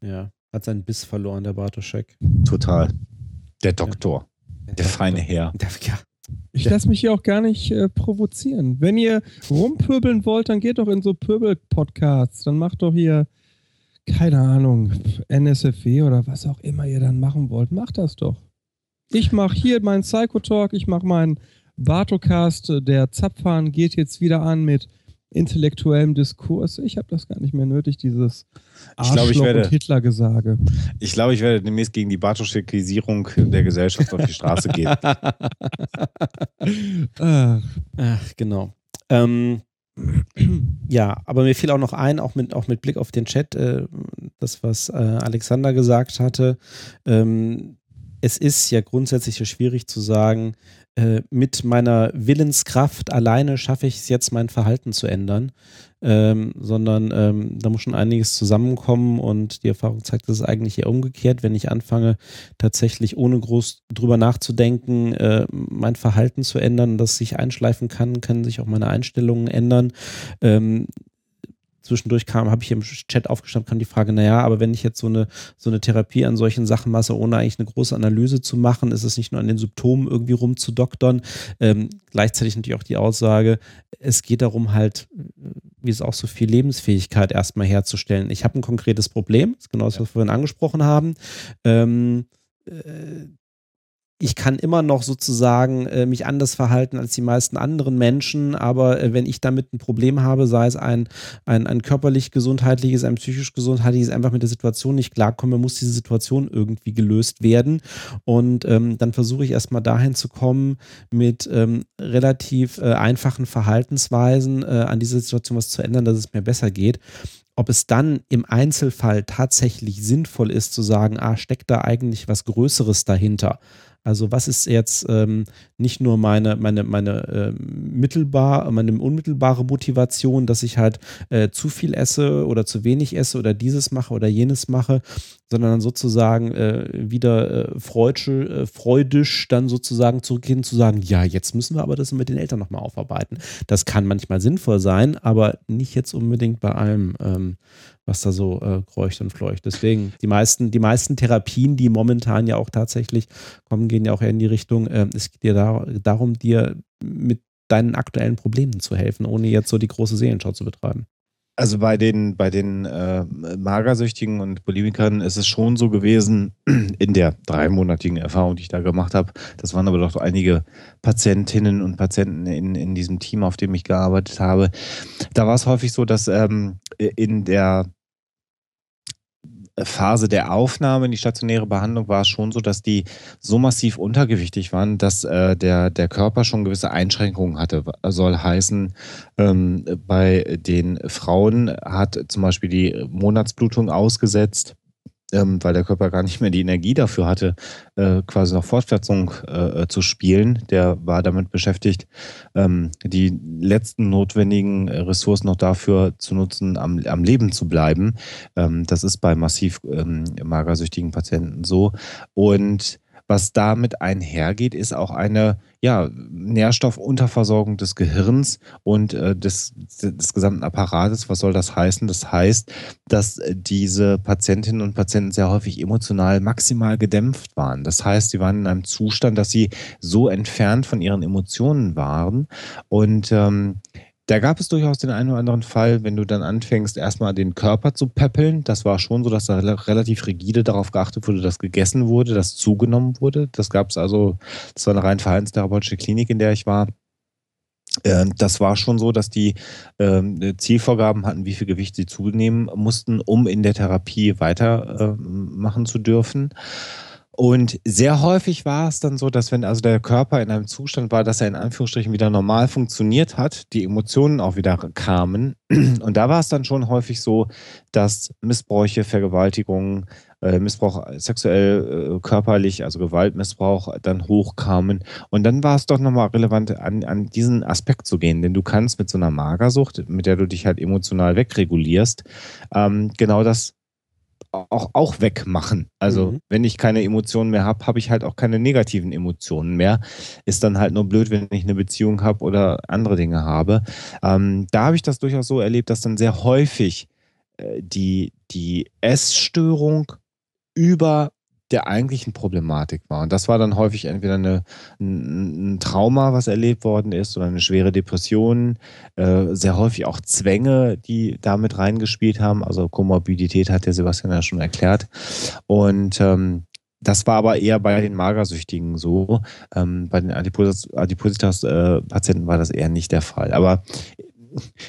Ja, hat seinen Biss verloren, der Bartoschek. Total. Der Doktor. Der, der feine Herr. Der, ja. Ich lasse mich hier auch gar nicht äh, provozieren. Wenn ihr rumpöbeln wollt, dann geht doch in so Pöbel-Podcasts. Dann macht doch hier, keine Ahnung, NSFW oder was auch immer ihr dann machen wollt. Macht das doch. Ich mache hier meinen Psychotalk, ich mache meinen Bartocast. Der Zapfhahn geht jetzt wieder an mit intellektuellem Diskurs. Ich habe das gar nicht mehr nötig, dieses Arschloch ich glaub, ich werde, und Hitler-Gesage. Ich glaube, ich werde demnächst gegen die Bartoschekisierung der Gesellschaft auf die Straße gehen. Ach. Ach, genau. Ähm, ja, aber mir fiel auch noch ein, auch mit, auch mit Blick auf den Chat, äh, das, was äh, Alexander gesagt hatte. Ähm, es ist ja grundsätzlich schwierig zu sagen, äh, mit meiner Willenskraft alleine schaffe ich es jetzt, mein Verhalten zu ändern, ähm, sondern ähm, da muss schon einiges zusammenkommen und die Erfahrung zeigt, dass es eigentlich eher umgekehrt, wenn ich anfange, tatsächlich ohne groß drüber nachzudenken, äh, mein Verhalten zu ändern, das sich einschleifen kann, können sich auch meine Einstellungen ändern. Ähm, zwischendurch kam, habe ich im Chat aufgeschnappt, kam die Frage, naja, aber wenn ich jetzt so eine, so eine Therapie an solchen Sachen mache, ohne eigentlich eine große Analyse zu machen, ist es nicht nur an den Symptomen irgendwie rumzudoktern. Ähm, gleichzeitig natürlich auch die Aussage, es geht darum halt, wie es auch so viel Lebensfähigkeit erstmal herzustellen. Ich habe ein konkretes Problem, das ist genau das, was wir vorhin angesprochen haben. Ähm, äh, ich kann immer noch sozusagen äh, mich anders verhalten als die meisten anderen Menschen, aber äh, wenn ich damit ein Problem habe, sei es ein, ein, ein körperlich gesundheitliches, ein psychisch gesundheitliches, einfach mit der Situation nicht klarkomme, muss diese Situation irgendwie gelöst werden. Und ähm, dann versuche ich erstmal dahin zu kommen, mit ähm, relativ äh, einfachen Verhaltensweisen äh, an dieser Situation was zu ändern, dass es mir besser geht ob es dann im Einzelfall tatsächlich sinnvoll ist zu sagen, ah, steckt da eigentlich was Größeres dahinter? Also was ist jetzt ähm, nicht nur meine, meine, meine äh, mittelbar, meine unmittelbare Motivation, dass ich halt äh, zu viel esse oder zu wenig esse oder dieses mache oder jenes mache, sondern dann sozusagen äh, wieder äh, freudisch, äh, freudisch dann sozusagen zurückgehen zu sagen, ja, jetzt müssen wir aber das mit den Eltern nochmal aufarbeiten. Das kann manchmal sinnvoll sein, aber nicht jetzt unbedingt bei allem, ähm, was da so äh, kreucht und fleucht. Deswegen, die meisten, die meisten Therapien, die momentan ja auch tatsächlich kommen, gehen ja auch eher in die Richtung, äh, es geht dir da, darum, dir mit deinen aktuellen Problemen zu helfen, ohne jetzt so die große Seelenschau zu betreiben. Also bei den, bei den äh, Magersüchtigen und Bulimikern ist es schon so gewesen, in der dreimonatigen Erfahrung, die ich da gemacht habe, das waren aber doch einige Patientinnen und Patienten in, in diesem Team, auf dem ich gearbeitet habe, da war es häufig so, dass ähm, in der Phase der Aufnahme in die stationäre Behandlung war es schon so, dass die so massiv untergewichtig waren, dass äh, der, der Körper schon gewisse Einschränkungen hatte. Soll heißen, ähm, bei den Frauen hat zum Beispiel die Monatsblutung ausgesetzt ähm, weil der Körper gar nicht mehr die Energie dafür hatte, äh, quasi noch Fortpflanzung äh, zu spielen. Der war damit beschäftigt, ähm, die letzten notwendigen Ressourcen noch dafür zu nutzen, am, am Leben zu bleiben. Ähm, das ist bei massiv ähm, magersüchtigen Patienten so. Und was damit einhergeht, ist auch eine ja, Nährstoffunterversorgung des Gehirns und äh, des, des gesamten Apparates. Was soll das heißen? Das heißt, dass diese Patientinnen und Patienten sehr häufig emotional maximal gedämpft waren. Das heißt, sie waren in einem Zustand, dass sie so entfernt von ihren Emotionen waren und ähm, Da gab es durchaus den einen oder anderen Fall, wenn du dann anfängst, erstmal den Körper zu peppeln. Das war schon so, dass da relativ rigide darauf geachtet wurde, dass gegessen wurde, dass zugenommen wurde. Das gab es also, das war eine rein verhaltenstherapeutische Klinik, in der ich war. Ähm, das war schon so, dass die äh, Zielvorgaben hatten, wie viel Gewicht sie zunehmen mussten, um in der Therapie weitermachen äh, zu dürfen. Und sehr häufig war es dann so, dass wenn also der Körper in einem Zustand war, dass er in Anführungsstrichen wieder normal funktioniert hat, die Emotionen auch wieder kamen. Und da war es dann schon häufig so, dass Missbräuche, Vergewaltigungen, äh, Missbrauch sexuell, äh, körperlich, also Gewaltmissbrauch dann hochkamen. Und dann war es doch nochmal relevant, an, an diesen Aspekt zu gehen. Denn du kannst mit so einer Magersucht, mit der du dich halt emotional wegregulierst, ähm, genau das auch, auch wegmachen. Also mhm. wenn ich keine Emotionen mehr habe, habe ich halt auch keine negativen Emotionen mehr. Ist dann halt nur blöd, wenn ich eine Beziehung habe oder andere Dinge habe. Ähm, da habe ich das durchaus so erlebt, dass dann sehr häufig äh, die, die Essstörung über der eigentlichen Problematik war. Und das war dann häufig entweder eine, ein, Trauma, was erlebt worden ist, oder eine schwere Depression, äh, sehr häufig auch Zwänge, die damit reingespielt haben. Also Komorbidität hat der Sebastian ja schon erklärt. Und ähm, das war aber eher bei den Magersüchtigen so. Ähm, bei den Adipositas-Patienten äh, war das eher nicht der Fall. Aber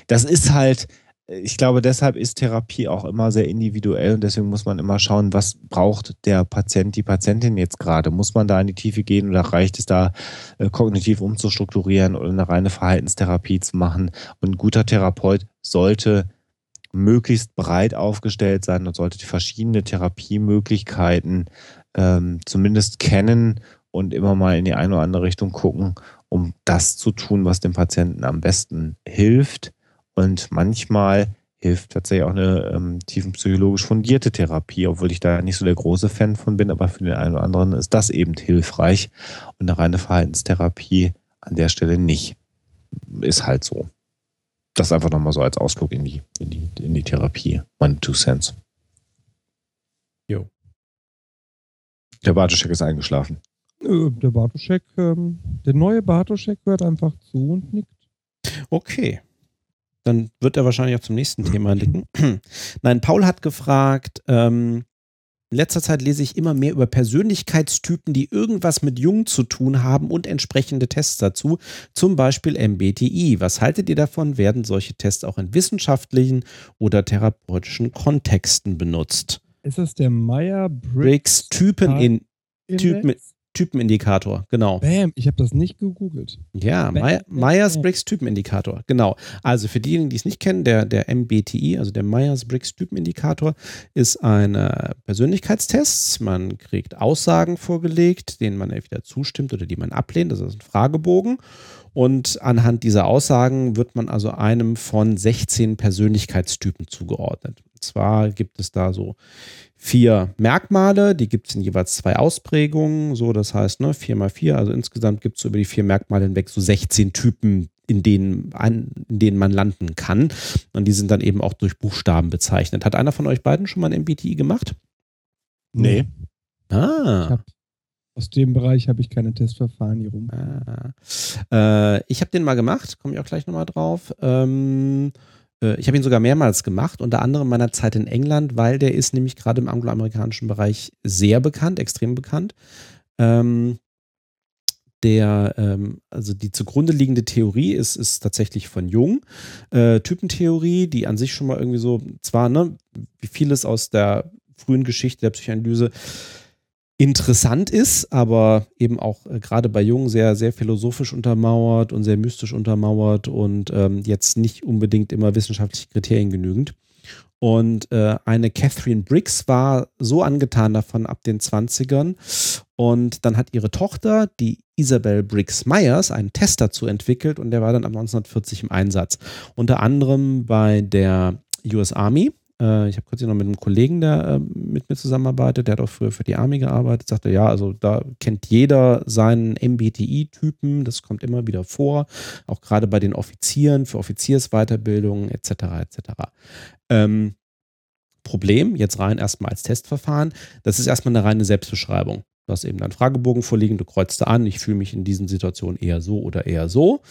das ist halt, ich glaube, deshalb ist Therapie auch immer sehr individuell und deswegen muss man immer schauen, was braucht der Patient, die Patientin jetzt gerade? Muss man da in die Tiefe gehen oder reicht es da, äh, kognitiv umzustrukturieren oder eine reine Verhaltenstherapie zu machen? Und ein guter Therapeut sollte möglichst breit aufgestellt sein und sollte die verschiedenen Therapiemöglichkeiten ähm, zumindest kennen und immer mal in die eine oder andere Richtung gucken, um das zu tun, was dem Patienten am besten hilft und manchmal hilft tatsächlich auch eine ähm, tiefenpsychologisch fundierte Therapie, obwohl ich da nicht so der große Fan von bin, aber für den einen oder anderen ist das eben hilfreich und eine reine Verhaltenstherapie an der Stelle nicht. Ist halt so. Das einfach nochmal so als Ausflug in die, in die, in die Therapie. Meine Two Cents. Jo. Der Bartoschek ist eingeschlafen. Der Bartoschek, ähm, der neue Bartoschek hört einfach zu und nickt. Okay. Dann wird er wahrscheinlich auch zum nächsten Thema liegen. Nein, Paul hat gefragt, ähm, in letzter Zeit lese ich immer mehr über Persönlichkeitstypen, die irgendwas mit Jung zu tun haben und entsprechende Tests dazu, zum Beispiel MBTI. Was haltet ihr davon? Werden solche Tests auch in wissenschaftlichen oder therapeutischen Kontexten benutzt? Ist das der Meyer-Briggs Typen in Typen, Typenindikator, genau. Bam, ich habe das nicht gegoogelt. Ja, Myers-Briggs Typenindikator, genau. Also für diejenigen, die es nicht kennen, der, der MBTI, also der Myers-Briggs Typenindikator, ist ein Persönlichkeitstest. Man kriegt Aussagen vorgelegt, denen man entweder zustimmt oder die man ablehnt. Das ist ein Fragebogen. Und anhand dieser Aussagen wird man also einem von 16 Persönlichkeitstypen zugeordnet. Und zwar gibt es da so vier Merkmale, die gibt es in jeweils zwei Ausprägungen. So, das heißt, ne, 4 mal 4, also insgesamt gibt es über die vier Merkmale hinweg so 16 Typen, in denen, an, in denen man landen kann. Und die sind dann eben auch durch Buchstaben bezeichnet. Hat einer von euch beiden schon mal ein MBTI gemacht? Nee. Ah. Hab, aus dem Bereich habe ich keine Testverfahren hier rum. Ah. Äh, ich habe den mal gemacht, komme ich auch gleich nochmal drauf. Ähm, äh, ich habe ihn sogar mehrmals gemacht, unter anderem meiner Zeit in England, weil der ist nämlich gerade im angloamerikanischen Bereich sehr bekannt, extrem bekannt. Ähm, der, ähm, also die zugrunde liegende Theorie ist, ist tatsächlich von Jung. Äh, Typentheorie, die an sich schon mal irgendwie so, zwar, ne, wie vieles aus der frühen Geschichte der Psychoanalyse, interessant ist, aber eben auch äh, gerade bei Jungen sehr, sehr philosophisch untermauert und sehr mystisch untermauert und ähm, jetzt nicht unbedingt immer wissenschaftliche Kriterien genügend. Und äh, eine Catherine Briggs war so angetan davon ab den 20ern. Und dann hat ihre Tochter, die Isabel Briggs Myers, einen Test dazu entwickelt und der war dann ab 1940 im Einsatz. Unter anderem bei der US Army äh, ich habe kurz noch mit einem Kollegen, der äh, mit mir zusammenarbeitet, der hat auch früher für die Army gearbeitet, sagte, ja, also da kennt jeder seinen MBTI-Typen, das kommt immer wieder vor, auch gerade bei den Offizieren, für Offiziersweiterbildungen etc. etc. Ähm, Problem, jetzt rein erstmal als Testverfahren, das ist erstmal eine reine Selbstbeschreibung. Du hast eben einen Fragebogen vorliegen, du kreuzt da an, ich fühle mich in diesen Situationen eher so oder eher so.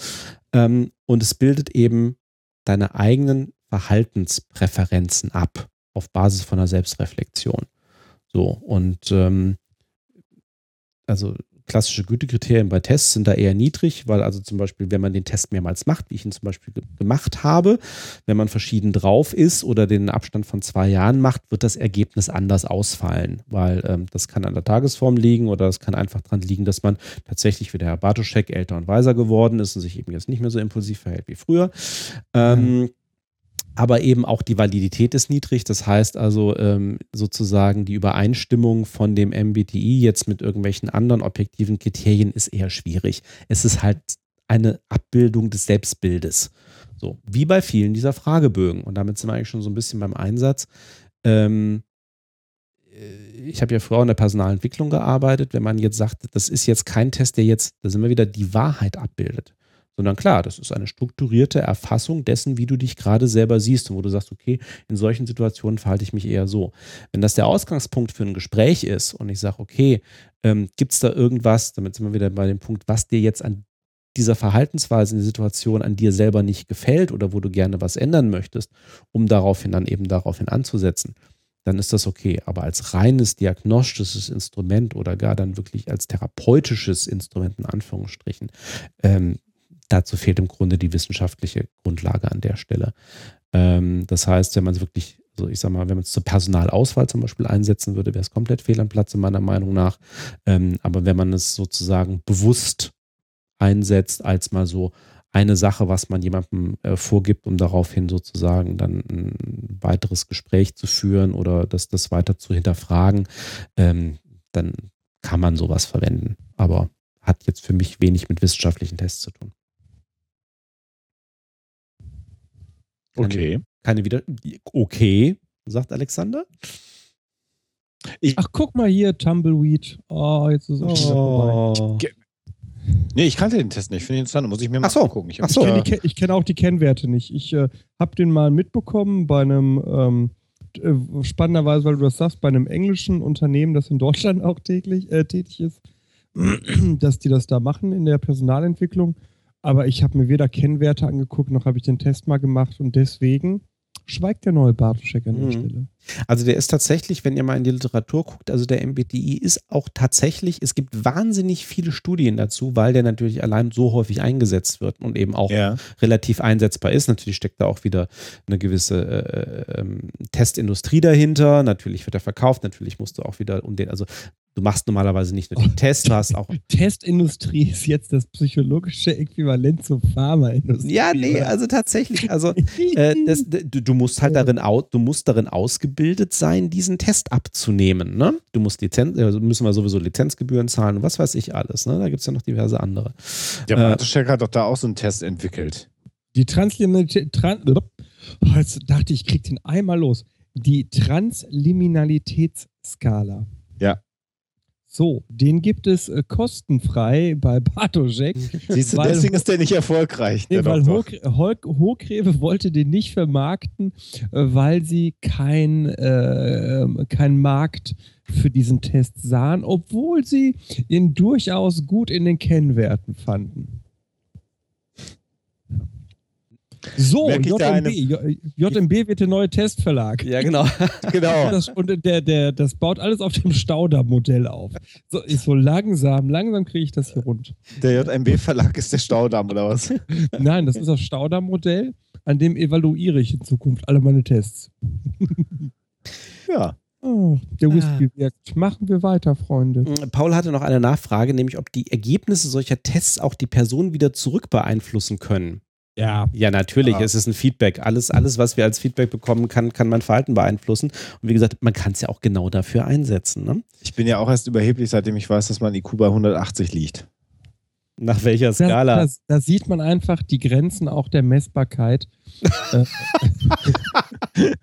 Ähm, und es bildet eben deine eigenen Verhaltenspräferenzen ab auf Basis von einer Selbstreflexion. So, und ähm, also klassische Gütekriterien bei Tests sind da eher niedrig, weil also zum Beispiel, wenn man den Test mehrmals macht, wie ich ihn zum Beispiel ge gemacht habe, wenn man verschieden drauf ist oder den Abstand von zwei Jahren macht, wird das Ergebnis anders ausfallen, weil ähm, das kann an der Tagesform liegen oder das kann einfach daran liegen, dass man tatsächlich wie der Herr Bartoschek älter und weiser geworden ist und sich eben jetzt nicht mehr so impulsiv verhält wie früher. Ähm, mhm aber eben auch die Validität ist niedrig. Das heißt also ähm, sozusagen die Übereinstimmung von dem MBTI jetzt mit irgendwelchen anderen objektiven Kriterien ist eher schwierig. Es ist halt eine Abbildung des Selbstbildes. So, wie bei vielen dieser Fragebögen. Und damit sind wir eigentlich schon so ein bisschen beim Einsatz. Ähm, äh, ich habe ja früher in der Personalentwicklung gearbeitet. Wenn man jetzt sagt, das ist jetzt kein Test, der jetzt, da sind wir wieder, die Wahrheit abbildet sondern klar, das ist eine strukturierte Erfassung dessen, wie du dich gerade selber siehst und wo du sagst, okay, in solchen Situationen verhalte ich mich eher so. Wenn das der Ausgangspunkt für ein Gespräch ist und ich sage, okay, ähm, gibt es da irgendwas, damit sind wir wieder bei dem Punkt, was dir jetzt an dieser Verhaltensweise in der Situation an dir selber nicht gefällt oder wo du gerne was ändern möchtest, um daraufhin dann eben daraufhin anzusetzen, dann ist das okay. Aber als reines diagnostisches Instrument oder gar dann wirklich als therapeutisches Instrument in Anführungsstrichen, ähm, dazu fehlt im Grunde die wissenschaftliche Grundlage an der Stelle. Ähm, das heißt, wenn man es wirklich, also ich sag mal, wenn man es zur Personalauswahl zum Beispiel einsetzen würde, wäre es komplett fehl am Platz, meiner Meinung nach. Ähm, aber wenn man es sozusagen bewusst einsetzt, als mal so eine Sache, was man jemandem äh, vorgibt, um daraufhin sozusagen dann ein weiteres Gespräch zu führen oder das, das weiter zu hinterfragen, ähm, dann kann man sowas verwenden. Aber hat jetzt für mich wenig mit wissenschaftlichen Tests zu tun. Okay. Keine wieder. Okay, sagt Alexander. Ich, Ach, guck mal hier, Tumbleweed. Oh, jetzt ist es oh. Nee, ich kannte den Test nicht. Finde ich interessant. Muss ich mir mal so. angucken. Ich, Ach so. ich kenne kenn auch die Kennwerte nicht. Ich äh, habe den mal mitbekommen bei einem, ähm, äh, spannenderweise, weil du das sagst, bei einem englischen Unternehmen, das in Deutschland auch täglich, äh, tätig ist, dass die das da machen in der Personalentwicklung. Aber ich habe mir weder Kennwerte angeguckt, noch habe ich den Test mal gemacht und deswegen schweigt der neue Bartoschek an der mhm. Stelle. Also der ist tatsächlich, wenn ihr mal in die Literatur guckt, also der MBTI ist auch tatsächlich, es gibt wahnsinnig viele Studien dazu, weil der natürlich allein so häufig eingesetzt wird und eben auch ja. relativ einsetzbar ist. Natürlich steckt da auch wieder eine gewisse äh, äh, Testindustrie dahinter. Natürlich wird er verkauft, natürlich musst du auch wieder um den, also Du machst normalerweise nicht nur die Tests, du hast auch. Testindustrie ist jetzt das psychologische Äquivalent zur Pharmaindustrie. Ja, nee, also tatsächlich. Also äh, das, du, du, musst halt darin, du musst darin ausgebildet sein, diesen Test abzunehmen. Ne? Du musst Lizenz, also müssen wir sowieso Lizenzgebühren zahlen und was weiß ich alles. Ne? Da gibt es ja noch diverse andere. Der Bartoschek äh, hat doch da auch so einen Test entwickelt. Die Transliminalität. Trans Jetzt dachte ich, ich krieg den einmal los. Die Transliminalitätsskala. Ja. So, den gibt es äh, kostenfrei bei Bartoschek. Siehst du, deswegen ist der nicht erfolgreich. Nee, weil Hochgräbe wollte den nicht vermarkten, äh, weil sie kein, äh, kein Markt für diesen Test sahen, obwohl sie ihn durchaus gut in den Kennwerten fanden. So, JMB. JMB wird der neue Testverlag. Ja, genau. genau. Das, und der, der, das baut alles auf dem Staudamm-Modell auf. So, ist so langsam, langsam kriege ich das hier rund. Der JMB-Verlag ist der Staudamm, oder was? Nein, das ist das Staudamm-Modell, an dem evaluiere ich in Zukunft alle meine Tests. ja. Oh, der Whisky ah. wirkt. Machen wir weiter, Freunde. Mm, Paul hatte noch eine Nachfrage, nämlich ob die Ergebnisse solcher Tests auch die Person wieder zurück beeinflussen können. Ja. Ja, natürlich. Ja. Es ist ein Feedback. Alles, alles, was wir als Feedback bekommen, kann, kann mein Verhalten beeinflussen. Und wie gesagt, man kann es ja auch genau dafür einsetzen. Ne? Ich bin ja auch erst überheblich, seitdem ich weiß, dass mein IQ bei 180 liegt. Nach welcher Skala? Da, da sieht man einfach die Grenzen auch der Messbarkeit. Äh.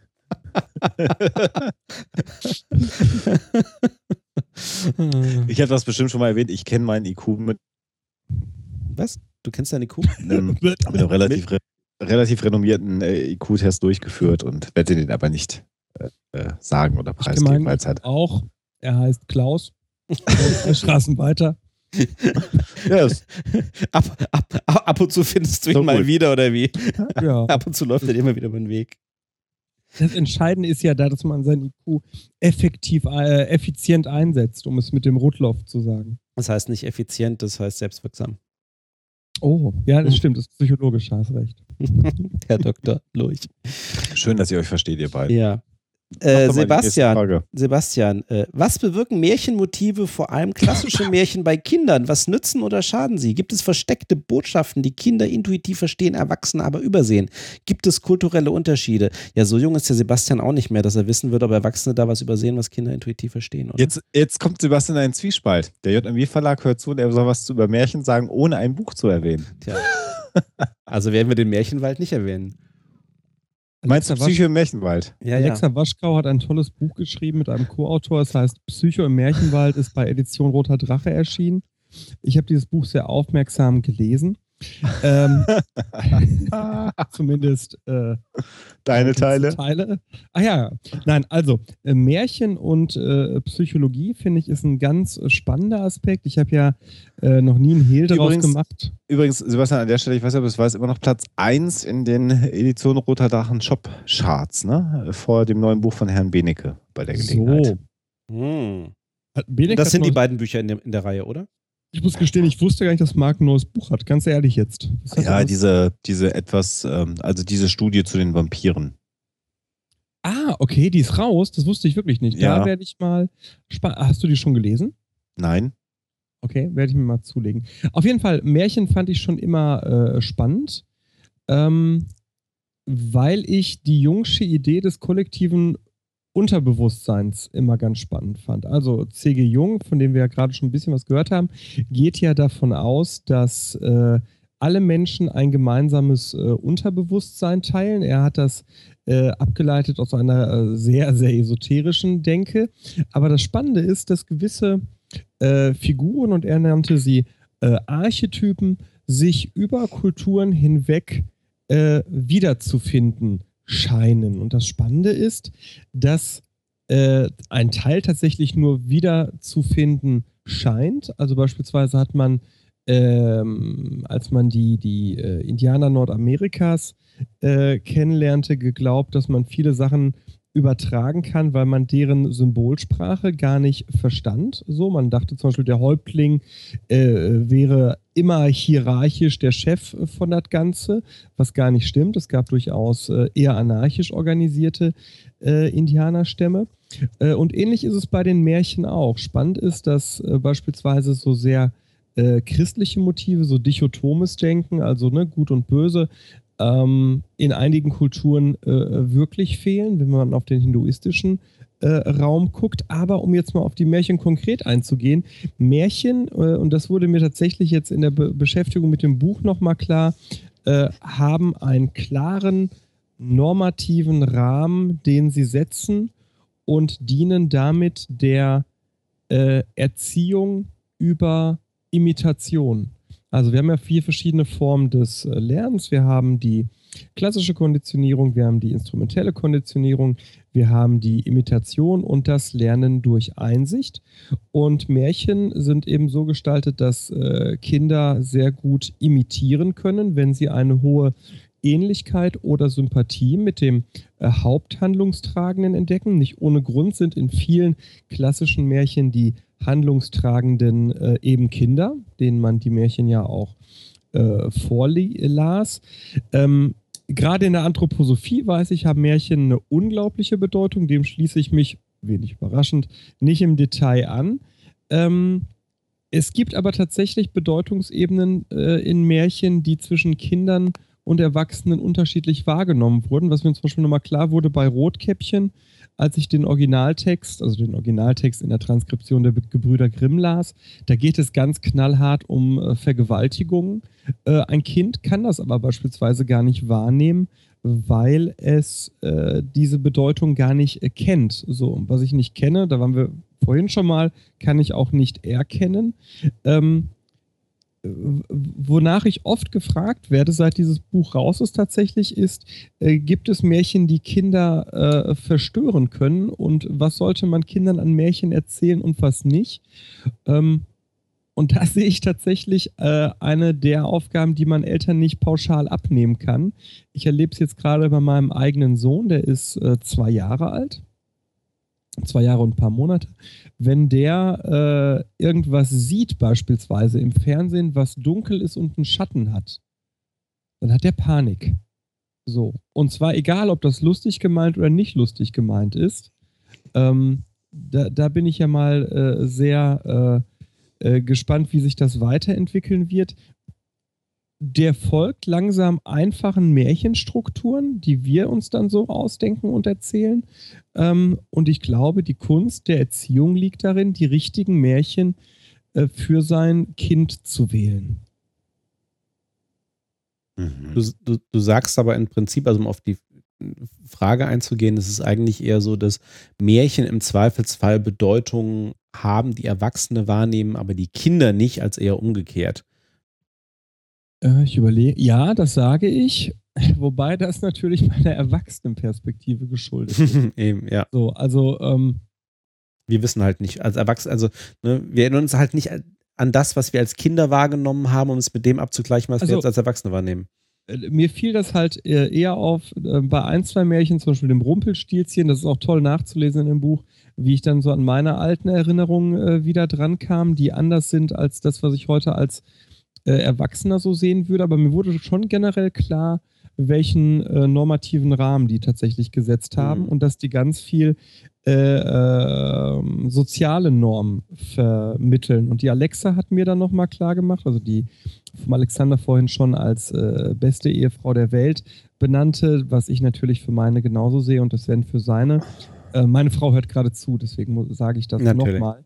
ich habe das bestimmt schon mal erwähnt. Ich kenne meinen IQ mit. Was? Du kennst deine Kuh? Ähm, mit einem relativ, re relativ renommierten äh, IQ-Test durchgeführt und werde den aber nicht äh, äh sagen oder preisgeben. Ich halt auch, er heißt Klaus. Straßen weiter. Ab, ab, ab, ab und zu findest du ihn So mal gut. wieder oder wie? Ja. Ab und zu läuft er immer wieder über den Weg. Das Entscheidende ist ja da, dass man sein IQ effektiv, äh, effizient einsetzt, um es mit dem Rotlauf zu sagen. Das heißt nicht effizient, das heißt selbstwirksam. Oh, ja, das stimmt, das ist psychologisch, hast recht. Herr Dr. Lurch. schön, dass ihr euch versteht, ihr beiden. Ja. Äh, Sebastian. Sebastian, äh, was bewirken Märchenmotive, vor allem klassische Märchen bei Kindern? Was nützen oder schaden sie? Gibt es versteckte Botschaften, die Kinder intuitiv verstehen, Erwachsene aber übersehen? Gibt es kulturelle Unterschiede? Ja, so jung ist der Sebastian auch nicht mehr, dass er wissen wird, ob Erwachsene da was übersehen, was Kinder intuitiv verstehen, oder? Jetzt, jetzt kommt Sebastian in einen Zwiespalt. Der JMW-Verlag hört zu und er soll was zu über Märchen sagen, ohne ein Buch zu erwähnen. Tja. Also werden wir den Märchenwald nicht erwähnen. Meinst du Psycho im Märchenwald? Ja, Alexa Waschkau hat ein tolles Buch geschrieben mit einem Co-Autor. Es heißt Psycho im Märchenwald, ist bei Edition Roter Drache erschienen. Ich habe dieses Buch sehr aufmerksam gelesen. Ähm, zumindest äh, Deine Teile? Teile. Ah ja, nein, also äh, Märchen und äh, Psychologie finde ich ist ein ganz äh, spannender Aspekt. Ich habe ja äh, noch nie einen Hehl daraus Übrigens- gemacht. Übrigens, Sebastian, an der Stelle, ich weiß ob du es weißt, immer noch Platz 1 in den Edition Roter Drachen Shop Charts, ne? Vor dem neuen Buch von Herrn Benecke bei der Gelegenheit. So. Hm. Das sind die beiden Bücher in der, in der Reihe, oder? Ich muss gestehen, ich wusste gar nicht, dass Marc ein neues Buch hat. Ganz ehrlich jetzt. Ja, diese, diese etwas, ähm, also diese Studie zu den Vampiren. Ah, okay, die ist raus. Das wusste ich wirklich nicht. Ja. Da werde ich mal. Hast du die schon gelesen? Nein? Okay, werde ich mir mal zulegen. Auf jeden Fall, Märchen fand ich schon immer äh, spannend, ähm, weil ich die jungsche Idee des kollektiven Unterbewusstseins immer ganz spannend fand. Also C.G. Jung, von dem wir ja gerade schon ein bisschen was gehört haben, geht ja davon aus, dass äh, alle Menschen ein gemeinsames äh, Unterbewusstsein teilen. Er hat das äh, abgeleitet aus einer äh, sehr, sehr esoterischen Denke. Aber das Spannende ist, dass gewisse äh, Figuren, und er nannte sie äh, Archetypen, sich über Kulturen hinweg wiederzufinden scheinen. Und das Spannende ist, dass äh, ein Teil tatsächlich nur wiederzufinden scheint. Also beispielsweise hat man, ähm, als man die, die äh, Indianer Nordamerikas äh, kennenlernte, geglaubt, dass man viele Sachen übertragen kann, weil man deren Symbolsprache gar nicht verstand. So, man dachte zum Beispiel, der Häuptling äh, wäre immer hierarchisch der Chef von das Ganze, was gar nicht stimmt. Es gab durchaus äh, eher anarchisch organisierte äh, Indianerstämme. Äh, und ähnlich ist es bei den Märchen auch. Spannend ist, dass äh, beispielsweise so sehr äh, christliche Motive, so dichotomes Denken, also ne, gut und böse, ähm, in einigen Kulturen äh, wirklich fehlen, wenn man auf den hinduistischen äh, Raum guckt. Aber um jetzt mal auf die Märchen konkret einzugehen, Märchen, äh, und das wurde mir tatsächlich jetzt in der Be Beschäftigung mit dem Buch nochmal klar, äh, haben einen klaren normativen Rahmen, den sie setzen und dienen damit der äh, Erziehung über Imitation. Also wir haben ja vier verschiedene Formen des äh, Lernens. Wir haben die klassische Konditionierung, wir haben die instrumentelle Konditionierung, wir haben die Imitation und das Lernen durch Einsicht. Und Märchen sind eben so gestaltet, dass äh, Kinder sehr gut imitieren können, wenn sie eine hohe Ähnlichkeit oder Sympathie mit dem äh, Haupthandlungstragenden entdecken. Nicht ohne Grund sind in vielen klassischen Märchen die Handlungstragenden äh, eben Kinder, denen man die Märchen ja auch äh, vorlas. Ähm, Gerade in der Anthroposophie, weiß ich, haben Märchen eine unglaubliche Bedeutung. Dem schließe ich mich, wenig überraschend, nicht im Detail an. Ähm, es gibt aber tatsächlich Bedeutungsebenen äh, in Märchen, die zwischen Kindern und Erwachsenen unterschiedlich wahrgenommen wurden. Was mir zum Beispiel nochmal klar wurde bei Rotkäppchen, als ich den Originaltext, also den Originaltext in der Transkription der Gebrüder Grimm las, da geht es ganz knallhart um äh, Vergewaltigungen. Äh, ein Kind kann das aber beispielsweise gar nicht wahrnehmen, weil es äh, diese Bedeutung gar nicht kennt. So, was ich nicht kenne, da waren wir vorhin schon mal, kann ich auch nicht erkennen. Ähm, wonach ich oft gefragt werde, seit dieses Buch raus ist tatsächlich, ist, äh, gibt es Märchen, die Kinder äh, verstören können und was sollte man Kindern an Märchen erzählen und was nicht? Ähm, und da sehe ich tatsächlich äh, eine der Aufgaben, die man Eltern nicht pauschal abnehmen kann. Ich erlebe es jetzt gerade bei meinem eigenen Sohn, der ist äh, zwei Jahre alt zwei Jahre und ein paar Monate, wenn der äh, irgendwas sieht, beispielsweise im Fernsehen, was dunkel ist und einen Schatten hat, dann hat der Panik. So. Und zwar egal, ob das lustig gemeint oder nicht lustig gemeint ist. Ähm, da, da, bin ich ja mal äh, sehr äh, äh gespannt, wie sich das weiterentwickeln wird der folgt langsam einfachen Märchenstrukturen, die wir uns dann so ausdenken und erzählen. Ähm, und ich glaube, die Kunst der Erziehung liegt darin, die richtigen Märchen äh, für sein Kind zu wählen. Mhm. Du, du, du, sagst aber im Prinzip, also um auf die Frage einzugehen, es ist eigentlich eher so, dass Märchen im Zweifelsfall Bedeutungen haben, die Erwachsene wahrnehmen, aber die Kinder nicht, als eher umgekehrt. Äh, ich überlege, ja, das sage ich. Wobei das natürlich meiner Erwachsenenperspektive geschuldet ist. Eben, ja. So, also, ähm, wir wissen halt nicht, als Erwachsene, also ne, wir erinnern uns halt nicht an das, was wir als Kinder wahrgenommen haben, um es mit dem abzugleichen, was also, wir jetzt als Erwachsene wahrnehmen. Äh, mir fiel das halt eher auf äh, bei ein, zwei Märchen, zum Beispiel dem Rumpelstilzchen, das ist auch toll nachzulesen in dem Buch, wie ich dann so an meine alten Erinnerungen äh, wieder dran kam, die anders sind als das, was ich heute als äh, Erwachsener so sehen würde, aber mir wurde schon generell klar, welchen äh, normativen Rahmen die tatsächlich gesetzt haben mhm. und dass die ganz viel äh, äh, soziale Normen vermitteln. Und die Alexa hat mir dann nochmal klar gemacht, also die vom Alexander vorhin schon als äh, beste Ehefrau der Welt benannte, was ich natürlich für meine genauso sehe und das werden für seine. Äh, meine Frau hört gerade zu, deswegen sage ich das nochmal.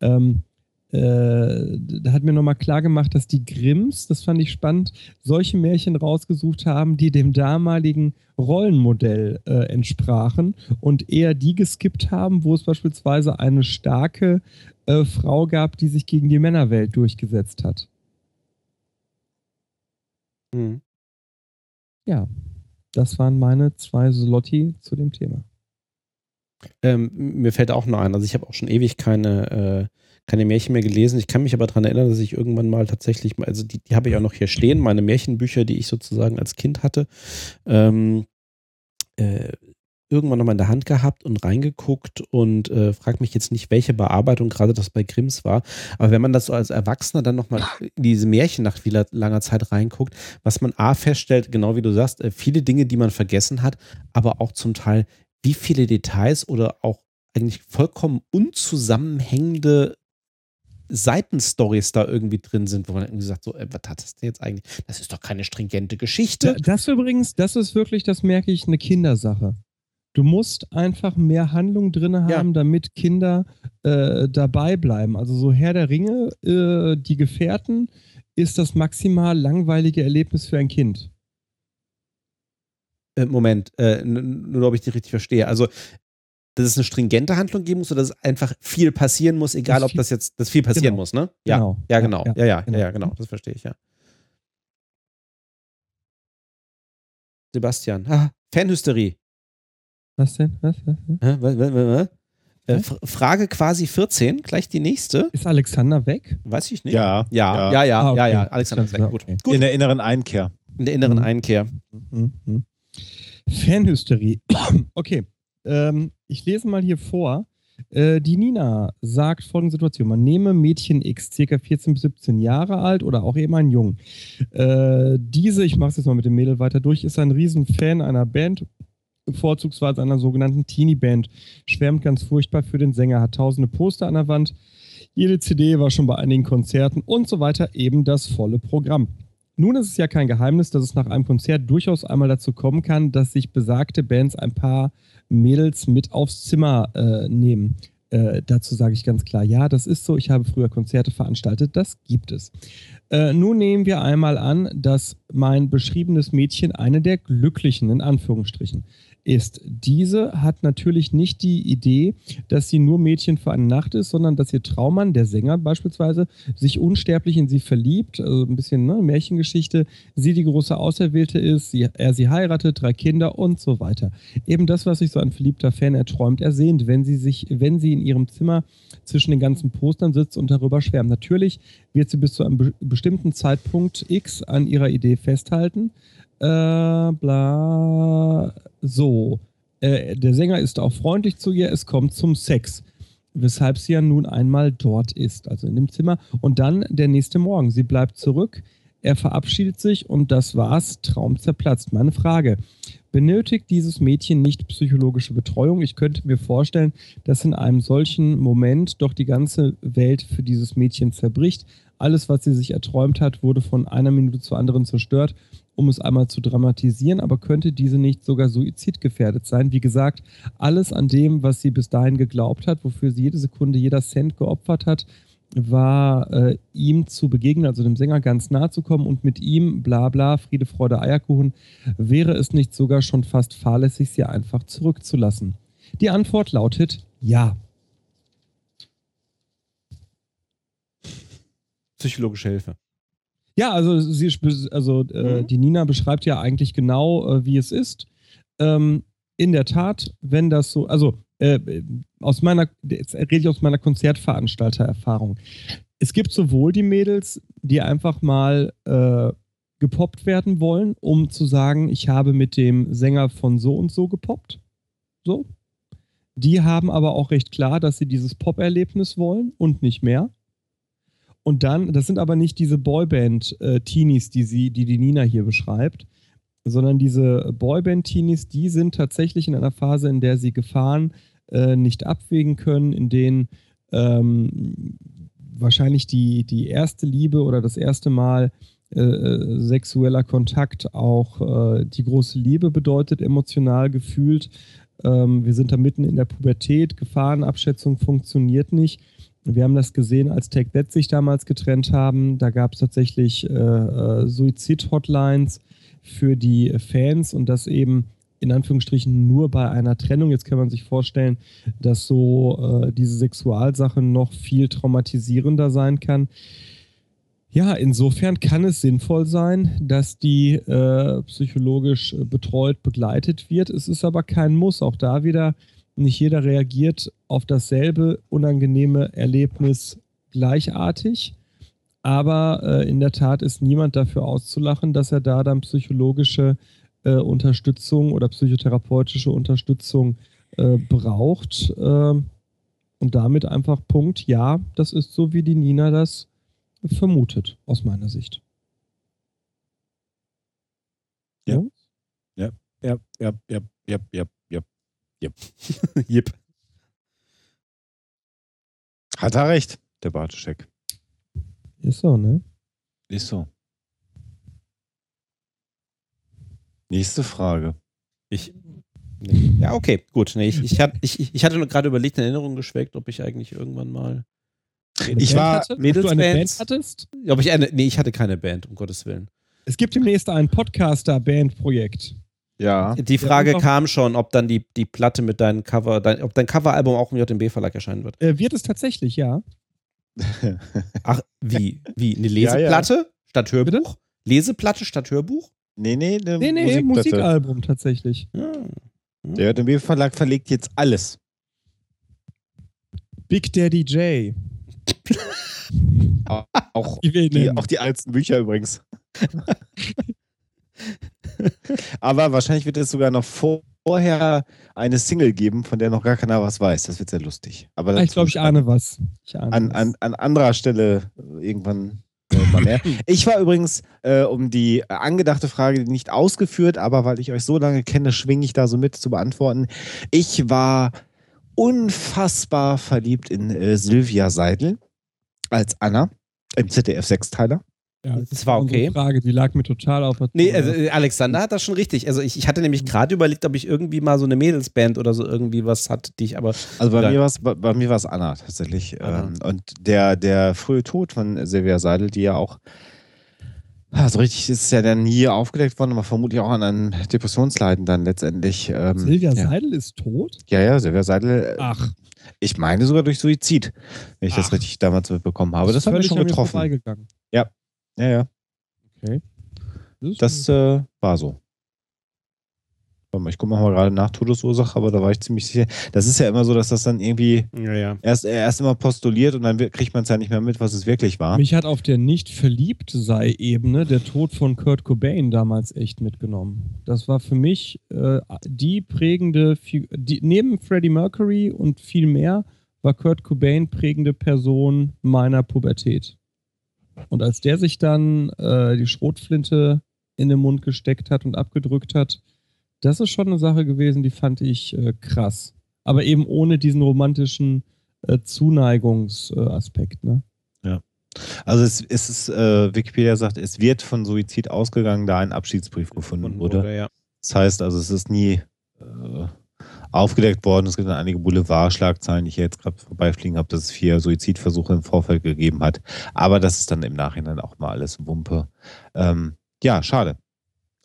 Ähm, äh, da hat mir nochmal klar gemacht, dass die Grimms, das fand ich spannend, solche Märchen rausgesucht haben, die dem damaligen Rollenmodell äh, entsprachen und eher die geskippt haben, wo es beispielsweise eine starke äh, Frau gab, die sich gegen die Männerwelt durchgesetzt hat. Mhm. Ja, das waren meine zwei Slotti zu dem Thema. Ähm, mir fällt auch noch ein, also ich habe auch schon ewig keine äh, keine Märchen mehr gelesen. Ich kann mich aber daran erinnern, dass ich irgendwann mal tatsächlich, also die, die habe ich auch noch hier stehen, meine Märchenbücher, die ich sozusagen als Kind hatte, ähm, äh, irgendwann nochmal in der Hand gehabt und reingeguckt und äh, frag mich jetzt nicht, welche Bearbeitung gerade das bei Grimms war. Aber wenn man das so als Erwachsener dann nochmal in diese Märchen nach vieler langer Zeit reinguckt, was man A feststellt, genau wie du sagst, äh, viele Dinge, die man vergessen hat, aber auch zum Teil, wie viele Details oder auch eigentlich vollkommen unzusammenhängende Seitenstories da irgendwie drin sind, wo man irgendwie sagt, so, ey, was hat das denn jetzt eigentlich? Das ist doch keine stringente Geschichte. Das übrigens, das ist wirklich, das merke ich, eine Kindersache. Du musst einfach mehr Handlung drin haben, ja. damit Kinder äh, dabei bleiben. Also so Herr der Ringe, äh, die Gefährten, ist das maximal langweilige Erlebnis für ein Kind. Äh, Moment, äh, nur ob ich die richtig verstehe. Also dass es eine stringente Handlung geben muss oder dass einfach viel passieren muss, egal ob das jetzt, dass viel passieren genau. muss, ne? Ja, genau. ja, genau. Ja, ja, ja, genau. ja, genau. Das verstehe ich, ja. Sebastian. Ah, Fanhysterie. Was denn? Was? was, was? was, was, was äh, Frage quasi 14, gleich die nächste. Ist Alexander weg? Weiß ich nicht. Ja. Ja, ja, ja, ah, okay. ja, ja. Alexander ist weg. Gut. Gut. In der inneren Einkehr. In der inneren mhm. Einkehr. Mhm. mhm. Fanhysterie. okay. Ähm, ich lese mal hier vor. Äh, die Nina sagt folgende Situation. Man nehme Mädchen X, circa 14 bis 17 Jahre alt oder auch eben ein Jung. Äh, diese, ich mache es jetzt mal mit dem Mädel weiter durch, ist ein Riesenfan einer Band, vorzugsweise einer sogenannten Teenie-Band. Schwärmt ganz furchtbar für den Sänger, hat tausende Poster an der Wand. Jede CD war schon bei einigen Konzerten und so weiter, eben das volle Programm. Nun ist es ja kein Geheimnis, dass es nach einem Konzert durchaus einmal dazu kommen kann, dass sich besagte Bands ein paar Mädels mit aufs Zimmer äh, nehmen. Äh, dazu sage ich ganz klar, ja, das ist so. Ich habe früher Konzerte veranstaltet, das gibt es. Äh, nun nehmen wir einmal an, dass mein beschriebenes Mädchen eine der Glücklichen in Anführungsstrichen ist. Diese hat natürlich nicht die Idee, dass sie nur Mädchen für eine Nacht ist, sondern dass ihr Traummann, der Sänger beispielsweise, sich unsterblich in sie verliebt, also ein bisschen ne, Märchengeschichte, sie die große Auserwählte ist, sie, er sie heiratet, drei Kinder und so weiter. Eben das, was sich so ein verliebter Fan erträumt, ersehnt, wenn sie sich, wenn sie in ihrem Zimmer zwischen den ganzen Postern sitzt und darüber schwärmt. Natürlich wird sie bis zu einem be bestimmten Zeitpunkt X an ihrer Idee festhalten. Äh, bla. So. Äh, der Sänger ist auch freundlich zu ihr, es kommt zum Sex. Weshalb sie ja nun einmal dort ist, also in dem Zimmer. Und dann der nächste Morgen. Sie bleibt zurück, er verabschiedet sich und das war's. Traum zerplatzt. Meine Frage: Benötigt dieses Mädchen nicht psychologische Betreuung? Ich könnte mir vorstellen, dass in einem solchen Moment doch die ganze Welt für dieses Mädchen zerbricht. Alles, was sie sich erträumt hat, wurde von einer Minute zur anderen zerstört um es einmal zu dramatisieren, aber könnte diese nicht sogar suizidgefährdet sein? Wie gesagt, alles an dem, was sie bis dahin geglaubt hat, wofür sie jede Sekunde, jeder Cent geopfert hat, war äh, ihm zu begegnen, also dem Sänger ganz nahe zu kommen und mit ihm, bla bla, Friede, Freude, Eierkuchen, wäre es nicht sogar schon fast fahrlässig, sie einfach zurückzulassen? Die Antwort lautet ja. Psychologische Hilfe. Ja, also, sie, also äh, mhm. die Nina beschreibt ja eigentlich genau, äh, wie es ist. Ähm, in der Tat, wenn das so, also äh, aus meiner, jetzt rede ich aus meiner Konzertveranstaltererfahrung. Es gibt sowohl die Mädels, die einfach mal äh, gepoppt werden wollen, um zu sagen, ich habe mit dem Sänger von so und so gepoppt. So. Die haben aber auch recht klar, dass sie dieses Pop-Erlebnis wollen und nicht mehr. Und dann, das sind aber nicht diese Boyband-Teenies, die sie, die die Nina hier beschreibt, sondern diese Boyband-Teenies, die sind tatsächlich in einer Phase, in der sie Gefahren äh, nicht abwägen können, in denen ähm, wahrscheinlich die, die erste Liebe oder das erste Mal äh, äh sexueller Kontakt auch äh, die große Liebe bedeutet, emotional gefühlt. Ähm, wir sind da mitten in der Pubertät, Gefahrenabschätzung funktioniert nicht. Wir haben das gesehen, als Take That sich damals getrennt haben. Da gab es tatsächlich äh, äh, Suizid-Hotlines für die Fans und das eben in Anführungsstrichen nur bei einer Trennung. Jetzt kann man sich vorstellen, dass so äh, diese Sexualsache noch viel traumatisierender sein kann. Ja, insofern kann es sinnvoll sein, dass die äh, psychologisch betreut, begleitet wird. Es ist aber kein Muss. Auch da wieder nicht jeder reagiert auf dasselbe unangenehme Erlebnis gleichartig. Aber äh, in der Tat ist niemand dafür auszulachen, dass er da dann psychologische äh, Unterstützung oder psychotherapeutische Unterstützung äh, braucht. Ähm, und damit einfach Punkt, ja, das ist so, wie die Nina das vermutet, aus meiner Sicht. Ja. Ja, ja, ja, ja, ja, ja. Yep. yep. Hat er recht, der Bartoschek. Ist so, ne? Ist so. Nächste Frage. Ich. Nee. Ja, okay, gut. Nee, ich, ich, ich, ich hatte gerade überlegt, in Erinnerung geschweckt, ob ich eigentlich irgendwann mal. Ich war Mädelsbands. hattest? Ob ich eine, nee, ich hatte keine Band, um Gottes Willen. Es gibt demnächst ein Podcaster-Band-Projekt. Ja. Die Frage ja, kam schon, ob dann die, die Platte mit deinem Cover, dein, ob dein Coveralbum auch im JMB-Verlag erscheinen wird. Äh, wird es tatsächlich, ja. Ach, wie? Wie? Eine Leseplatte ja, ja. statt Hörbuch? Bitte? Leseplatte statt Hörbuch? Nee, nee, eine nee, nee, Musikalbum tatsächlich. Ja. Der JMB-Verlag verlegt jetzt alles. Big Daddy J. auch, auch, die, auch die alten Bücher übrigens. Aber wahrscheinlich wird es sogar noch vorher eine Single geben, von der noch gar keiner was weiß. Das wird sehr lustig. Aber ich glaube, ich ahne was. Ich ahne an, an, an anderer Stelle irgendwann mal mehr. Ich war übrigens, äh, um die angedachte Frage nicht ausgeführt, aber weil ich euch so lange kenne, schwinge ich da so mit zu beantworten. Ich war unfassbar verliebt in äh, Sylvia Seidel als Anna im ZDF-Sechsteiler. Ja, das war okay. Frage, die lag mir total auf der Nee, also äh, Alexander hat das schon richtig. Also ich, ich hatte nämlich gerade überlegt, ob ich irgendwie mal so eine Mädelsband oder so irgendwie was hatte, die ich aber. Also bei mir war es bei, bei, mir Anna tatsächlich. Anna. Ähm, und der, der frühe Tod von Silvia Seidel, die ja auch Also richtig ist es ja dann nie aufgedeckt worden, aber vermutlich auch an einem Depressionsleiden dann letztendlich. Ähm, Silvia ja. Seidel ist tot? Ja, ja, Silvia Seidel. äh, Ach, Ich meine sogar durch Suizid, wenn ich das Ach. richtig damals mitbekommen habe. Das, hat mich schon getroffen. Ja, ja. Okay. ist- Das äh, war so. Ich gucke mal gerade nach Todesursache, aber da war ich ziemlich sicher. Das ist ja immer so, dass das dann irgendwie Ja, ja. erst, erst immer postuliert und dann kriegt man es ja nicht mehr mit, was es wirklich war. Mich hat auf der nicht verliebt sei Ebene der Tod von Kurt Cobain damals echt mitgenommen. Das war für mich äh, die prägende, die, neben Freddie Mercury und viel mehr war Kurt Cobain prägende Person meiner Pubertät. Und als der sich dann äh, die Schrotflinte in den Mund gesteckt hat und abgedrückt hat, das ist schon eine Sache gewesen, die fand ich äh, krass. Aber eben ohne diesen romantischen äh, Zuneigungs-Aspekt, ne? Also es, es ist, äh, Wikipedia sagt, es wird von Suizid ausgegangen, da ein Abschiedsbrief gefunden wurde. ja. Das heißt also, es ist nie äh, aufgedeckt worden. Es gibt dann einige Boulevardschlagzeilen, die ich jetzt gerade vorbeifliegen habe, dass es vier Suizidversuche im Vorfeld gegeben hat. Aber das ist dann im Nachhinein auch mal alles Wumpe. Ähm, ja, schade.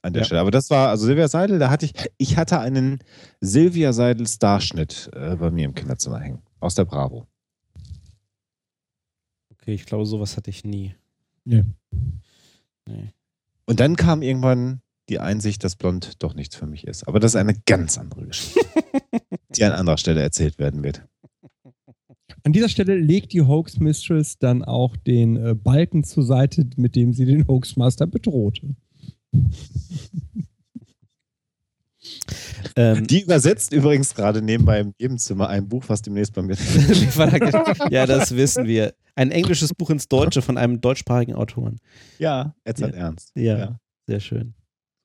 An der Ja. Stelle. Aber das war, also Silvia Seidel, da hatte ich, ich hatte einen Silvia Seidel Starschnitt äh, bei mir im Kinderzimmer hängen. Aus der Bravo. Okay, ich glaube, sowas hatte ich nie. Nee. Nee. Und dann kam irgendwann die Einsicht, dass Blond doch nichts für mich ist. Aber das ist eine ganz andere Geschichte, die an anderer Stelle erzählt werden wird. An dieser Stelle legt die Hoax Mistress dann auch den äh, Balken zur Seite, mit dem sie den Hoaxmaster bedrohte. Ähm, Die übersetzt übrigens gerade nebenbei im Nebenzimmer ein Buch, was demnächst bei mir. ja, das wissen wir. Ein englisches Buch ins Deutsche von einem deutschsprachigen Autoren. ja, Edzard Ja. Ernst. Ja. Sehr schön.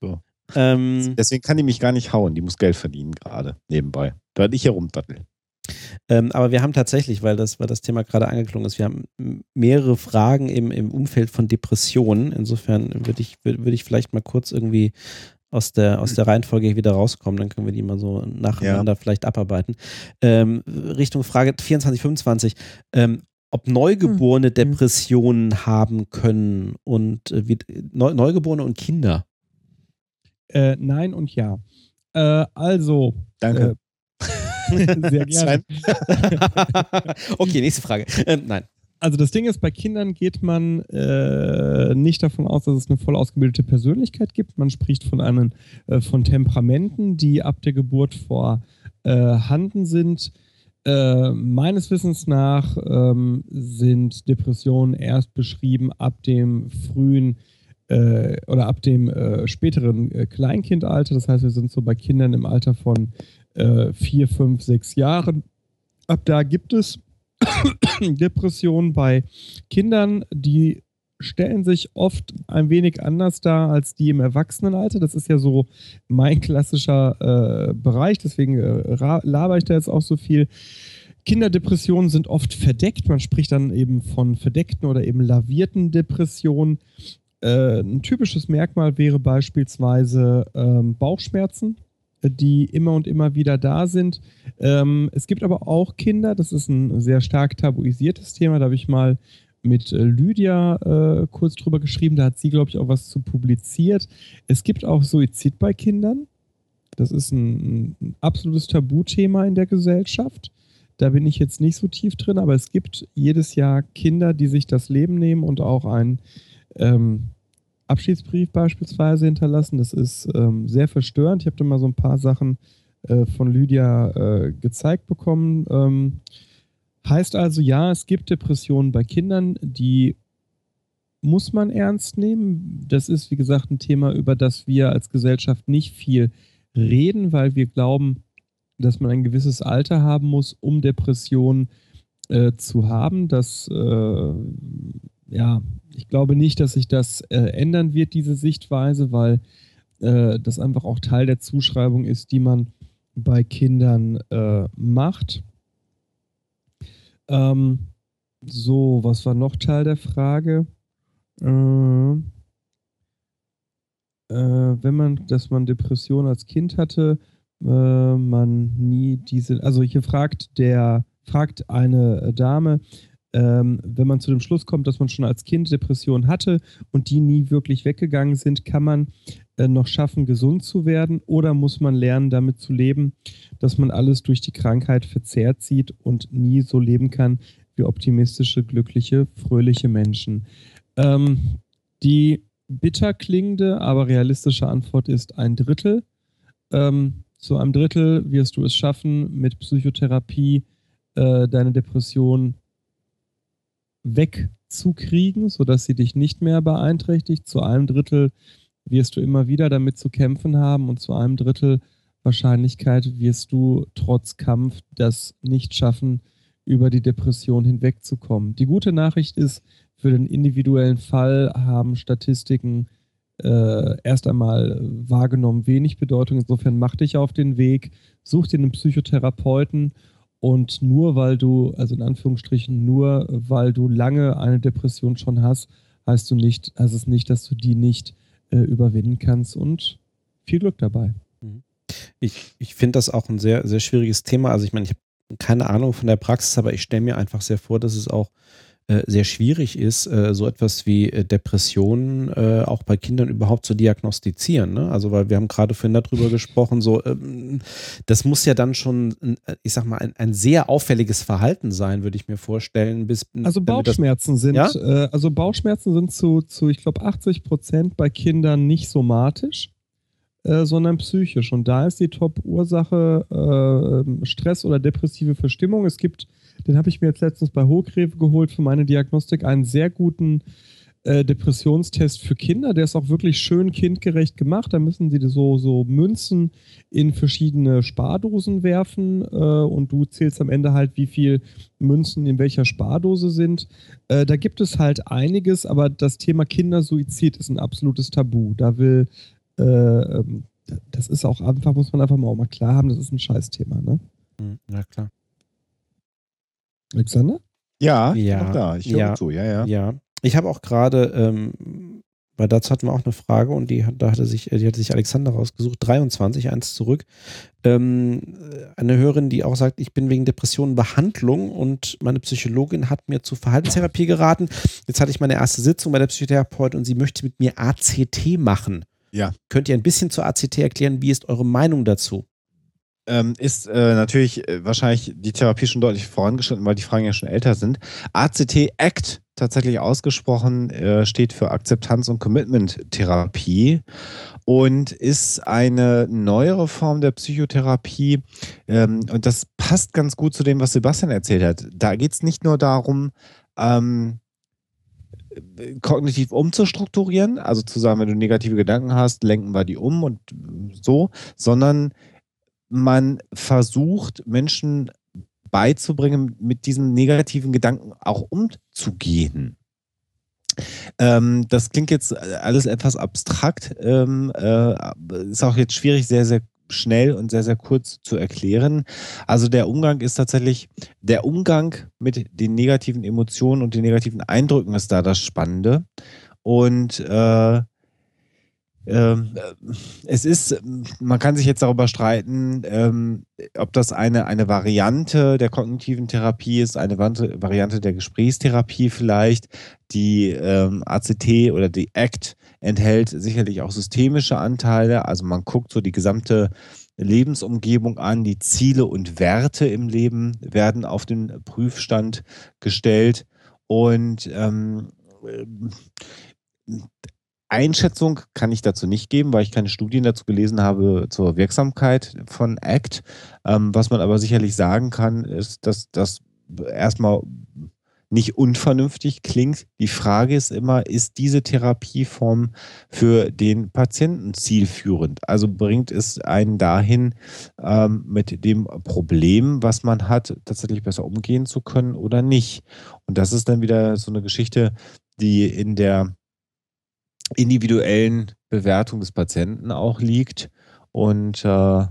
So. Ähm, Deswegen kann die mich gar nicht hauen. Die muss Geld verdienen gerade nebenbei. Während ich hier rumdattel. ähm, aber wir haben tatsächlich, weil das, weil das Thema gerade angeklungen ist, wir haben mehrere Fragen im, im Umfeld von Depressionen. Insofern würde ich, würd, würd ich vielleicht mal kurz irgendwie aus der, aus der Reihenfolge wieder rauskommen, dann können wir die mal so nacheinander vielleicht abarbeiten. Ähm, Richtung Frage 24, 25. Ähm, ob Neugeborene Depressionen haben können und äh, wie, Neu, Neugeborene und Kinder. Äh, nein und ja. Äh, also, Danke. äh, sehr gerne. Okay, nächste Frage. Ähm, nein. Also das Ding ist, bei Kindern geht man äh, nicht davon aus, dass es eine voll ausgebildete Persönlichkeit gibt. Man spricht von einem, äh, von Temperamenten, die ab der Geburt vorhanden sind. Äh, meines Wissens nach ähm, sind Depressionen erst beschrieben ab dem frühen äh, oder ab dem äh, späteren äh, Kleinkindalter. Das heißt, wir sind so bei Kindern im Alter von äh, vier, fünf, sechs Jahren. Ab da gibt es Depressionen bei Kindern, die stellen sich oft ein wenig anders dar als die im Erwachsenenalter. Das ist ja so mein klassischer äh, Bereich, deswegen äh, laber ich da jetzt auch so viel. Kinderdepressionen sind oft verdeckt. Man spricht dann eben von verdeckten oder eben lavierten Depressionen. Äh, ein typisches Merkmal wäre beispielsweise ähm, Bauchschmerzen, äh, die immer und immer wieder da sind. Ähm, es gibt aber auch Kinder, das ist ein sehr stark tabuisiertes Thema, da habe ich mal mit äh, Lydia äh, kurz drüber geschrieben, da hat sie, glaube ich, auch was zu publiziert. Es gibt auch Suizid bei Kindern. Das ist ein, ein absolutes Tabuthema in der Gesellschaft. Da bin ich jetzt nicht so tief drin, aber es gibt jedes Jahr Kinder, die sich das Leben nehmen und auch einen ähm, Abschiedsbrief beispielsweise hinterlassen. Das ist ähm, sehr verstörend. Ich habe da mal so ein paar Sachen äh, von Lydia äh, gezeigt bekommen. Ähm, heißt also, ja, es gibt Depressionen bei Kindern, die muss man ernst nehmen. Das ist, wie gesagt, ein Thema, über das wir als Gesellschaft nicht viel reden, weil wir glauben, dass man ein gewisses Alter haben muss, um Depressionen äh, zu haben. Das, äh, ja, ich glaube nicht, dass sich das äh, ändern wird, diese Sichtweise, weil äh, das einfach auch Teil der Zuschreibung ist, die man bei Kindern äh, macht. Ähm, so, was war noch Teil der Frage? Äh, äh, wenn man, dass man Depression als Kind hatte, äh, man nie diese, also hier fragt der, fragt eine Dame, ähm, wenn man zu dem Schluss kommt, dass man schon als Kind Depressionen hatte und die nie wirklich weggegangen sind, kann man äh, noch schaffen, gesund zu werden oder muss man lernen, damit zu leben, dass man alles durch die Krankheit verzerrt sieht und nie so leben kann wie optimistische, glückliche, fröhliche Menschen. Ähm, die bitter klingende, aber realistische Antwort ist ein Drittel. Ähm, zu einem Drittel wirst du es schaffen, mit Psychotherapie äh, deine Depression wegzukriegen, sodass sie dich nicht mehr beeinträchtigt. Zu einem Drittel wirst du immer wieder damit zu kämpfen haben und zu einem Drittel Wahrscheinlichkeit wirst du trotz Kampf das nicht schaffen, über die Depression hinwegzukommen. Die gute Nachricht ist, für den individuellen Fall haben Statistiken äh, erst einmal wahrgenommen wenig Bedeutung. Insofern mach dich auf den Weg, such dir einen Psychotherapeuten und nur weil du, also in Anführungsstrichen, nur weil du lange eine Depression schon hast, heißt du nicht, heißt es nicht, dass du die nicht äh, überwinden kannst und viel Glück dabei. Mhm. Ich, ich finde das auch ein sehr, sehr schwieriges Thema. Also ich meine, ich habe keine Ahnung von der Praxis, aber ich stelle mir einfach sehr vor, dass es auch sehr schwierig ist, äh, so etwas wie äh, Depressionen auch bei Kindern überhaupt zu diagnostizieren. Ne? Also, weil wir haben gerade vorhin darüber gesprochen, so, ähm, das muss ja dann schon, ich sag mal, ein, ein sehr auffälliges Verhalten sein, würde ich mir vorstellen. Bis, also Bauchschmerzen das, sind, ja? also Bauchschmerzen sind zu, zu ich glaube, 80 Prozent bei Kindern nicht somatisch. sondern psychisch. Und da ist die Top-Ursache äh, Stress oder depressive Verstimmung. Es gibt den habe ich mir jetzt letztens bei Hochgreve geholt für meine Diagnostik. Einen sehr guten äh, Depressionstest für Kinder. Der ist auch wirklich schön kindgerecht gemacht. Da müssen sie so, so Münzen in verschiedene Spardosen werfen äh, und du zählst am Ende halt, wie viel Münzen in welcher Spardose sind. Äh, da gibt es halt einiges, aber das Thema Kindersuizid ist ein absolutes Tabu. Da will äh, ähm, das ist auch einfach, muss man einfach mal auch mal klar haben, das ist ein Scheißthema, ne? Hm, ja, klar. Alexander? Ja, ja, da. Ich höre ja, zu, ja, ja. Ja, ich habe auch gerade, ähm, weil dazu hatten wir auch eine Frage und die, da hatte sich, die hatte sich Alexander rausgesucht, 23, eins zurück. Ähm, eine Hörerin, die auch sagt, ich bin wegen Depressionen Behandlung und meine Psychologin hat mir zur Verhaltenstherapie geraten. Jetzt hatte ich meine erste Sitzung bei der Psychotherapeutin und sie möchte mit mir ACT machen. Ja. Könnt ihr ein bisschen zur ACT erklären? Wie ist eure Meinung dazu? Ähm, ist äh, natürlich äh, wahrscheinlich die Therapie schon deutlich vorangeschritten, weil die Fragen ja schon älter sind. ACT ACT tatsächlich ausgesprochen äh, steht für Akzeptanz- und Commitment-Therapie und ist eine neuere Form der Psychotherapie. Ähm, und das passt ganz gut zu dem, was Sebastian erzählt hat. Da geht es nicht nur darum, ähm, kognitiv umzustrukturieren, also zu sagen, wenn du negative Gedanken hast, lenken wir die um und so, sondern man versucht, Menschen beizubringen, mit diesen negativen Gedanken auch umzugehen. Ähm, das klingt jetzt alles etwas abstrakt, ähm, äh, ist auch jetzt schwierig, sehr, sehr schnell und sehr, sehr kurz zu erklären. Also der Umgang ist tatsächlich, der Umgang mit den negativen Emotionen und den negativen Eindrücken ist da das Spannende. Und äh, es ist, man kann sich jetzt darüber streiten, ähm, ob das eine, eine Variante der kognitiven Therapie ist, eine Variante der Gesprächstherapie vielleicht. Die ähm, ACT oder die ACT enthält sicherlich auch systemische Anteile. Also man guckt so die gesamte Lebensumgebung an, die Ziele und Werte im Leben werden auf den Prüfstand gestellt. Und ähm, Einschätzung kann ich dazu nicht geben, weil ich keine Studien dazu gelesen habe zur Wirksamkeit von ACT. Ähm, was man aber sicherlich sagen kann, ist, dass das erstmal nicht unvernünftig klingt. Die Frage ist immer, ist diese Therapieform für den Patienten zielführend? Also bringt es einen dahin, ähm, mit dem Problem, was man hat, tatsächlich besser umgehen zu können oder nicht? Und das ist dann wieder so eine Geschichte, die in der individuellen Bewertung des Patienten auch liegt. Und äh,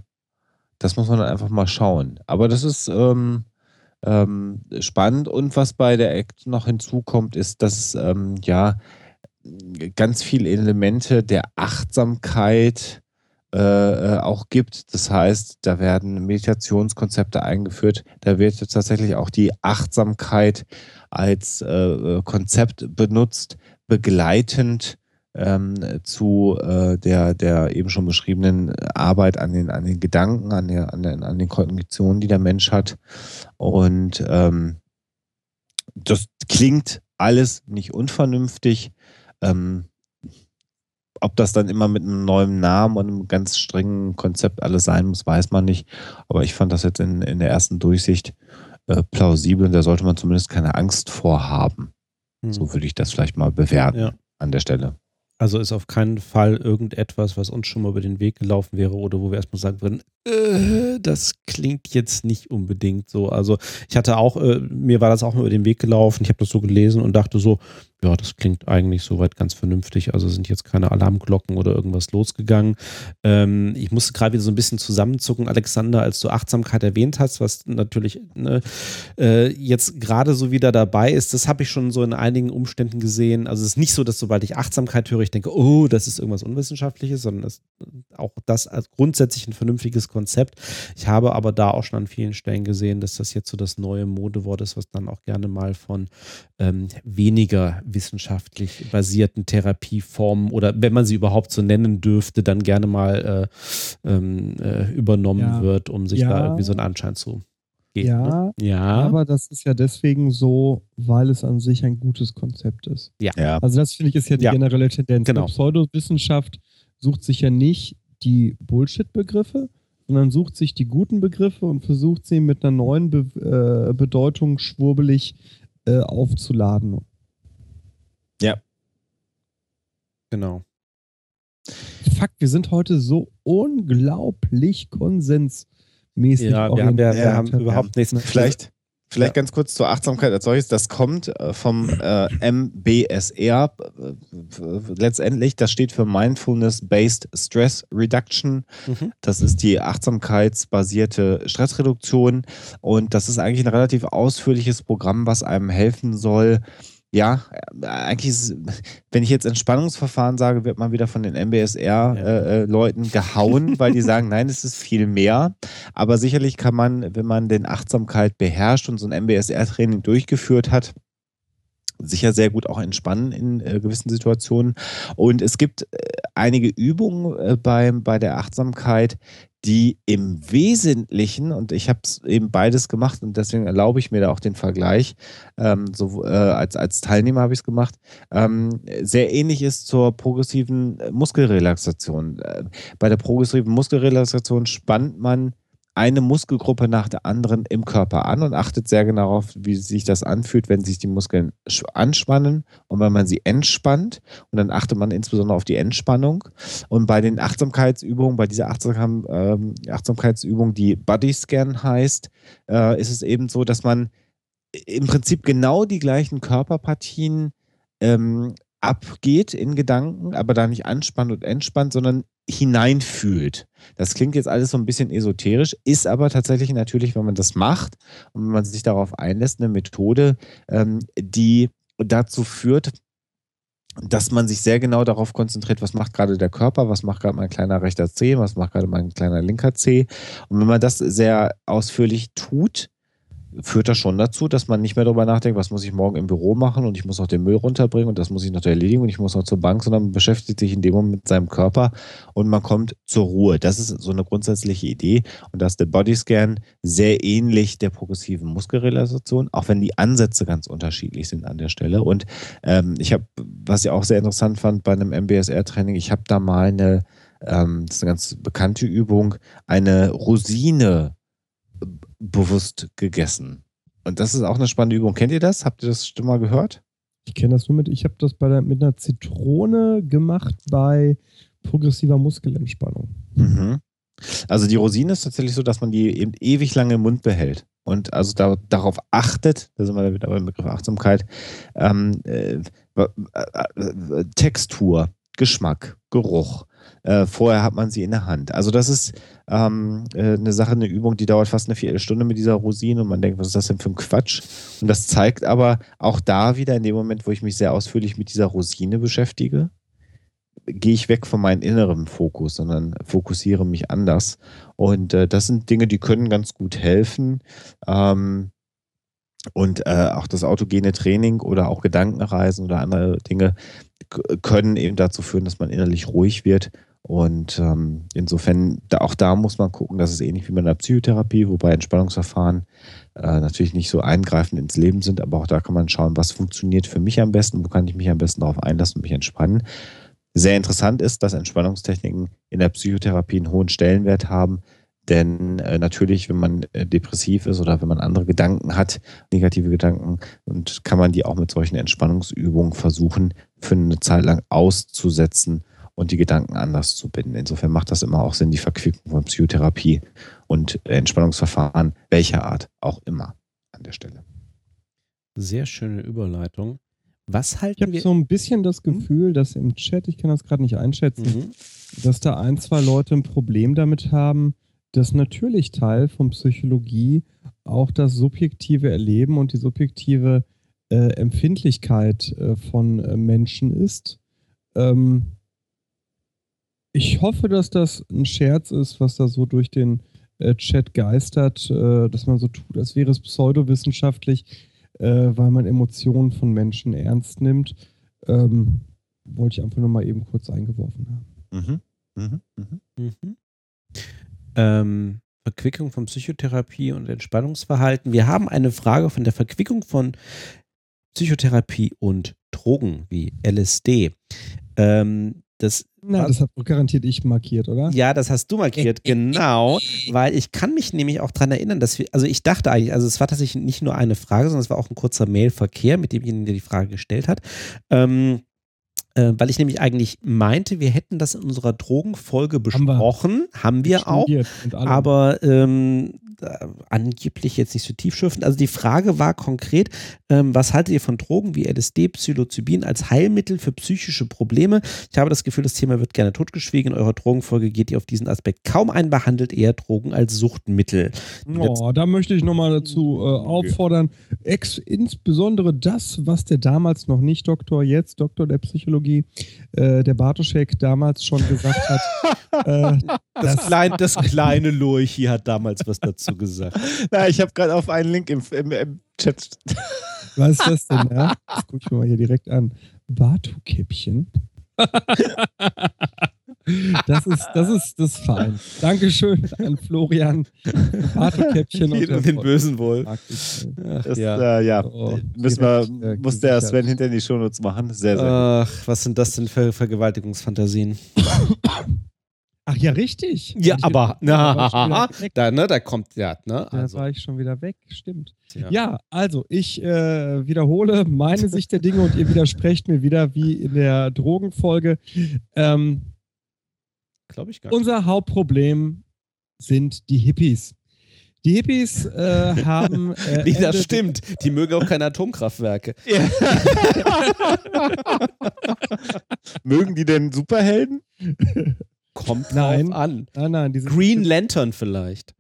das muss man dann einfach mal schauen. Aber das ist ähm, ähm, spannend. Und was bei der ACT noch hinzukommt, ist, dass ähm, ja ganz viele Elemente der Achtsamkeit äh, äh, auch gibt. Das heißt, da werden Meditationskonzepte eingeführt. Da wird tatsächlich auch die Achtsamkeit als äh, äh, Konzept benutzt, begleitend ähm, zu äh, der, der eben schon beschriebenen Arbeit an den, an den Gedanken, an, der, an, den, an den Kognitionen, die der Mensch hat. Und ähm, das klingt alles nicht unvernünftig. Ähm, ob das dann immer mit einem neuen Namen und einem ganz strengen Konzept alles sein muss, weiß man nicht. Aber ich fand das jetzt in, in der ersten Durchsicht äh, plausibel und da sollte man zumindest keine Angst vorhaben. Hm. So würde ich das vielleicht mal bewerten ja. an der Stelle. Also ist auf keinen Fall irgendetwas, was uns schon mal über den Weg gelaufen wäre oder wo wir erstmal sagen würden, äh, das klingt jetzt nicht unbedingt so. Also ich hatte auch, äh, mir war das auch mal über den Weg gelaufen, ich habe das so gelesen und dachte so, ja, das klingt eigentlich soweit ganz vernünftig. Also sind jetzt keine Alarmglocken oder irgendwas losgegangen. Ähm, ich musste gerade wieder so ein bisschen zusammenzucken, Alexander, als du Achtsamkeit erwähnt hast, was natürlich ne, äh, jetzt gerade so wieder dabei ist. Das habe ich schon so in einigen Umständen gesehen. Also es ist nicht so, dass sobald ich Achtsamkeit höre, ich denke, oh, das ist irgendwas Unwissenschaftliches, sondern es, auch das als grundsätzlich ein vernünftiges Konzept. Ich habe aber da auch schon an vielen Stellen gesehen, dass das jetzt so das neue Modewort ist, was dann auch gerne mal von ähm, weniger wissenschaftlich basierten Therapieformen oder wenn man sie überhaupt so nennen dürfte, dann gerne mal äh, ähm, äh, übernommen ja. wird, um sich ja. da irgendwie so einen Anschein zu geben. Ja, ne? ja, aber das ist ja deswegen so, weil es an sich ein gutes Konzept ist. Ja. ja. Also das finde ich ist ja die generelle Tendenz. Genau. Pseudowissenschaft sucht sich ja nicht die Bullshit-Begriffe, sondern sucht sich die guten Begriffe und versucht sie mit einer neuen Be äh, Bedeutung schwurbelig äh, aufzuladen. Ja. Genau. Fuck, wir sind heute so unglaublich konsensmäßig. Ja, wir haben, wir, wir haben überhaupt nichts. Vielleicht, vielleicht ja. ganz kurz zur Achtsamkeit als solches. Das kommt äh, vom äh, MBSR äh, letztendlich. Das steht für Mindfulness-Based Stress Reduction. Mhm. Das ist die achtsamkeitsbasierte Stressreduktion. Und das ist eigentlich ein relativ ausführliches Programm, was einem helfen soll, ja, eigentlich ist, wenn ich jetzt Entspannungsverfahren sage, wird man wieder von den MBSR-Leuten ja. äh, gehauen, weil die sagen, nein, es ist viel mehr. Aber sicherlich kann man, wenn man den Achtsamkeit beherrscht und so ein MBSR-Training durchgeführt hat, sicher sehr gut auch entspannen in äh, gewissen Situationen. Und es gibt äh, einige Übungen äh, bei, bei der Achtsamkeit, die im Wesentlichen, und ich habe es eben beides gemacht und deswegen erlaube ich mir da auch den Vergleich, ähm, so, äh, als, als Teilnehmer habe ich es gemacht, ähm, sehr ähnlich ist zur progressiven Muskelrelaxation. Äh, bei der progressiven Muskelrelaxation spannt man eine Muskelgruppe nach der anderen im Körper an und achtet sehr genau darauf, wie sich das anfühlt, wenn sich die Muskeln anspannen und wenn man sie entspannt. Und dann achtet man insbesondere auf die Entspannung. Und bei den Achtsamkeitsübungen, bei dieser Achtsam ähm, Achtsamkeitsübung, die Body Scan heißt, äh, ist es eben so, dass man im Prinzip genau die gleichen Körperpartien ähm, abgeht in Gedanken, aber da nicht anspannt und entspannt, sondern hineinfühlt. Das klingt jetzt alles so ein bisschen esoterisch, ist aber tatsächlich natürlich, wenn man das macht und wenn man sich darauf einlässt, eine Methode, ähm, die dazu führt, dass man sich sehr genau darauf konzentriert, was macht gerade der Körper, was macht gerade mein kleiner rechter Zeh, was macht gerade mein kleiner linker Zeh. Und wenn man das sehr ausführlich tut, führt das schon dazu, dass man nicht mehr darüber nachdenkt, was muss ich morgen im Büro machen und ich muss auch den Müll runterbringen und das muss ich noch erledigen und ich muss noch zur Bank, sondern man beschäftigt sich in dem Moment mit seinem Körper und man kommt zur Ruhe. Das ist so eine grundsätzliche Idee und da ist der Bodyscan sehr ähnlich der progressiven Muskelrelaxation, auch wenn die Ansätze ganz unterschiedlich sind an der Stelle. Und ähm, ich habe, was ich auch sehr interessant fand bei einem MBSR-Training, ich habe da mal eine, ähm, das ist eine ganz bekannte Übung, eine Rosine bewusst gegessen. Und das ist auch eine spannende Übung. Kennt ihr das? Habt ihr das schon mal gehört? Ich kenne das nur mit, ich habe das bei der, mit einer Zitrone gemacht bei progressiver Muskelentspannung. Mhm. Also die Rosine ist tatsächlich so, dass man die eben ewig lange im Mund behält und also da, darauf achtet, da sind wir wieder beim Begriff Achtsamkeit, ähm, äh, äh, äh, Textur, Geschmack, Geruch, äh, vorher hat man sie in der Hand. Also das ist ähm, äh, eine Sache, eine Übung, die dauert fast eine Viertelstunde mit dieser Rosine und man denkt, was ist das denn für ein Quatsch? Und das zeigt aber auch da wieder in dem Moment, wo ich mich sehr ausführlich mit dieser Rosine beschäftige, gehe ich weg von meinem inneren Fokus, sondern fokussiere mich anders. Und äh, das sind Dinge, die können ganz gut helfen. Ähm, und äh, auch das autogene Training oder auch Gedankenreisen oder andere Dinge können eben dazu führen, dass man innerlich ruhig wird. Und ähm, insofern, da, auch da muss man gucken, das ist ähnlich wie bei der Psychotherapie, wobei Entspannungsverfahren äh, natürlich nicht so eingreifend ins Leben sind, aber auch da kann man schauen, was funktioniert für mich am besten, wo kann ich mich am besten darauf einlassen und mich entspannen. Sehr interessant ist, dass Entspannungstechniken in der Psychotherapie einen hohen Stellenwert haben, denn äh, natürlich, wenn man äh, depressiv ist oder wenn man andere Gedanken hat, negative Gedanken, und kann man die auch mit solchen Entspannungsübungen versuchen, für eine Zeit lang auszusetzen und die Gedanken anders zu binden. Insofern macht das immer auch Sinn, die Verquickung von Psychotherapie und Entspannungsverfahren, welcher Art auch immer an der Stelle. Sehr schöne Überleitung. Was halten ich habe so ein bisschen das hm? Gefühl, dass im Chat, ich kann das gerade nicht einschätzen, mhm. dass da ein, zwei Leute ein Problem damit haben, dass natürlich Teil von Psychologie auch das subjektive Erleben und die subjektive äh, Empfindlichkeit äh, von äh, Menschen ist. Ähm, ich hoffe, dass das ein Scherz ist, was da so durch den äh, Chat geistert, äh, dass man so tut, als wäre es pseudowissenschaftlich, äh, weil man Emotionen von Menschen ernst nimmt. Ähm, wollte ich einfach nur mal eben kurz eingeworfen haben. Mhm. Mhm. Mhm. mhm. Ähm, Verquickung von Psychotherapie und Entspannungsverhalten. Wir haben eine Frage von der Verquickung von Psychotherapie und Drogen wie LSD. Ähm, das, Na, das hat garantiert ich markiert, oder? Ja, das hast du markiert, genau. Weil ich kann mich nämlich auch daran erinnern, dass wir, also ich dachte eigentlich, also es war tatsächlich nicht nur eine Frage, sondern es war auch ein kurzer Mailverkehr mit demjenigen, der die Frage gestellt hat. Ähm, äh, weil ich nämlich eigentlich meinte, wir hätten das in unserer Drogenfolge besprochen, haben wir, haben wir auch, aber ähm, äh, angeblich jetzt nicht so tiefschürfend. Also die Frage war konkret, ähm, was haltet ihr von Drogen wie LSD, Psilocybin als Heilmittel für psychische Probleme? Ich habe das Gefühl, das Thema wird gerne totgeschwiegen. In eurer Drogenfolge geht ihr auf diesen Aspekt kaum ein, behandelt eher Drogen als Suchtmittel. Oh, da möchte ich nochmal dazu äh, auffordern, ex insbesondere das, was der damals noch nicht Doktor, jetzt Doktor der Psychologie, äh, der Bartoschek damals schon gesagt hat. äh, das, das, klein, das kleine Lurchi hat damals was dazu gesagt. Na, ich habe gerade auf einen Link im, im, im, Chat. Was ist das denn? Ja? Das gucke ich mir mal hier direkt an. Batu-Käppchen. Das ist, das ist, das ist fein. Dankeschön an Florian. Batu-Käppchen und, und den bösen Wolf. Das, ja, äh, ja. Oh, Müssen wir, äh, muss der Sven hinter die Shownotes machen. Sehr, sehr Ach, was sind das denn für Vergewaltigungsfantasien? Ach ja, richtig. Ja, aber na, da, ne, da kommt ja, ne? Also. Da war ich schon wieder weg, stimmt. Ja, ja also ich äh, wiederhole meine Sicht der Dinge und ihr widersprecht mir wieder wie in der Drogenfolge. Ähm, Glaube ich gar nicht. Unser Hauptproblem sind die Hippies. Die Hippies äh, haben. Äh, Wie das stimmt. Die mögen auch keine Atomkraftwerke. Ja. mögen die denn Superhelden? Kommt nein, an. Nein, nein. Green Lantern vielleicht.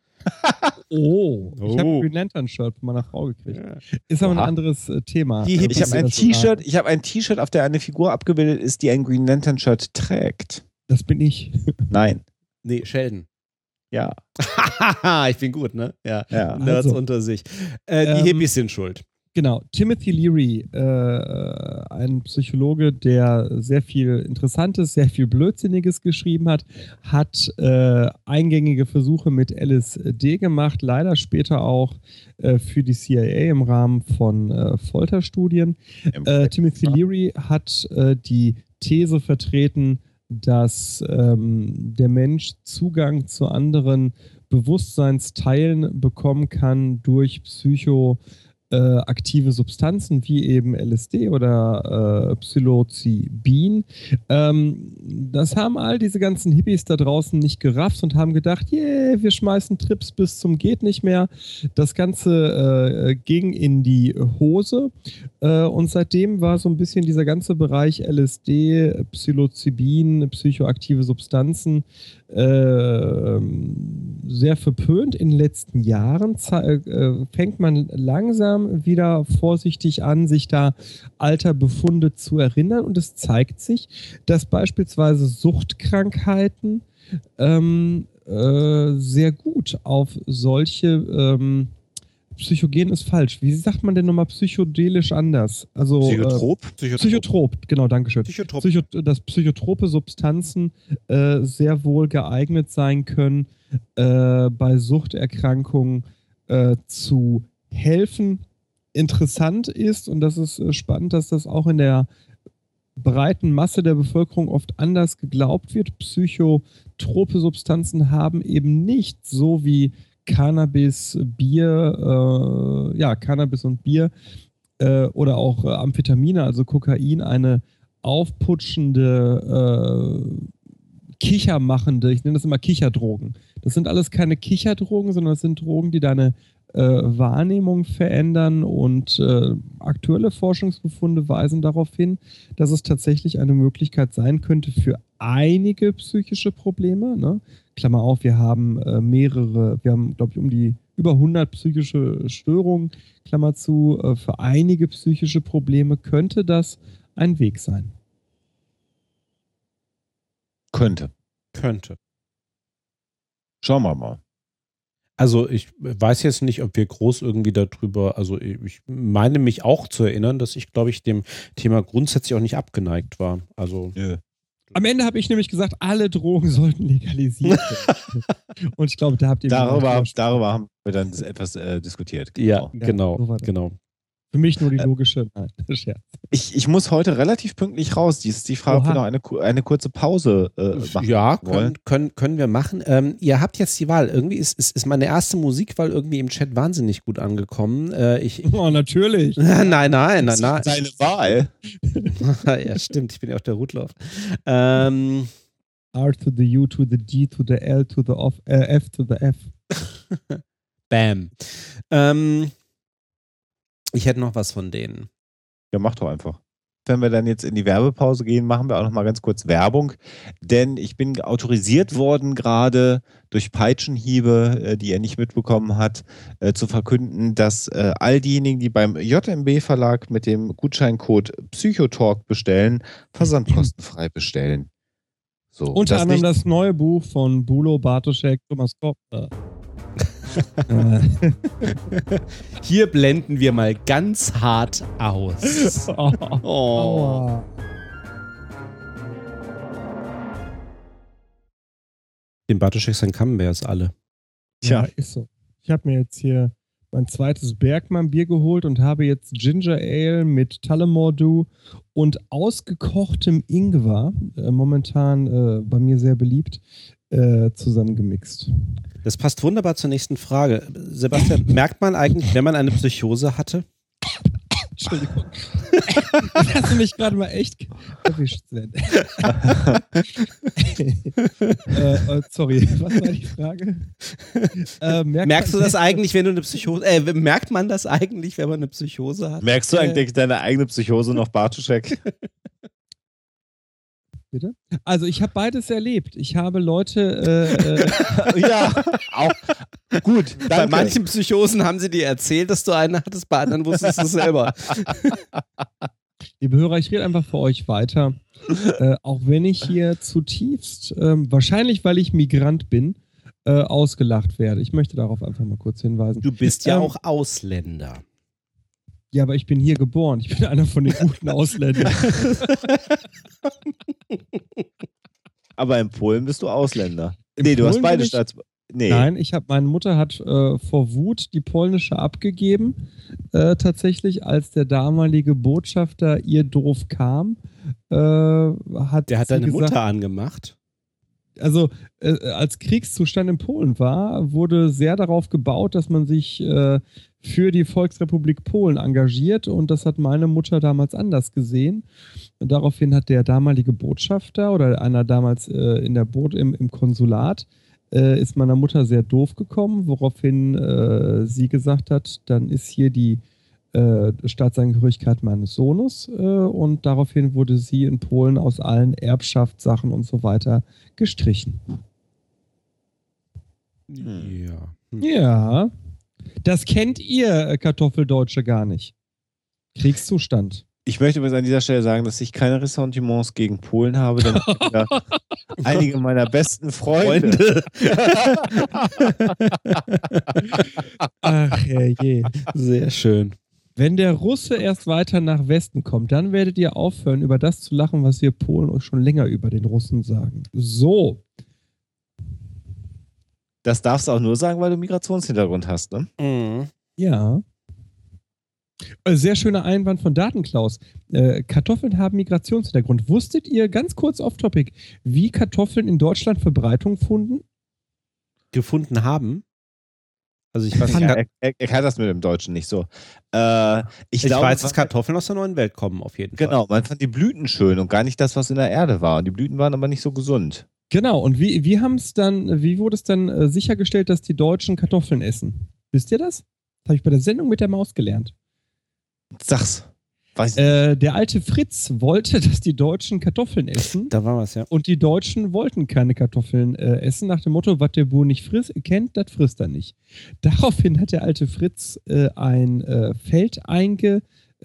oh, oh, ich habe ein Green Lantern Shirt von meiner Frau gekriegt. Ja. Ist aber Oha. ein anderes äh, Thema. Die, ich habe ein T-Shirt, ich habe ein T-Shirt, auf der eine Figur abgebildet ist, die ein Green Lantern Shirt trägt. Das bin ich. Nein. Nee, Sheldon. Ja. ich bin gut, ne? Ja. ja. Nerds also, unter sich. Äh, die ähm, Hippies sind schuld. Genau, Timothy Leary, äh, ein Psychologe, der sehr viel Interessantes, sehr viel Blödsinniges geschrieben hat, hat äh, eingängige Versuche mit LSD gemacht, leider später auch äh, für die CIA im Rahmen von äh, Folterstudien. Äh, Timothy Leary hat äh, die These vertreten, dass ähm, der Mensch Zugang zu anderen Bewusstseinsteilen bekommen kann durch Psycho- äh, aktive Substanzen wie eben LSD oder äh, Psilocybin. Ähm, das haben all diese ganzen Hippies da draußen nicht gerafft und haben gedacht, yeah, wir schmeißen Trips bis zum geht nicht mehr. Das Ganze äh, ging in die Hose äh, und seitdem war so ein bisschen dieser ganze Bereich LSD, Psilocybin, psychoaktive Substanzen ähm, sehr verpönt. In den letzten Jahren äh, fängt man langsam langsam wieder vorsichtig an, sich da alter Befunde zu erinnern. Und es zeigt sich, dass beispielsweise Suchtkrankheiten ähm, äh, sehr gut auf solche ähm, Psychogen ist falsch. Wie sagt man denn nochmal psychodelisch anders? Also, Psychotrop? Äh, Psychotrop. Psychotrop, genau, danke schön. Psychotrop. Psycho, dass psychotrope Substanzen äh, sehr wohl geeignet sein können, äh, bei Suchterkrankungen äh, zu helfen. Interessant ist, und das ist äh, spannend, dass das auch in der breiten Masse der Bevölkerung oft anders geglaubt wird. Psychotrope Substanzen haben eben nicht so wie Cannabis, Bier, äh, ja, Cannabis und Bier äh, oder auch äh, Amphetamine, also Kokain, eine aufputschende, äh, kichermachende, ich nenne das immer Kicherdrogen. Das sind alles keine Kicherdrogen, sondern das sind Drogen, die deine äh, Wahrnehmung verändern und äh, aktuelle Forschungsbefunde weisen darauf hin, dass es tatsächlich eine Möglichkeit sein könnte für einige psychische Probleme. Ne? Klammer auf, wir haben äh, mehrere, wir haben, glaube ich, um die über 100 psychische Störungen, Klammer zu, äh, für einige psychische Probleme könnte das ein Weg sein. Könnte. Könnte. Schauen wir mal. Also ich weiß jetzt nicht, ob wir groß irgendwie darüber, also ich meine mich auch zu erinnern, dass ich, glaube ich, dem Thema grundsätzlich auch nicht abgeneigt war. Also Nö. Am Ende habe ich nämlich gesagt, alle Drogen sollten legalisiert werden. Und ich glaube, da habt ihr Darüber, auch darüber haben wir dann etwas äh, diskutiert. ja, Ja, genau, genau. Für mich nur die logische. Nein, Scherz. Ich, ich muss heute relativ pünktlich raus. Die ist die Frage, ob wir Oha. noch eine, eine kurze Pause äh, machen Ja, wollen. können, können, können wir machen. Ähm, ihr habt jetzt die Wahl. Irgendwie ist, ist, ist meine erste Musikwahl irgendwie im Chat wahnsinnig gut angekommen. Äh, ich, Oh, natürlich. nein, nein, nein, Das nein. ist Seine Wahl. ja, stimmt. Ich bin ja auch der Rutlauf. Ähm, R to the U to the D to the L to the off, äh, F to the F. bam. Ähm, ich hätte noch was von denen. Ja, mach doch einfach. Wenn wir dann jetzt in die Werbepause gehen, machen wir auch noch mal ganz kurz Werbung. Denn ich bin autorisiert worden, gerade durch Peitschenhiebe, äh, die er nicht mitbekommen hat, äh, zu verkünden, dass äh, all diejenigen, die beim JMB-Verlag mit dem Gutscheincode Psychotalk bestellen, versandkostenfrei bestellen. So, Unter das anderem das neue Buch von Bulo Bartoschek, Thomas Kopp. Hier blenden wir mal ganz hart aus. oh, Oh. Den Bartoschek sein Camemberts alle. Tja. Ja, ist so. Ich habe mir jetzt hier mein zweites Bergmann-Bier geholt und habe jetzt Ginger Ale mit Tullamore und ausgekochtem Ingwer, äh, momentan äh, bei mir sehr beliebt, äh, zusammengemixt. Das passt wunderbar zur nächsten Frage. Sebastian, merkt man eigentlich, wenn man eine Psychose hatte? Entschuldigung. das hast du mich gerade mal echt erwischt, Sven. äh, äh, sorry, was war die Frage? Äh, merkt Merkst du das eigentlich, wenn du eine Psychose, äh, merkt man das eigentlich, wenn man eine Psychose hat? Merkst du eigentlich deine eigene Psychose noch, Bartoschek? Bitte? Also ich habe beides erlebt. Ich habe Leute äh, äh, ja, auch gut. Bei Danke. manchen Psychosen haben sie dir erzählt, dass du eine hattest, bei anderen wusstest du es selber. Liebe Hörer, ich rede einfach für euch weiter. äh, auch wenn ich hier zutiefst, ähm, wahrscheinlich weil ich Migrant bin, äh, ausgelacht werde. Ich möchte darauf einfach mal kurz hinweisen. Du bist ja Ähm, auch Ausländer. Ja, aber ich bin hier geboren. Ich bin einer von den guten Ausländern. Aber in Polen bist du Ausländer. In nee, du hast Polen beide ich- Staats... Nee. Nein, ich habe meine Mutter hat äh, vor Wut die polnische abgegeben. Äh, tatsächlich, als der damalige Botschafter ihr doof kam, äh, hat Der hat deine gesagt, Mutter angemacht. also äh, als Kriegszustand in Polen war, wurde sehr darauf gebaut, dass man sich äh, für die Volksrepublik Polen engagiert und das hat meine Mutter damals anders gesehen. Und daraufhin hat der damalige Botschafter oder einer damals äh, in der Boot im, im Konsulat äh, ist meiner Mutter sehr doof gekommen, woraufhin äh, sie gesagt hat, dann ist hier die äh, Staatsangehörigkeit meines Sohnes äh, und daraufhin wurde sie in Polen aus allen Erbschaftssachen und so weiter gestrichen. Ja. Hm. Ja, Das kennt ihr äh, Kartoffeldeutsche gar nicht. Kriegszustand. Ich möchte übrigens an dieser Stelle sagen, dass ich keine Ressentiments gegen Polen habe, denn einige meiner besten Freunde. Ach je. Sehr schön. Wenn der Russe erst weiter nach Westen kommt, dann werdet ihr aufhören, über das zu lachen, was wir Polen euch schon länger über den Russen sagen. So. Das darfst du auch nur sagen, weil du Migrationshintergrund hast, ne? Mhm. Ja. Äh, Sehr schöner Einwand von Datenklaus. Äh, Kartoffeln haben Migrationshintergrund. Wusstet ihr, ganz kurz off-topic, wie Kartoffeln in Deutschland Verbreitung funden? Gefunden haben. Also ich weiß, Ja, nicht, er, er, er kann das mit dem Deutschen nicht so. Äh, ich ich glaube, weiß, dass Kartoffeln aus der neuen Welt kommen, auf jeden Fall. Genau, man fand die Blüten schön und gar nicht das, was in der Erde war. Und die Blüten waren aber nicht so gesund. Genau, und wie, wie haben es dann, wie wurde es dann äh, sichergestellt, dass die Deutschen Kartoffeln essen? Wisst ihr das? Das habe ich bei der Sendung mit der Maus gelernt. Sag's. Weiß ich Äh, der alte Fritz wollte, dass die Deutschen Kartoffeln essen. Da war was, ja. Und die Deutschen wollten keine Kartoffeln äh, essen, nach dem Motto, was der Bur nicht frisst, kennt, das frisst er nicht. Daraufhin hat der alte Fritz äh, ein äh, Feld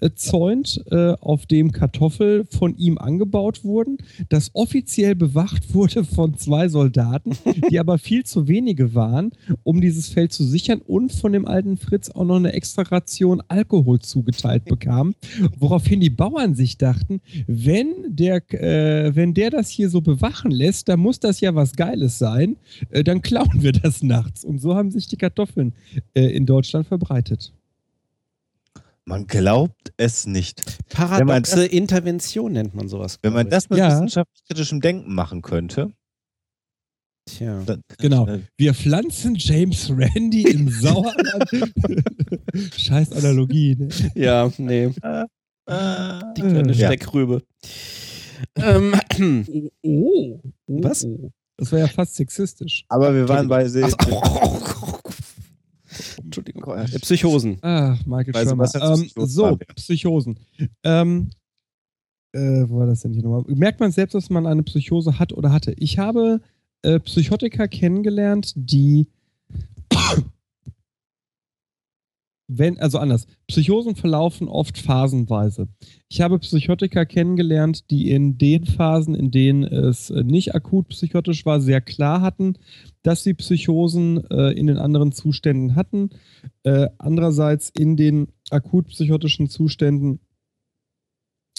eingezäunt, äh, auf dem Kartoffel von ihm angebaut wurden, das offiziell bewacht wurde von zwei Soldaten, die aber viel zu wenige waren, um dieses Feld zu sichern und von dem alten Fritz auch noch eine extra Ration Alkohol zugeteilt bekamen, woraufhin die Bauern sich dachten, wenn der, äh, wenn der das hier so bewachen lässt, dann muss das ja was Geiles sein, äh, dann klauen wir das nachts. Und so haben sich die Kartoffeln äh, in Deutschland verbreitet. Man glaubt es nicht. Paradoxe Intervention nennt man sowas. Wenn man das mit Ja. wissenschaftlich-kritischem Denken machen könnte. Tja. dann, Genau. äh, Wir pflanzen James Randy im Sauerland. Scheiß Analogie. Ne? Ja, nee. äh, Die kleine Ja. Steckrübe. Ähm, Oh. Was? Das war ja fast sexistisch. aber wir waren bei ach, Entschuldigung. Äh, Psychosen. Ach, Michael Bei Schirmer. Ähm, so. Psychosen. Ähm, äh, wo war das denn hier nochmal? Merkt man selbst, dass man eine Psychose hat oder hatte? Ich habe äh, Psychotiker kennengelernt, die wenn, also anders, Psychosen verlaufen oft phasenweise. Ich habe Psychotiker kennengelernt, die in den Phasen, in denen es äh, nicht akut psychotisch war, sehr klar hatten, dass sie Psychosen äh, in den anderen Zuständen hatten. Äh, andererseits in den akut psychotischen Zuständen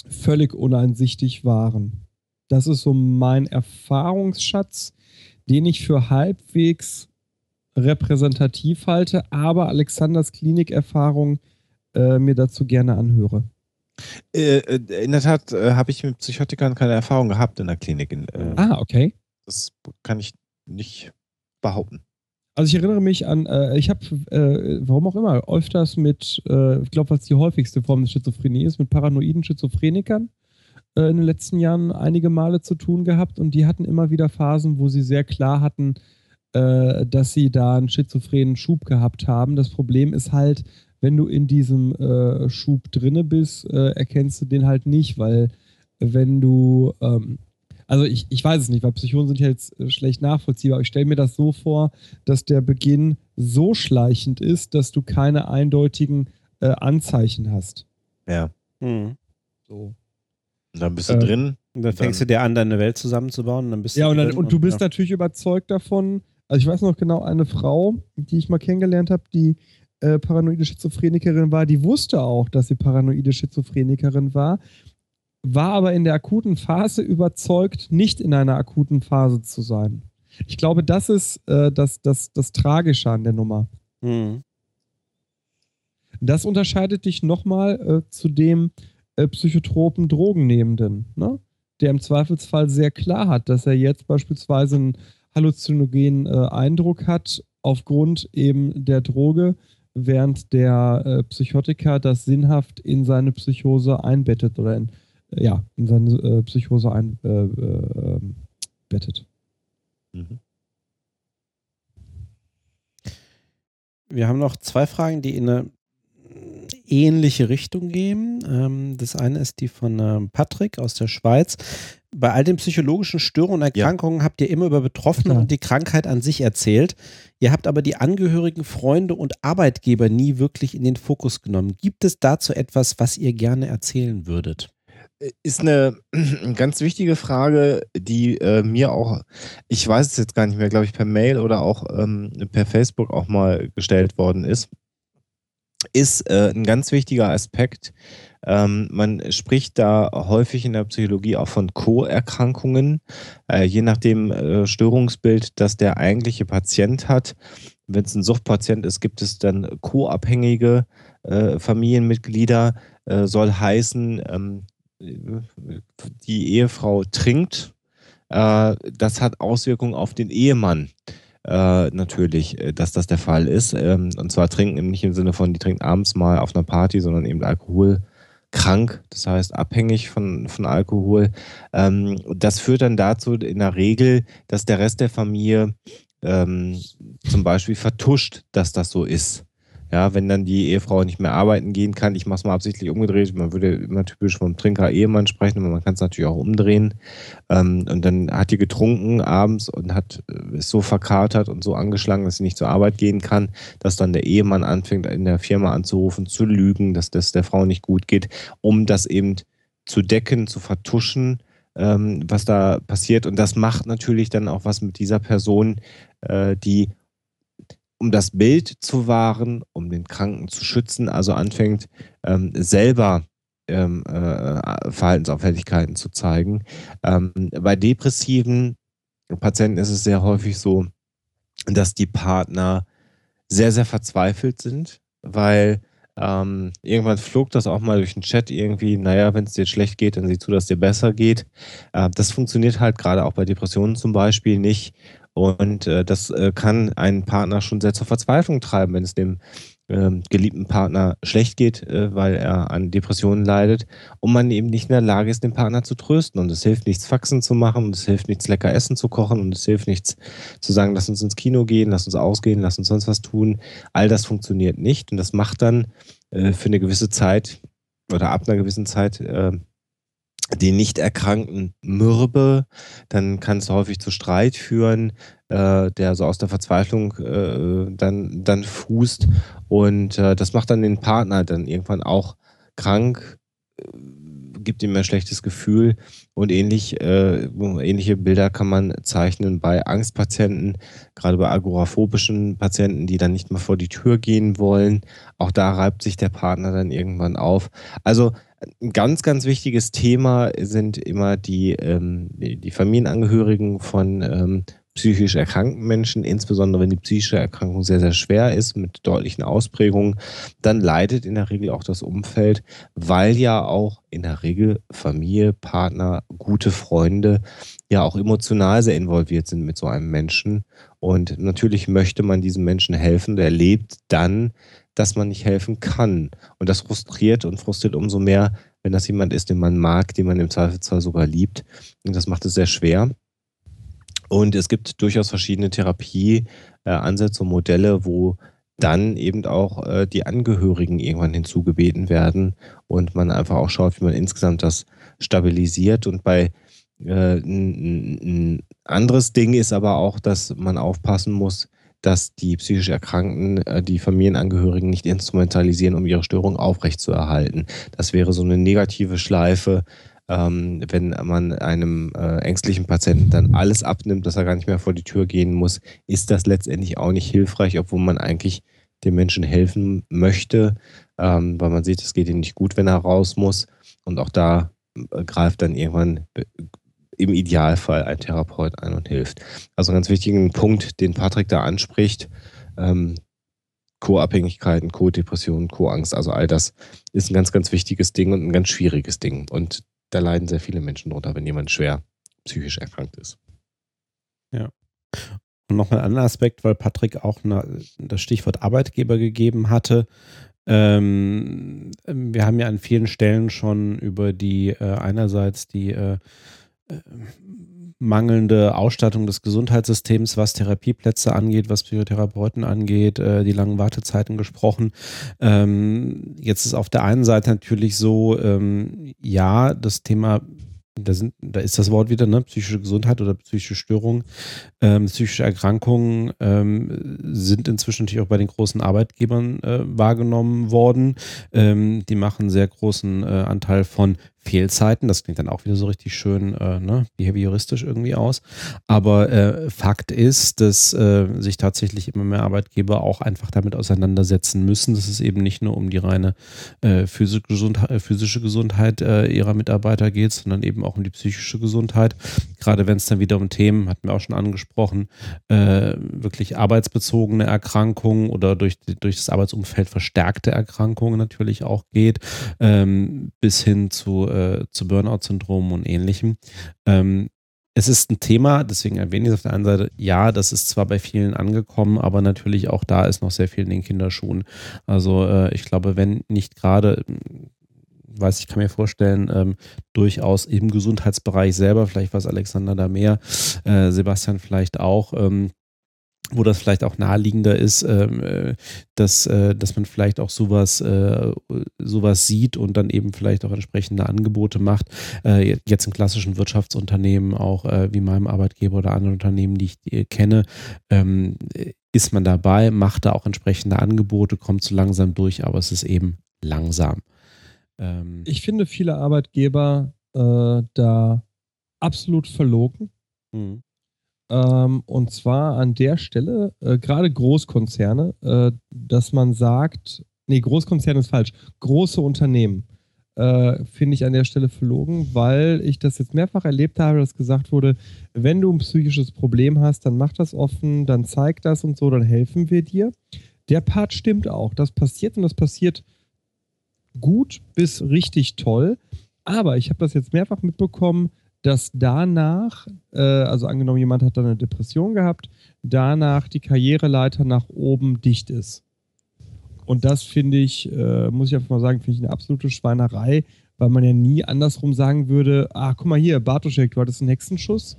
völlig uneinsichtig waren. Das ist so mein Erfahrungsschatz, den ich für halbwegs repräsentativ halte, aber Alexanders Klinikerfahrung äh, mir dazu gerne anhöre. äh, äh, in der Tat äh, habe ich mit Psychotikern keine Erfahrung gehabt in der Klinik. In, Ah, okay. Das kann ich nicht behaupten. Also ich erinnere mich an, ich habe, warum auch immer, öfters mit, ich glaube, was die häufigste Form der Schizophrenie ist, mit paranoiden Schizophrenikern in den letzten Jahren einige Male zu tun gehabt und die hatten immer wieder Phasen, wo sie sehr klar hatten, äh, dass sie da einen schizophrenen Schub gehabt haben. Das Problem ist halt, wenn du in diesem äh, Schub drinne bist, äh, erkennst du den halt nicht, weil wenn du, ähm, also ich, ich weiß es nicht, weil Psychosen sind ja jetzt äh, schlecht nachvollziehbar, aber ich stelle mir das so vor, dass der Beginn so schleichend ist, dass du keine eindeutigen äh, Anzeichen hast. Ja. Hm. So. Und dann bist du Äh, drin. Und dann fängst du dir an, deine Welt zusammenzubauen und dann bist Ja, du und, dann, drin und du bist ja. natürlich überzeugt davon. Also ich weiß noch genau, eine Frau, die ich mal kennengelernt habe, die äh, paranoide Schizophrenikerin war, die wusste auch, dass sie paranoide Schizophrenikerin war, war aber in der akuten Phase überzeugt, nicht in einer akuten Phase zu sein. Ich glaube, das ist äh, das, das, das Tragische an der Nummer. Hm. Das unterscheidet dich nochmal äh, zu dem äh, psychotropen Drogennehmenden, ne? der im Zweifelsfall sehr klar hat, dass er jetzt beispielsweise einen halluzinogenen äh, Eindruck hat aufgrund eben der Droge, während der äh, Psychotiker das sinnhaft in seine Psychose einbettet oder in, äh, ja, in seine äh, Psychose einbettet. Äh. Mhm. Wir haben noch zwei Fragen, die in eine ähnliche Richtung gehen. Ähm, das eine ist die von Patrick aus der Schweiz. Bei all den psychologischen Störungen und Erkrankungen ja. habt ihr immer über Betroffene ja. und die Krankheit an sich erzählt. Ihr habt aber die Angehörigen, Freunde und Arbeitgeber nie wirklich in den Fokus genommen. Gibt es dazu etwas, was ihr gerne erzählen würdet? Ist eine ganz wichtige Frage, die äh, mir auch, ich weiß es jetzt gar nicht mehr, glaube ich, per Mail oder auch ähm, per Facebook auch mal gestellt worden ist. Ist äh, ein ganz wichtiger Aspekt, ähm, man spricht da häufig in der Psychologie auch von Co-Erkrankungen, äh, je nach dem äh, Störungsbild, das der eigentliche Patient hat. Wenn es ein Suchtpatient ist, gibt es dann co-abhängige äh, Familienmitglieder. Äh, soll heißen, ähm, die Ehefrau trinkt. Äh, das hat Auswirkungen auf den Ehemann. Äh, natürlich, äh, dass das der Fall ist. Ähm, und zwar trinken nicht im Sinne von, die trinkt abends mal auf einer Party, sondern eben Alkohol krank, das heißt abhängig von, von Alkohol. Ähm, das führt dann dazu in der Regel, dass der Rest der Familie ähm, zum Beispiel vertuscht, dass das so ist. Ja, wenn dann die Ehefrau nicht mehr arbeiten gehen kann, ich mache es mal absichtlich umgedreht, man würde immer typisch vom Trinker-Ehemann sprechen, aber man kann es natürlich auch umdrehen. Ähm, und dann hat die getrunken abends und hat äh, ist so verkatert und so angeschlagen, dass sie nicht zur Arbeit gehen kann, dass dann der Ehemann anfängt, in der Firma anzurufen, zu lügen, dass das der Frau nicht gut geht, um das eben zu decken, zu vertuschen, ähm, was da passiert. Und das macht natürlich dann auch was mit dieser Person, äh, die um das Bild zu wahren, um den Kranken zu schützen, also anfängt ähm, selber ähm, äh, Verhaltensauffälligkeiten zu zeigen. Ähm, bei depressiven Patienten ist es sehr häufig so, dass die Partner sehr, sehr verzweifelt sind, weil ähm, irgendwann flog das auch mal durch den Chat irgendwie, naja, wenn es dir schlecht geht, dann sieh zu, dass dir besser geht. Äh, das funktioniert halt gerade auch bei Depressionen zum Beispiel nicht. Und äh, das äh, kann einen Partner schon sehr zur Verzweiflung treiben, wenn es dem ähm, geliebten Partner schlecht geht, äh, weil er an Depressionen leidet und man eben nicht in der Lage ist, den Partner zu trösten. Und es hilft nichts, Faxen zu machen und es hilft nichts, lecker Essen zu kochen und es hilft nichts zu sagen, lass uns ins Kino gehen, lass uns ausgehen, lass uns sonst was tun. All das funktioniert nicht und das macht dann äh, für eine gewisse Zeit oder ab einer gewissen Zeit äh, den Nicht-Erkrankten mürbe, dann kann es häufig zu Streit führen, äh, der so aus der Verzweiflung äh, dann, dann fußt. Und äh, das macht dann den Partner dann irgendwann auch krank, äh, gibt ihm ein schlechtes Gefühl. Und ähnlich, äh, ähnliche Bilder kann man zeichnen bei Angstpatienten, gerade bei agoraphobischen Patienten, die dann nicht mehr vor die Tür gehen wollen. Auch da reibt sich der Partner dann irgendwann auf. Also ein ganz, ganz wichtiges Thema sind immer die, ähm, die Familienangehörigen von ähm, psychisch erkrankten Menschen, insbesondere wenn die psychische Erkrankung sehr, sehr schwer ist mit deutlichen Ausprägungen, dann leidet in der Regel auch das Umfeld, weil ja auch in der Regel Familie, Partner, gute Freunde ja auch emotional sehr involviert sind mit so einem Menschen. Und natürlich möchte man diesem Menschen helfen. Der lebt dann dass man nicht helfen kann. Und das frustriert und frustriert umso mehr, wenn das jemand ist, den man mag, den man im Zweifelsfall sogar liebt. Und das macht es sehr schwer. Und es gibt durchaus verschiedene Therapieansätze und Modelle, wo dann eben auch äh, die Angehörigen irgendwann hinzugebeten werden und man einfach auch schaut, wie man insgesamt das stabilisiert. Und bei äh, ein anderes Ding ist aber auch, dass man aufpassen muss, dass die psychisch Erkrankten äh, die Familienangehörigen nicht instrumentalisieren, um ihre Störung aufrechtzuerhalten. Das wäre so eine negative Schleife, ähm, wenn man einem äh, ängstlichen Patienten dann alles abnimmt, dass er gar nicht mehr vor die Tür gehen muss, ist das letztendlich auch nicht hilfreich, obwohl man eigentlich dem Menschen helfen möchte, ähm, weil man sieht, es geht ihm nicht gut, wenn er raus muss. Und auch da äh, greift dann irgendwann im Idealfall ein Therapeut ein und hilft. Also ein ganz wichtigen Punkt, den Patrick da anspricht. Ähm, Co-Abhängigkeiten, Co-Depressionen, Co-Angst, also all das ist ein ganz, ganz wichtiges Ding und ein ganz schwieriges Ding. Und da leiden sehr viele Menschen drunter, wenn jemand schwer psychisch erkrankt ist. Ja. Und nochmal ein anderer Aspekt, weil Patrick auch eine, das Stichwort Arbeitgeber gegeben hatte. Ähm, wir haben ja an vielen Stellen schon über die äh, einerseits die äh, mangelnde Ausstattung des Gesundheitssystems, was Therapieplätze angeht, was Psychotherapeuten angeht, äh, die langen Wartezeiten gesprochen. Ähm, jetzt ist auf der einen Seite natürlich so, ähm, ja, das Thema da, sind, da ist das Wort wieder, ne? psychische Gesundheit oder psychische Störung, ähm, psychische Erkrankungen ähm, sind inzwischen natürlich auch bei den großen Arbeitgebern äh, wahrgenommen worden. Ähm, die machen sehr großen äh, Anteil von Fehlzeiten. Das klingt dann auch wieder so richtig schön äh, ne, behavioristisch irgendwie aus. Aber äh, Fakt ist, dass äh, sich tatsächlich immer mehr Arbeitgeber auch einfach damit auseinandersetzen müssen, dass es eben nicht nur um die reine äh, physische Gesundheit, äh, physische Gesundheit äh, ihrer Mitarbeiter geht, sondern eben auch um die psychische Gesundheit. Gerade wenn es dann wieder um Themen, hatten wir auch schon angesprochen, wirklich arbeitsbezogene Erkrankungen oder durch, durch das Arbeitsumfeld verstärkte Erkrankungen natürlich auch geht, ähm, bis hin zu äh, zu Burnout-Syndrom und ähnlichem. Ähm, es ist ein Thema, deswegen erwähne ich es auf der einen Seite, ja, das ist zwar bei vielen angekommen, aber natürlich auch da ist noch sehr viel in den Kinderschuhen. Also äh, ich glaube, wenn nicht gerade, weiß ich, kann mir vorstellen, ähm, durchaus im Gesundheitsbereich selber, vielleicht weiß Alexander da mehr, äh, Sebastian vielleicht auch, ähm, wo das vielleicht auch naheliegender ist, ähm, äh, dass, äh, dass man vielleicht auch sowas, äh, sowas sieht und dann eben vielleicht auch entsprechende Angebote macht. Äh, jetzt in klassischen Wirtschaftsunternehmen, auch äh, wie meinem Arbeitgeber oder anderen Unternehmen, die ich die kenne, ähm, ist man dabei, macht da auch entsprechende Angebote, kommt so langsam durch, aber es ist eben langsam. Ähm, ich finde viele Arbeitgeber äh, da absolut verlogen. Mhm. Ähm, und zwar an der Stelle, äh, gerade Großkonzerne, äh, dass man sagt, nee, Großkonzerne ist falsch, große Unternehmen. Äh, finde ich an der Stelle verlogen, weil ich das jetzt mehrfach erlebt habe, dass gesagt wurde, wenn du ein psychisches Problem hast, dann mach das offen, dann zeig das und so, dann helfen wir dir. Der Part stimmt auch. Das passiert und das passiert gut bis richtig toll. Aber ich habe das jetzt mehrfach mitbekommen, dass danach, äh, also angenommen, jemand hat dann eine Depression gehabt, danach die Karriereleiter nach oben dicht ist. Und das finde ich, äh, muss ich einfach mal sagen, finde ich eine absolute Schweinerei, weil man ja nie andersrum sagen würde, ah, guck mal hier, Bartoschek, du hattest einen Hexenschuss.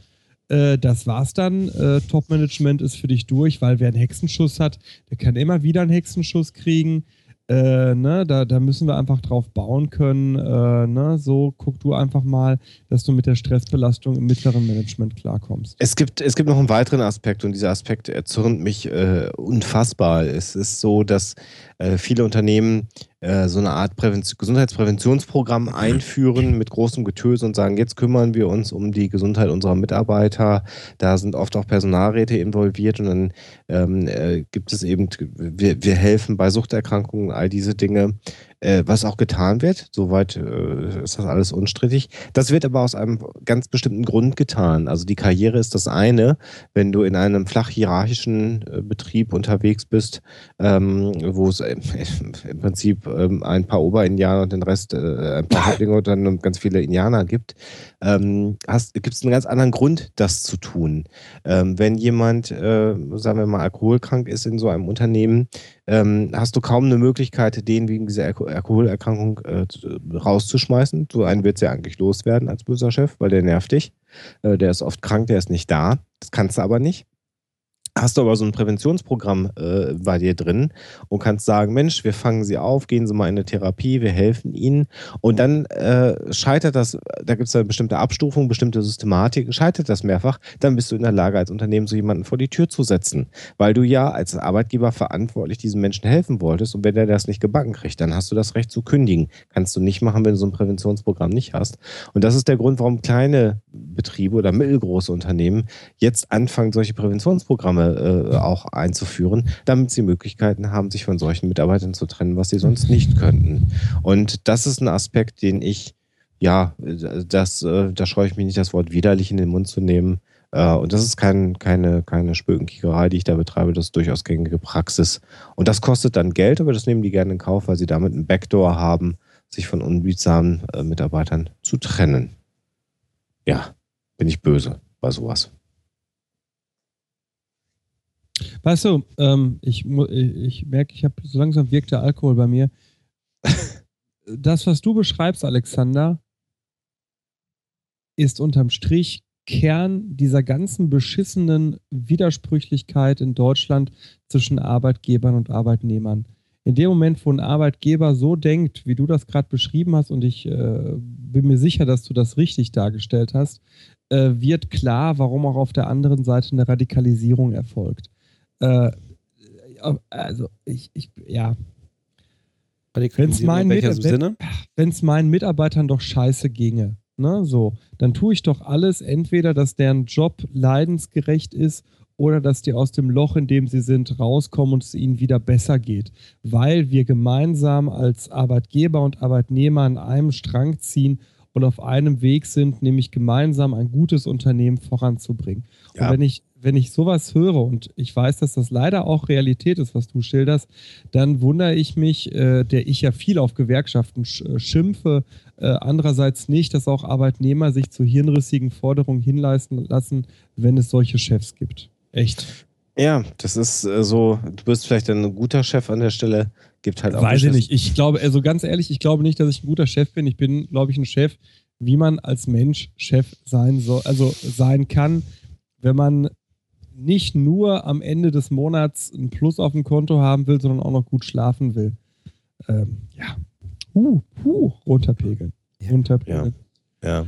Äh, das war's dann. Äh, Top-Management ist für dich durch, weil wer einen Hexenschuss hat, der kann immer wieder einen Hexenschuss kriegen. Äh, ne, da, da müssen wir einfach drauf bauen können. Äh, ne, so guck du einfach mal, dass du mit der Stressbelastung im mittleren Management klarkommst. Es gibt, es gibt noch einen weiteren Aspekt und dieser Aspekt erzürnt mich äh, unfassbar. Es ist so, dass äh, viele Unternehmen äh, so eine Art Prävention, Gesundheitspräventionsprogramm einführen mit großem Getöse und sagen, jetzt kümmern wir uns um die Gesundheit unserer Mitarbeiter. Da sind oft auch Personalräte involviert und dann ähm, äh, gibt es eben, wir, wir helfen bei Suchterkrankungen, all diese Dinge äh, was auch getan wird. Soweit äh, ist das alles unstrittig. Das wird aber aus einem ganz bestimmten Grund getan. Also die Karriere ist das eine. Wenn du in einem flach hierarchischen äh, Betrieb unterwegs bist, ähm, wo es äh, im Prinzip ähm, ein paar Oberindianer und den Rest äh, ein paar Häuptlinge und dann ganz viele Indianer gibt, ähm, gibt es einen ganz anderen Grund, das zu tun. Ähm, wenn jemand, äh, sagen wir mal, alkoholkrank ist in so einem Unternehmen, ähm, hast du kaum eine Möglichkeit, den wegen dieser Alko Alkoholerkrankung äh, rauszuschmeißen. So einen wird es ja eigentlich loswerden als böser Chef, weil der nervt dich. Äh, der ist oft krank, der ist nicht da. Das kannst du aber nicht hast du aber so ein Präventionsprogramm äh, bei dir drin und kannst sagen, Mensch, wir fangen sie auf, gehen sie mal in eine Therapie, wir helfen ihnen. Und dann äh, scheitert das, da gibt es eine bestimmte Abstufung, bestimmte Systematik, scheitert das mehrfach, dann bist du in der Lage, als Unternehmen so jemanden vor die Tür zu setzen. Weil du ja als Arbeitgeber verantwortlich diesen Menschen helfen wolltest und wenn der das nicht gebacken kriegt, dann hast du das Recht zu kündigen. Kannst du nicht machen, wenn du so ein Präventionsprogramm nicht hast. Und das ist der Grund, warum kleine Betriebe oder mittelgroße Unternehmen jetzt anfangen, solche Präventionsprogramme äh, auch einzuführen, damit sie Möglichkeiten haben, sich von solchen Mitarbeitern zu trennen, was sie sonst nicht könnten. Und das ist ein Aspekt, den ich, ja, das, äh, da scheue ich mich nicht, das Wort widerlich in den Mund zu nehmen. Äh, und das ist kein, keine, keine Spökenkickerei, die ich da betreibe, das ist durchaus gängige Praxis. Und das kostet dann Geld, aber das nehmen die gerne in Kauf, weil sie damit einen Backdoor haben, sich von unbietsamen äh, Mitarbeitern zu trennen. Ja, bin ich böse bei sowas. Weißt du, ähm, ich, ich merke, ich habe so langsam wirkt der Alkohol bei mir. das, was du beschreibst, Alexander, ist unterm Strich Kern dieser ganzen beschissenen Widersprüchlichkeit in Deutschland zwischen Arbeitgebern und Arbeitnehmern. In dem Moment, wo ein Arbeitgeber so denkt, wie du das gerade beschrieben hast, und ich äh, bin mir sicher, dass du das richtig dargestellt hast, äh, wird klar, warum auch auf der anderen Seite eine Radikalisierung erfolgt. Äh, also, ich, ich ja. Wenn es meinen, Mit meinen Mitarbeitern doch scheiße ginge, ne, so, dann tue ich doch alles, entweder, dass deren Job leidensgerecht ist oder dass die aus dem Loch, in dem sie sind, rauskommen und es ihnen wieder besser geht. Weil wir gemeinsam als Arbeitgeber und Arbeitnehmer an einem Strang ziehen und auf einem Weg sind, nämlich gemeinsam ein gutes Unternehmen voranzubringen. Ja. Und wenn ich, wenn ich sowas höre und ich weiß, dass das leider auch Realität ist, was du schilderst, dann wundere ich mich, äh, der ich ja viel auf Gewerkschaften sch äh, schimpfe, äh, andererseits nicht, dass auch Arbeitnehmer sich zu hirnrissigen Forderungen hinleisten lassen, wenn es solche Chefs gibt. Echt. Ja, das ist äh, so, du bist vielleicht ein guter Chef an der Stelle, gibt halt auch. Weiß ich nicht. Ich glaube, also ganz ehrlich, ich glaube nicht, dass ich ein guter Chef bin. Ich bin, glaube ich, ein Chef, wie man als Mensch Chef sein soll, also sein kann, wenn man nicht nur am Ende des Monats ein Plus auf dem Konto haben will, sondern auch noch gut schlafen will. Ähm, ja. Huh, huh, runterpegeln. Runterpegeln. Ja. ja.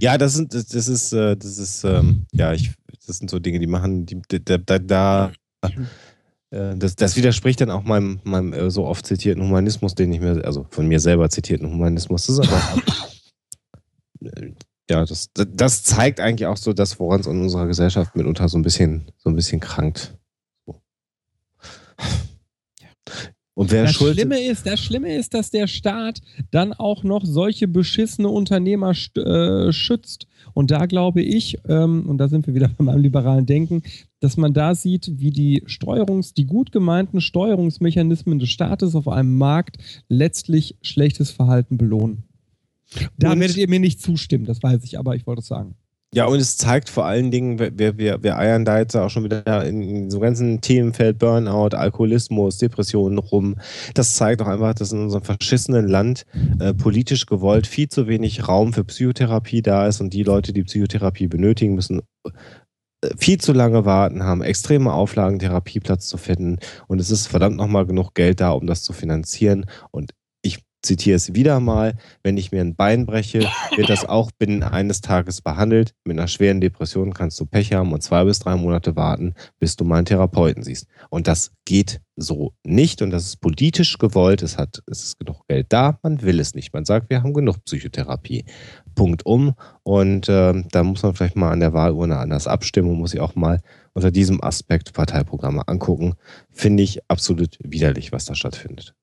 Ja, das sind, das, das ist, äh, das ist, ähm, ja, ich das sind so Dinge, die machen, die, da, da, da äh, das, das, widerspricht dann auch meinem, meinem äh, so oft zitierten Humanismus, den ich mir, also von mir selber zitierten Humanismus. Das ist aber, äh, ja, das, das zeigt eigentlich auch so das, woran es in unserer Gesellschaft mitunter so ein bisschen, so ein bisschen krankt. So. Und wer das schuld Schlimme ist, das Schlimme ist, dass der Staat dann auch noch solche beschissene Unternehmer äh, schützt. Und da glaube ich, ähm, und da sind wir wieder bei meinem liberalen Denken, dass man da sieht, wie die Steuerungs-, die gut gemeinten Steuerungsmechanismen des Staates auf einem Markt letztlich schlechtes Verhalten belohnen. Da und werdet ihr mir nicht zustimmen, das weiß ich, aber ich wollte es sagen. Ja, und es zeigt vor allen Dingen, wir, wir, wir eiern da jetzt auch schon wieder in so ganzen Themenfeld Burnout, Alkoholismus, Depressionen rum. Das zeigt auch einfach, dass in unserem verschissenen Land äh, politisch gewollt viel zu wenig Raum für Psychotherapie da ist und die Leute, die Psychotherapie benötigen, müssen äh, viel zu lange warten, haben extreme Auflagen, Therapieplatz zu finden und es ist verdammt nochmal genug Geld da, um das zu finanzieren und zitiere es wieder mal, wenn ich mir ein Bein breche, wird das auch binnen eines Tages behandelt. Mit einer schweren Depression kannst du Pech haben und zwei bis drei Monate warten, bis du mal einen Therapeuten siehst. Und das geht so nicht und das ist politisch gewollt. Es, hat, es ist genug Geld da, man will es nicht. Man sagt, wir haben genug Psychotherapie. Punkt um. Und äh, da muss man vielleicht mal an der Wahlurne anders abstimmen und muss sich auch mal unter diesem Aspekt Parteiprogramme angucken. Finde ich absolut widerlich, was da stattfindet.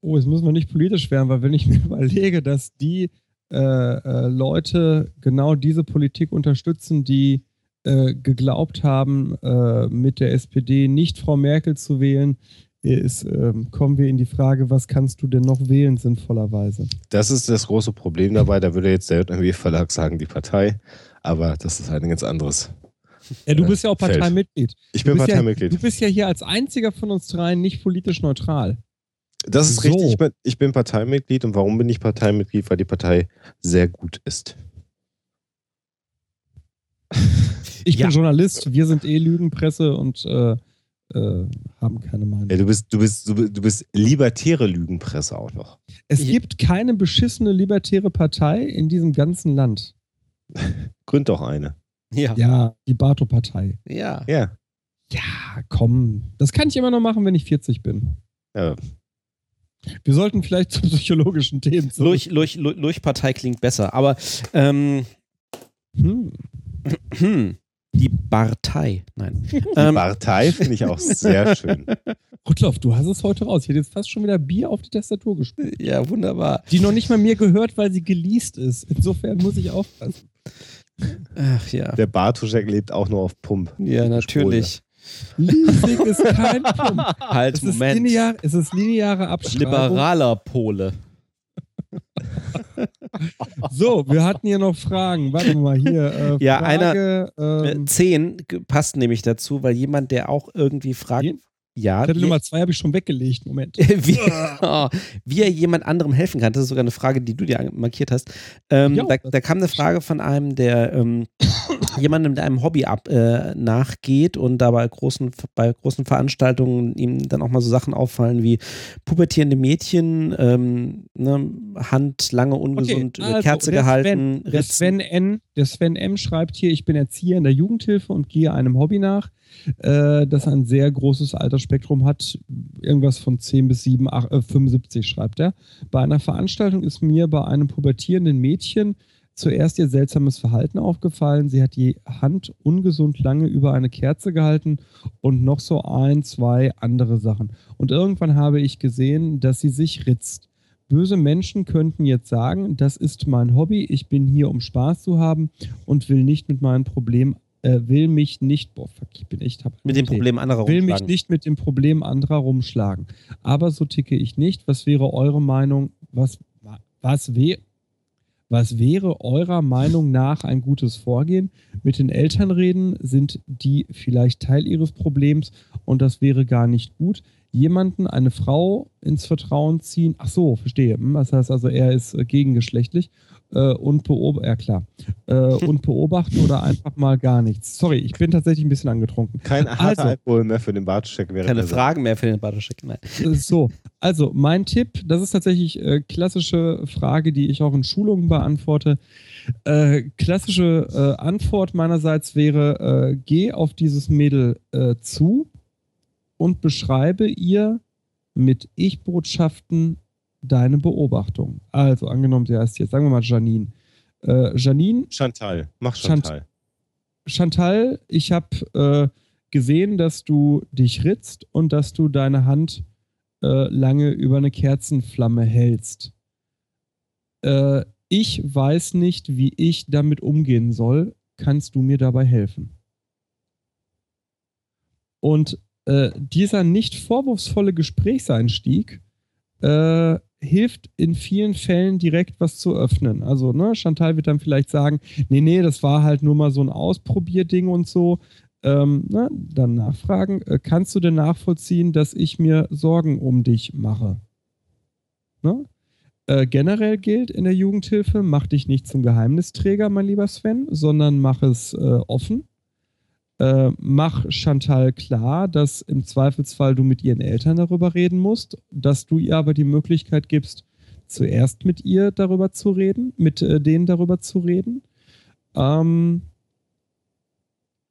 Oh, jetzt müssen wir nicht politisch werden, weil wenn ich mir überlege, dass die äh, äh, Leute genau diese Politik unterstützen, die äh, geglaubt haben, äh, mit der SPD nicht Frau Merkel zu wählen, ist, ähm, kommen wir in die Frage, was kannst du denn noch wählen, sinnvollerweise? Das ist das große Problem dabei. Da würde jetzt der JMW-Verlag sagen, die Partei, aber das ist halt ein ganz anderes. Ja, du bist ja auch Parteimitglied. Ich bin Parteimitglied. Ja, du bist ja hier als einziger von uns dreien nicht politisch neutral. Das ist so. richtig. Ich bin, ich bin Parteimitglied und warum bin ich Parteimitglied? Weil die Partei sehr gut ist. Ich ja. bin Journalist, wir sind eh Lügenpresse und äh, äh, haben keine Meinung. Ja, du bist, du bist, du bist libertäre Lügenpresse auch noch. Es ich gibt keine beschissene libertäre Partei in diesem ganzen Land. Gründ doch eine. Ja. Ja, die Bato-Partei. Ja. Ja. Ja, komm. Das kann ich immer noch machen, wenn ich 40 bin. Ja, wir sollten vielleicht zu psychologischen Themen zurück. Lurch, Lurch, Lurch-Partei klingt besser, aber ähm, hm. Hm. die Partei, nein. Die ähm, Partei finde ich auch sehr schön. Rutloff, du hast es heute raus. Ich hätte jetzt fast schon wieder Bier auf die Tastatur gespielt. Ja, wunderbar. Die noch nicht mal mir gehört, weil sie geleast ist. Insofern muss ich aufpassen. Ach ja. Der Bartuschek lebt auch nur auf Pump. Ja, natürlich. Leasing ist kein Pump. Halt, es Moment. Ist linear, es ist lineare Abschreibung. Liberaler Pole. so, wir hatten hier noch Fragen. Warte mal hier. Äh, ja, Frage, einer. Ähm, zehn passt nämlich dazu, weil jemand, der auch irgendwie fragt. Jeden? Ja. Zettel Nummer zwei habe ich schon weggelegt. Moment. wie, oh, wie er jemand anderem helfen kann. Das ist sogar eine Frage, die du dir markiert hast. Ähm, ja, da, da, kam eine Frage von einem, der ähm, jemandem mit einem Hobby ab, äh, nachgeht und da bei großen, bei großen Veranstaltungen ihm dann auch mal so Sachen auffallen wie pubertierende Mädchen, ähm, ne, Hand lange ungesund, Okay, also, Kerze gehalten, Sven, der. Sven N. Der Sven M. schreibt hier, ich bin Erzieher in der Jugendhilfe und gehe einem Hobby nach, äh, das ein sehr großes Altersspektrum hat. Irgendwas von 10 bis 7, ach, äh, 75 schreibt er. Bei einer Veranstaltung ist mir bei einem pubertierenden Mädchen zuerst ihr seltsames Verhalten aufgefallen. Sie hat die Hand ungesund lange über eine Kerze gehalten und noch so ein, zwei andere Sachen. Und irgendwann habe ich gesehen, dass sie sich ritzt. Böse Menschen könnten jetzt sagen, das ist mein Hobby, ich bin hier, um Spaß zu haben und will nicht mit meinem Problem, äh, will mich nicht, boah, fuck, ich bin echt hab mit dem. Problem anderer will mich rumschlagen. nicht mit dem Problem anderer rumschlagen. Aber so ticke ich nicht. Was wäre eure Meinung? Was, was, wär, was wäre eurer Meinung nach ein gutes Vorgehen? Mit den Eltern reden, sind die vielleicht Teil ihres Problems und das wäre gar nicht gut. Jemanden, eine Frau ins Vertrauen ziehen. Ach so, verstehe. Hm, Das heißt also, er ist äh, gegengeschlechtlich äh, und beobachten, ja klar, äh, und beobachten oder einfach mal gar nichts. Sorry, ich bin tatsächlich ein bisschen angetrunken. Kein harter Also. Alkohol mehr für den Bartscheck wäre Keine Fragen mehr für den Bartoschek. Nein. Äh, So, also mein Tipp, das ist tatsächlich äh, klassische Frage, die ich auch in Schulungen beantworte. Äh, klassische äh, Antwort meinerseits wäre, äh, geh auf dieses Mädel äh, zu und beschreibe ihr mit Ich-Botschaften deine Beobachtung. Also angenommen, sie heißt jetzt, sagen wir mal Janine. Äh, Janine, Chantal, mach Chant- Chantal. Chantal, ich habe äh, gesehen, dass du dich ritzt und dass du deine Hand äh, lange über eine Kerzenflamme hältst. Äh, ich weiß nicht, wie ich damit umgehen soll. Kannst du mir dabei helfen? Und äh, dieser nicht vorwurfsvolle Gesprächseinstieg äh, hilft in vielen Fällen direkt was zu öffnen. Also, ne, Chantal wird dann vielleicht sagen, nee, nee, das war halt nur mal so ein Ausprobierding und so. Ähm, ne, dann nachfragen, äh, kannst du denn nachvollziehen, dass ich mir Sorgen um dich mache? Ne? Äh, generell gilt in der Jugendhilfe, mach dich nicht zum Geheimnisträger, mein lieber Sven, sondern mach es äh, offen. Äh, mach Chantal klar, dass im Zweifelsfall du mit ihren Eltern darüber reden musst, dass du ihr aber die Möglichkeit gibst, zuerst mit ihr darüber zu reden, mit äh, denen darüber zu reden. Ähm,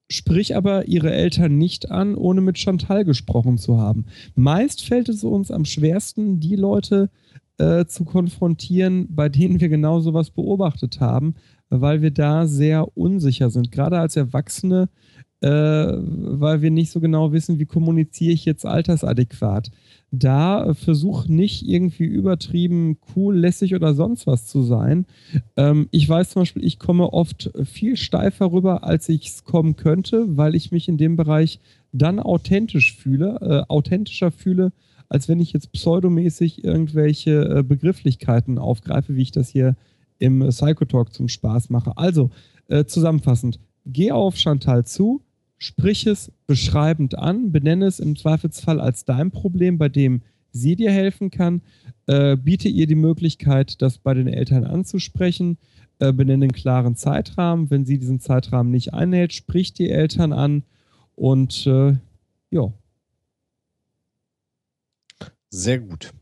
sprich aber ihre Eltern nicht an, ohne mit Chantal gesprochen zu haben. Meist fällt es uns am schwersten, die Leute äh, zu konfrontieren, bei denen wir genau sowas beobachtet haben, weil wir da sehr unsicher sind. Gerade als Erwachsene, äh, weil wir nicht so genau wissen, wie kommuniziere ich jetzt altersadäquat. Da äh, versuch nicht irgendwie übertrieben cool, lässig oder sonst was zu sein. Ähm, ich weiß zum Beispiel, ich komme oft viel steifer rüber, als ich es kommen könnte, weil ich mich in dem Bereich dann authentisch fühle, äh, authentischer fühle, als wenn ich jetzt pseudomäßig irgendwelche äh, Begrifflichkeiten aufgreife, wie ich das hier im Psychotalk zum Spaß mache. Also, äh, zusammenfassend, geh auf Chantal zu, sprich es beschreibend an, benenne es im Zweifelsfall als dein Problem, bei dem sie dir helfen kann, äh, biete ihr die Möglichkeit, das bei den Eltern anzusprechen, äh, benenne einen klaren Zeitrahmen. Wenn sie diesen Zeitrahmen nicht einhält, sprich die Eltern an und äh, ja, Sehr gut.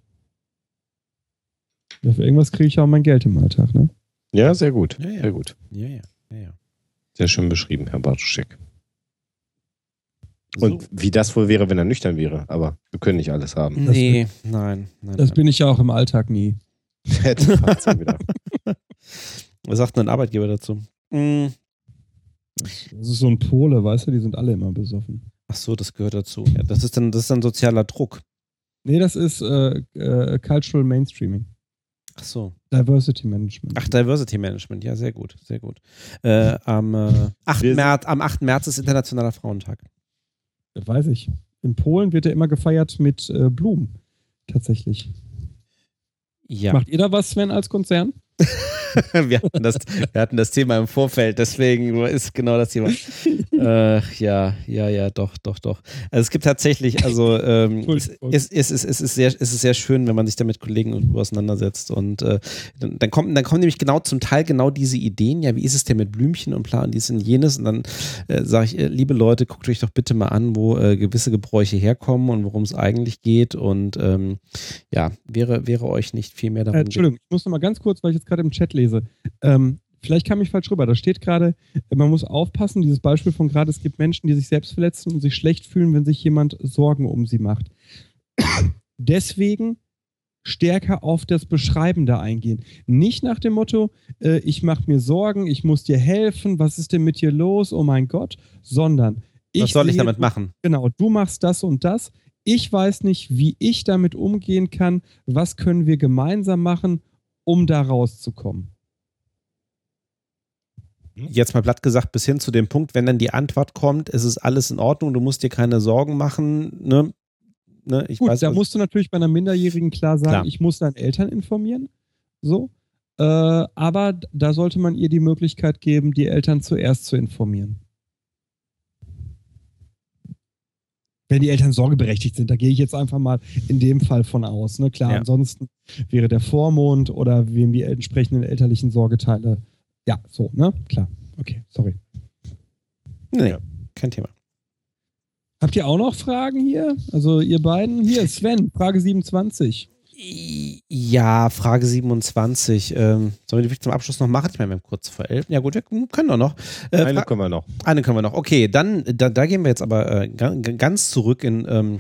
für irgendwas kriege ich auch mein Geld im Alltag, ne? Ja, sehr gut. Ja, ja. Sehr gut. Ja, ja, ja, ja. Sehr schön beschrieben, Herr Bartoschek. So. Und wie das wohl wäre, wenn er nüchtern wäre. Aber wir können nicht alles haben. Nee, nein, nein. Das nein. bin ich ja auch im Alltag nie. Was sagt denn ein Arbeitgeber dazu? Mm, Das ist so ein Pole, weißt du, die sind alle immer besoffen. Ach so, das gehört dazu. Ja, das ist dann, das ist dann sozialer Druck. Nee, das ist äh, äh, Cultural Mainstreaming. Ach so. Diversity Management. Ach, Diversity Management. Ja, sehr gut, sehr gut. Äh, am, äh, 8. Wir sind- März, am 8. März ist Internationaler Frauentag. Das weiß ich. In Polen wird er immer gefeiert mit äh, Blumen. Tatsächlich. Ja. Macht ihr da was, Sven, als Konzern? wir, hatten das, wir hatten das Thema im Vorfeld, deswegen ist genau das Thema. äh, ja, ja, ja, doch, doch, doch. Also es gibt tatsächlich, also ähm, es, es, es, es, es, ist sehr, es ist sehr schön, wenn man sich da mit Kollegen auseinandersetzt und äh, dann, dann, kommt, dann kommen nämlich genau zum Teil genau diese Ideen, ja, wie ist es denn mit Blümchen und Plan, dies und jenes und dann äh, sage ich, äh, liebe Leute, guckt euch doch bitte mal an, wo äh, gewisse Gebräuche herkommen und worum es eigentlich geht und ähm, ja, wäre, wäre euch nicht viel mehr darum äh, Entschuldigung, ich muss noch mal ganz kurz, weil ich jetzt gerade im Chat lese. Ähm, vielleicht kam ich falsch rüber. Da steht gerade, man muss aufpassen, dieses Beispiel von gerade, es gibt Menschen, die sich selbst verletzen und sich schlecht fühlen, wenn sich jemand Sorgen um sie macht. Deswegen stärker auf das Beschreibende eingehen. Nicht nach dem Motto, äh, ich mache mir Sorgen, ich muss dir helfen, was ist denn mit dir los, oh mein Gott, sondern was soll ich damit machen? Genau, du machst das und das. Ich weiß nicht, wie ich damit umgehen kann. Was können wir gemeinsam machen, um da rauszukommen? Jetzt mal platt gesagt, bis hin zu dem Punkt, wenn dann die Antwort kommt, es ist alles in Ordnung, du musst dir keine Sorgen machen. Ne? Ne? Ich Gut, weiß, da musst du natürlich bei einer Minderjährigen klar sagen, klar. ich muss deine Eltern informieren. So. Äh, aber da sollte man ihr die Möglichkeit geben, die Eltern zuerst zu informieren. wenn die Eltern sorgeberechtigt sind. Da gehe ich jetzt einfach mal in dem Fall von aus. Ne? Klar, ja. ansonsten wäre der Vormond oder wem die entsprechenden elterlichen Sorgeteile. Ja, so, ne? Klar. Okay, sorry. Nee, ja. kein Thema. Habt ihr auch noch Fragen hier? Also ihr beiden? Hier, Sven, Frage 27. Ja, Frage 27. Ähm, sollen wir die zum Abschluss noch machen? Ich meine, wir haben kurz vor elf. Ja, gut, wir können doch noch. Äh, eine können wir noch. Eine können wir noch. Okay, dann da, da gehen wir jetzt aber äh, ganz zurück in ähm,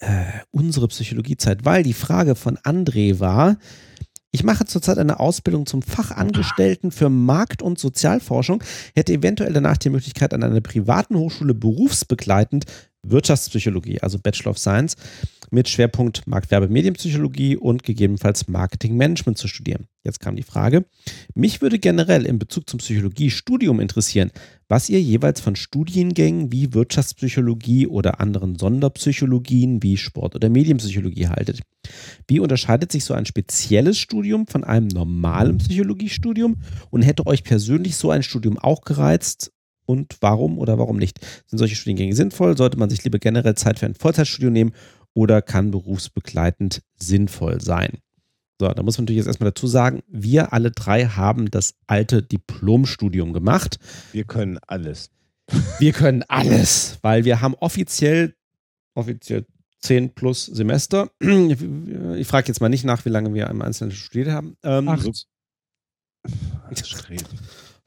äh, unsere Psychologiezeit, weil die Frage von André war: Ich mache zurzeit eine Ausbildung zum Fachangestellten für Markt- und Sozialforschung, hätte eventuell danach die Möglichkeit, an einer privaten Hochschule berufsbegleitend Wirtschaftspsychologie, also Bachelor of Science, mit Schwerpunkt Marktwerbe Medienpsychologie und gegebenenfalls Marketingmanagement zu studieren. Jetzt kam die Frage, mich würde generell in Bezug zum Psychologiestudium interessieren, was ihr jeweils von Studiengängen wie Wirtschaftspsychologie oder anderen Sonderpsychologien wie Sport- oder Medienpsychologie haltet. Wie unterscheidet sich so ein spezielles Studium von einem normalen Psychologiestudium und hätte euch persönlich so ein Studium auch gereizt und warum oder warum nicht? Sind solche Studiengänge sinnvoll? Sollte man sich lieber generell Zeit für ein Vollzeitstudium nehmen oder kann berufsbegleitend sinnvoll sein? So, da muss man natürlich jetzt erstmal dazu sagen, wir alle drei haben das alte Diplomstudium gemacht. Wir können alles. Wir können alles, weil wir haben offiziell, offiziell 10 plus Semester. Ich frage jetzt mal nicht nach, wie lange wir im Einzelnen studiert haben. Ähm, Acht.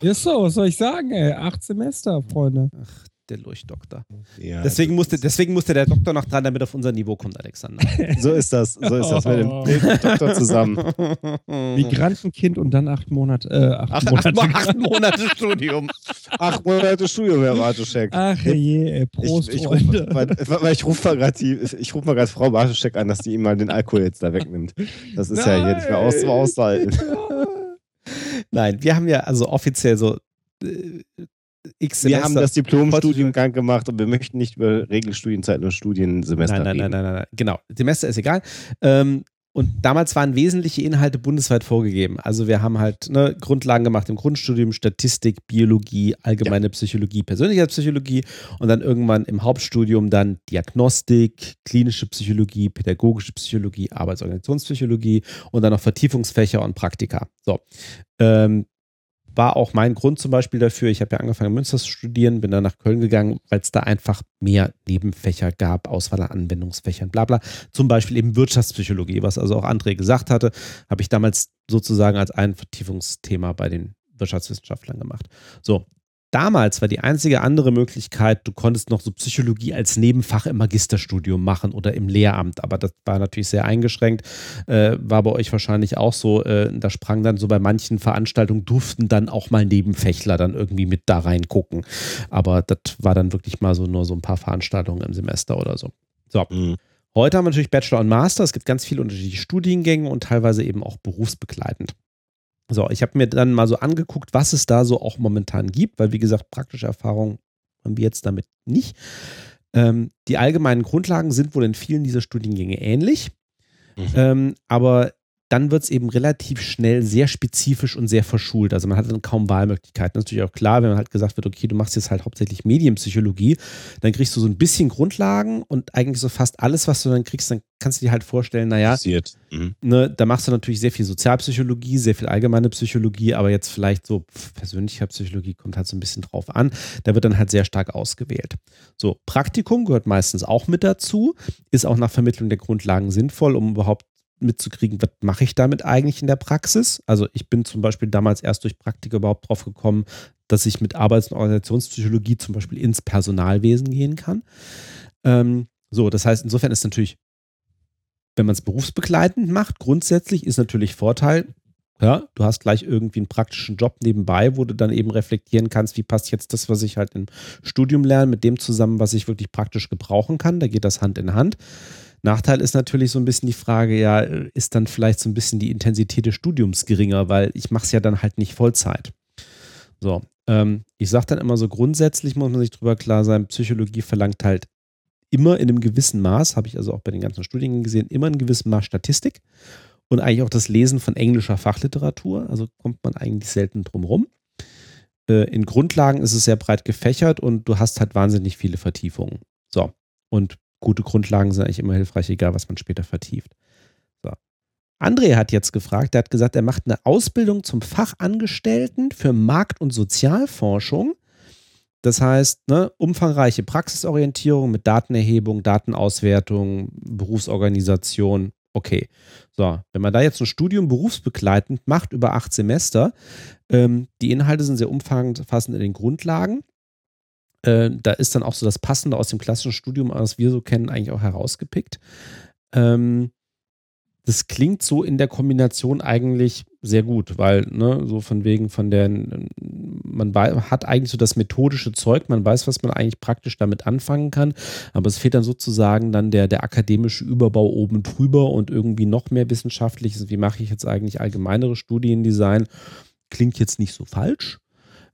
Ist so, was soll ich sagen, ey? Acht Semester, Freunde. Ach, der Lurchdoktor. Ja, deswegen, musste, deswegen musste der Doktor noch dran, damit er auf unser Niveau kommt, Alexander. so ist das. So ist das mit dem, mit dem Doktor zusammen. Migrantenkind und dann acht Monate. Äh, acht, acht, Monate. Acht, acht Monate Studium. acht Monate Studium, Herr Bartoschek. Ach je, ey, Prost, ich, ich ruf, weil, weil ich rufe mal gerade ruf Frau Bartoschek an, dass die ihm mal den Alkohol jetzt da wegnimmt. Das ist Nein. ja hier nicht mehr aus, auszuhalten. Nein, wir haben ja also offiziell so äh, X Semester. Wir haben das Diplomstudiengang gemacht und wir möchten nicht über Regelstudienzeiten und Studiensemester nein, nein, reden. Nein, nein, nein, nein, genau. Semester ist egal. Ähm, und damals waren wesentliche Inhalte bundesweit vorgegeben. Also wir haben halt ne, Grundlagen gemacht im Grundstudium, Statistik, Biologie, allgemeine ja. Psychologie, Persönlichkeitspsychologie und dann irgendwann im Hauptstudium dann Diagnostik, klinische Psychologie, pädagogische Psychologie, Arbeitsorganisationspsychologie und dann noch Vertiefungsfächer und Praktika. So. Ähm, war auch mein Grund zum Beispiel dafür. Ich habe ja angefangen, in Münster zu studieren, bin dann nach Köln gegangen, weil es da einfach mehr Nebenfächer gab, Auswahl an Anwendungsfächern, bla bla. Zum Beispiel eben Wirtschaftspsychologie, was also auch André gesagt hatte, habe ich damals sozusagen als ein Vertiefungsthema bei den Wirtschaftswissenschaftlern gemacht. So, Damals war die einzige andere Möglichkeit, du konntest noch so Psychologie als Nebenfach im Magisterstudium machen oder im Lehramt, aber das war natürlich sehr eingeschränkt. Äh, war bei euch wahrscheinlich auch so. Äh, da sprang dann so bei manchen Veranstaltungen durften dann auch mal Nebenfächler dann irgendwie mit da reingucken. Aber das war dann wirklich mal so nur so ein paar Veranstaltungen im Semester oder so. So. Mhm. Heute haben wir natürlich Bachelor und Master. Es gibt ganz viele unterschiedliche Studiengänge und teilweise eben auch berufsbegleitend. So, ich habe mir dann mal so angeguckt, was es da so auch momentan gibt, weil wie gesagt, praktische Erfahrung haben wir jetzt damit nicht. Ähm, die allgemeinen Grundlagen sind wohl in vielen dieser Studiengänge ähnlich. Mhm. Ähm, aber dann wird es eben relativ schnell sehr spezifisch und sehr verschult. Also man hat dann kaum Wahlmöglichkeiten. Das ist natürlich auch klar, wenn man halt gesagt wird, okay, du machst jetzt halt hauptsächlich Medienpsychologie, dann kriegst du so ein bisschen Grundlagen und eigentlich so fast alles, was du dann kriegst, dann kannst du dir halt vorstellen, naja, mhm. ne, da machst du natürlich sehr viel Sozialpsychologie, sehr viel allgemeine Psychologie, aber jetzt vielleicht so persönlicher Psychologie kommt halt so ein bisschen drauf an. Da wird dann halt sehr stark ausgewählt. So, Praktikum gehört meistens auch mit dazu, ist auch nach Vermittlung der Grundlagen sinnvoll, um überhaupt mitzukriegen, was mache ich damit eigentlich in der Praxis. Also ich bin zum Beispiel damals erst durch Praktika überhaupt drauf gekommen, dass ich mit Arbeits- und Organisationspsychologie zum Beispiel ins Personalwesen gehen kann. Ähm, so, das heißt, insofern ist natürlich, wenn man es berufsbegleitend macht, grundsätzlich ist natürlich Vorteil, ja, du hast gleich irgendwie einen praktischen Job nebenbei, wo du dann eben reflektieren kannst, wie passt jetzt das, was ich halt im Studium lerne, mit dem zusammen, was ich wirklich praktisch gebrauchen kann. Da geht das Hand in Hand. Nachteil ist natürlich so ein bisschen die Frage, ja, ist dann vielleicht so ein bisschen die Intensität des Studiums geringer, weil ich mache es ja dann halt nicht Vollzeit. So, ähm, ich sage dann immer so, grundsätzlich muss man sich darüber klar sein, Psychologie verlangt halt immer in einem gewissen Maß, habe ich also auch bei den ganzen Studien gesehen, immer in einem gewissen Maß Statistik und eigentlich auch das Lesen von englischer Fachliteratur. Also kommt man eigentlich selten drum rum. Äh, in Grundlagen ist es sehr breit gefächert und du hast halt wahnsinnig viele Vertiefungen. So, und gute Grundlagen sind eigentlich immer hilfreich, egal was man später vertieft. So. André hat jetzt gefragt, er hat gesagt, er macht eine Ausbildung zum Fachangestellten für Markt- und Sozialforschung. Das heißt, ne, umfangreiche Praxisorientierung mit Datenerhebung, Datenauswertung, Berufsorganisation. Okay. So, wenn man da jetzt ein Studium berufsbegleitend macht über acht Semester, ähm, die Inhalte sind sehr umfassend in den Grundlagen. Äh, da ist dann auch so das Passende aus dem klassischen Studium, was wir so kennen, eigentlich auch herausgepickt. Ähm, das klingt so in der Kombination eigentlich sehr gut, weil, ne, so von wegen von der, man hat eigentlich so das methodische Zeug, man weiß, was man eigentlich praktisch damit anfangen kann, aber es fehlt dann sozusagen dann der, der akademische Überbau oben drüber und irgendwie noch mehr wissenschaftliches. Wie mache ich jetzt eigentlich allgemeinere Studiendesign? Klingt jetzt nicht so falsch.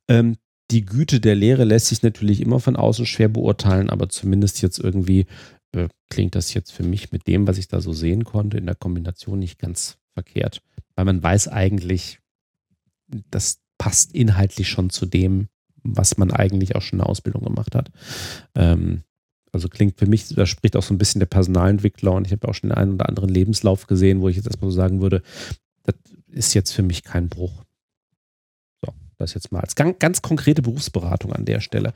Ähm, die Güte der Lehre lässt sich natürlich immer von außen schwer beurteilen, aber zumindest jetzt irgendwie äh, klingt das jetzt für mich mit dem, was ich da so sehen konnte, in der Kombination nicht ganz verkehrt. Weil man weiß eigentlich, das passt inhaltlich schon zu dem, was man eigentlich auch schon eine Ausbildung gemacht hat. Ähm, also klingt für mich, da spricht auch so ein bisschen der Personalentwickler und ich habe auch schon den einen oder anderen Lebenslauf gesehen, wo ich jetzt erstmal so sagen würde, das ist jetzt für mich kein Bruch. Das jetzt mal als ganz, ganz konkrete Berufsberatung an der Stelle.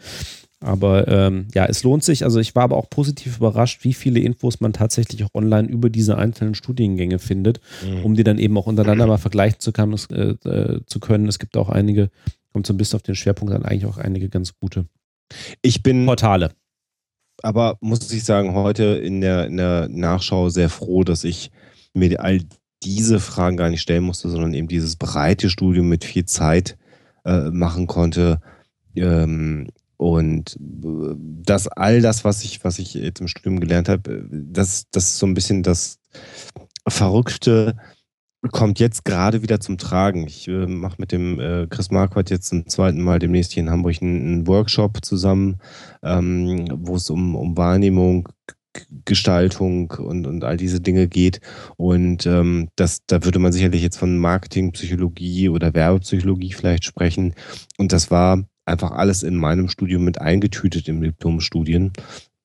Aber ähm, ja, es lohnt sich. Also ich war aber auch positiv überrascht, wie viele Infos man tatsächlich auch online über diese einzelnen Studiengänge findet, mhm. um die dann eben auch untereinander mal vergleichen zu, kann, äh, äh, zu können. Es gibt auch einige, kommt so ein bisschen auf den Schwerpunkt an, eigentlich auch einige ganz gute ich bin, Portale. Aber muss ich sagen, heute in der, in der Nachschau sehr froh, dass ich mir all diese Fragen gar nicht stellen musste, sondern eben dieses breite Studium mit viel Zeit äh, machen konnte. Ähm, und äh, das all das, was ich, was ich jetzt im Studium gelernt habe, äh, das, das ist so ein bisschen das Verrückte, kommt jetzt gerade wieder zum Tragen. Ich äh, mache mit dem äh, Chris Marquardt jetzt zum zweiten Mal demnächst hier in Hamburg einen, einen Workshop zusammen, ähm, wo es um, um Wahrnehmung, Gestaltung und, und all diese Dinge geht. Und ähm, das, da würde man sicherlich jetzt von Marketingpsychologie oder Werbepsychologie vielleicht sprechen. Und das war einfach alles in meinem Studium mit eingetütet im Diplomstudien.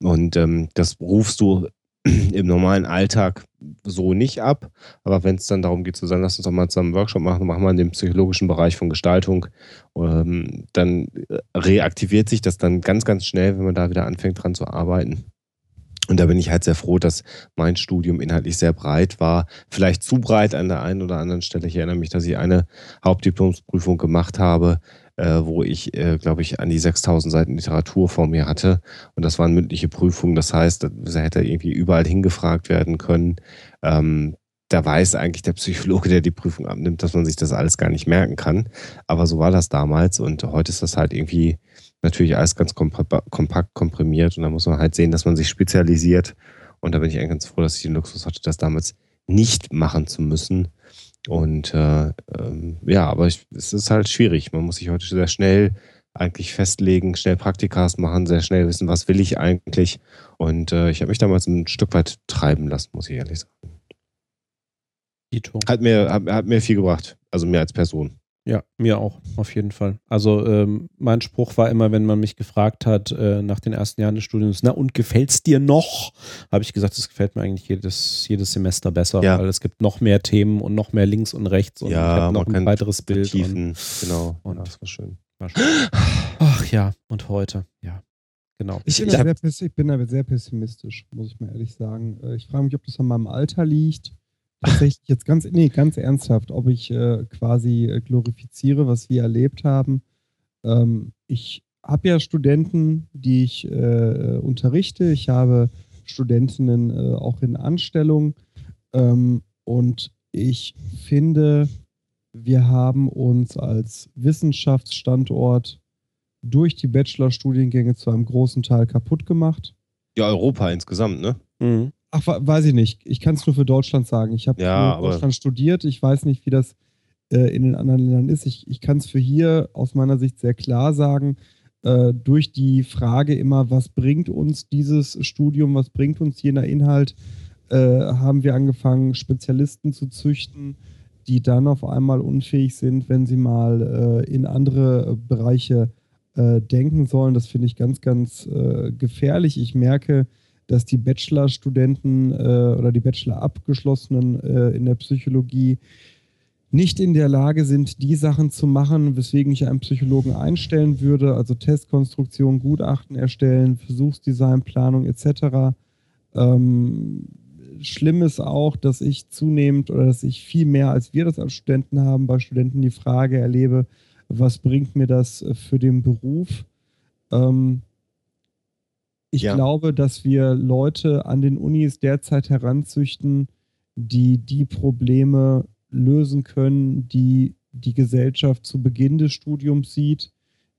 Und ähm, das rufst du im normalen Alltag so nicht ab. Aber wenn es dann darum geht zu sagen, lass uns doch mal zusammen einen Workshop machen, machen wir in dem psychologischen Bereich von Gestaltung, ähm, dann äh, reaktiviert sich das dann ganz, ganz schnell, wenn man da wieder anfängt dran zu arbeiten. Und da bin ich halt sehr froh, dass mein Studium inhaltlich sehr breit war. Vielleicht zu breit an der einen oder anderen Stelle. Ich erinnere mich, dass ich eine Hauptdiplomsprüfung gemacht habe, äh, wo ich, äh, glaube ich, an die 6000 Seiten Literatur vor mir hatte. Und das waren mündliche Prüfungen. Das heißt, da hätte irgendwie überall hingefragt werden können. Ähm, da weiß eigentlich der Psychologe, der die Prüfung abnimmt, dass man sich das alles gar nicht merken kann. Aber so war das damals. Und heute ist das halt irgendwie natürlich alles ganz kompakt komprimiert und da muss man halt sehen, dass man sich spezialisiert. Und da bin ich eigentlich ganz froh, dass ich den Luxus hatte, das damals nicht machen zu müssen. Und äh, ähm, ja, aber ich, es ist halt schwierig. Man muss sich heute sehr schnell eigentlich festlegen, schnell Praktikas machen, sehr schnell wissen, was will ich eigentlich. Und äh, ich habe mich damals ein Stück weit treiben lassen, muss ich ehrlich sagen. Hat mir, hat, hat mir viel gebracht. Also mehr als Person. Ja, mir auch, auf jeden Fall. Also ähm, mein Spruch war immer, wenn man mich gefragt hat äh, nach den ersten Jahren des Studiums, na und gefällt's dir noch? Habe ich gesagt, es gefällt mir eigentlich jedes, jedes Semester besser, ja. weil es gibt noch mehr Themen und noch mehr links und rechts und ja, ich habe noch ein weiteres Bild. Und, genau. Und ja, das war schön. war schön. Ach ja, und heute, ja. Genau. Ich bin, da sehr, ich bin da sehr pessimistisch, muss ich mal ehrlich sagen. Äh, ich frage mich, ob das an meinem Alter liegt tatsächlich jetzt ganz, nee, ganz ernsthaft, ob ich äh, quasi äh, glorifiziere, was wir erlebt haben. Ähm, ich habe ja Studenten, die ich äh, unterrichte. Ich habe Studentinnen äh, auch in Anstellung. Ähm, und ich finde, wir haben uns als Wissenschaftsstandort durch die Bachelorstudiengänge zu einem großen Teil kaputt gemacht. Ja, Europa insgesamt, ne? Mhm. Ach, weiß ich nicht. Ich kann es nur für Deutschland sagen. Ich habe ja, in Deutschland studiert. Ich weiß nicht, wie das äh, in den anderen Ländern ist. Ich, ich kann es für hier aus meiner Sicht sehr klar sagen. Äh, durch die Frage immer, was bringt uns dieses Studium, was bringt uns jener Inhalt, äh, haben wir angefangen, Spezialisten zu züchten, die dann auf einmal unfähig sind, wenn sie mal äh, in andere Bereiche äh, denken sollen. Das finde ich ganz, ganz äh, gefährlich. Ich merke, dass die Bachelorstudenten äh, oder die Bachelor-Abgeschlossenen äh, in der Psychologie nicht in der Lage sind, die Sachen zu machen, weswegen ich einen Psychologen einstellen würde, also Testkonstruktion, Gutachten erstellen, Versuchsdesign, Planung etc. Ähm, schlimm ist auch, dass ich zunehmend oder dass ich viel mehr als wir das als Studenten haben, bei Studenten die Frage erlebe, was bringt mir das für den Beruf? Ähm, ich ja. glaube, dass wir Leute an den Unis derzeit heranzüchten, die die Probleme lösen können, die die Gesellschaft zu Beginn des Studiums sieht,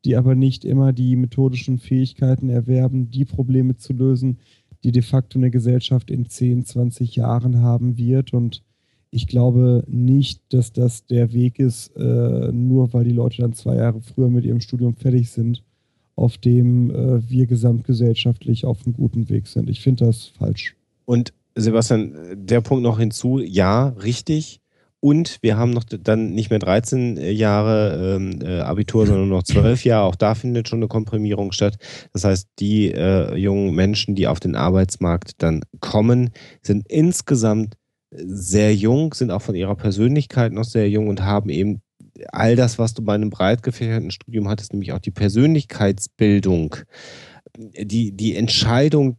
die aber nicht immer die methodischen Fähigkeiten erwerben, die Probleme zu lösen, die de facto eine Gesellschaft in 10, 20 Jahren haben wird. Und ich glaube nicht, dass das der Weg ist, äh, nur weil die Leute dann zwei Jahre früher mit ihrem Studium fertig sind auf dem äh, wir gesamtgesellschaftlich auf einem guten Weg sind. Ich finde das falsch. Und Sebastian, der Punkt noch hinzu, ja, richtig. Und wir haben noch dann nicht mehr 13 äh, Jahre ähm, äh, Abitur, sondern noch 12 Jahre. Auch da findet schon eine Komprimierung statt. Das heißt, die äh, jungen Menschen, die auf den Arbeitsmarkt dann kommen, sind insgesamt sehr jung, sind auch von ihrer Persönlichkeit noch sehr jung und haben eben all das, was du bei einem breit gefächerten Studium hattest, nämlich auch die Persönlichkeitsbildung, die, die Entscheidung,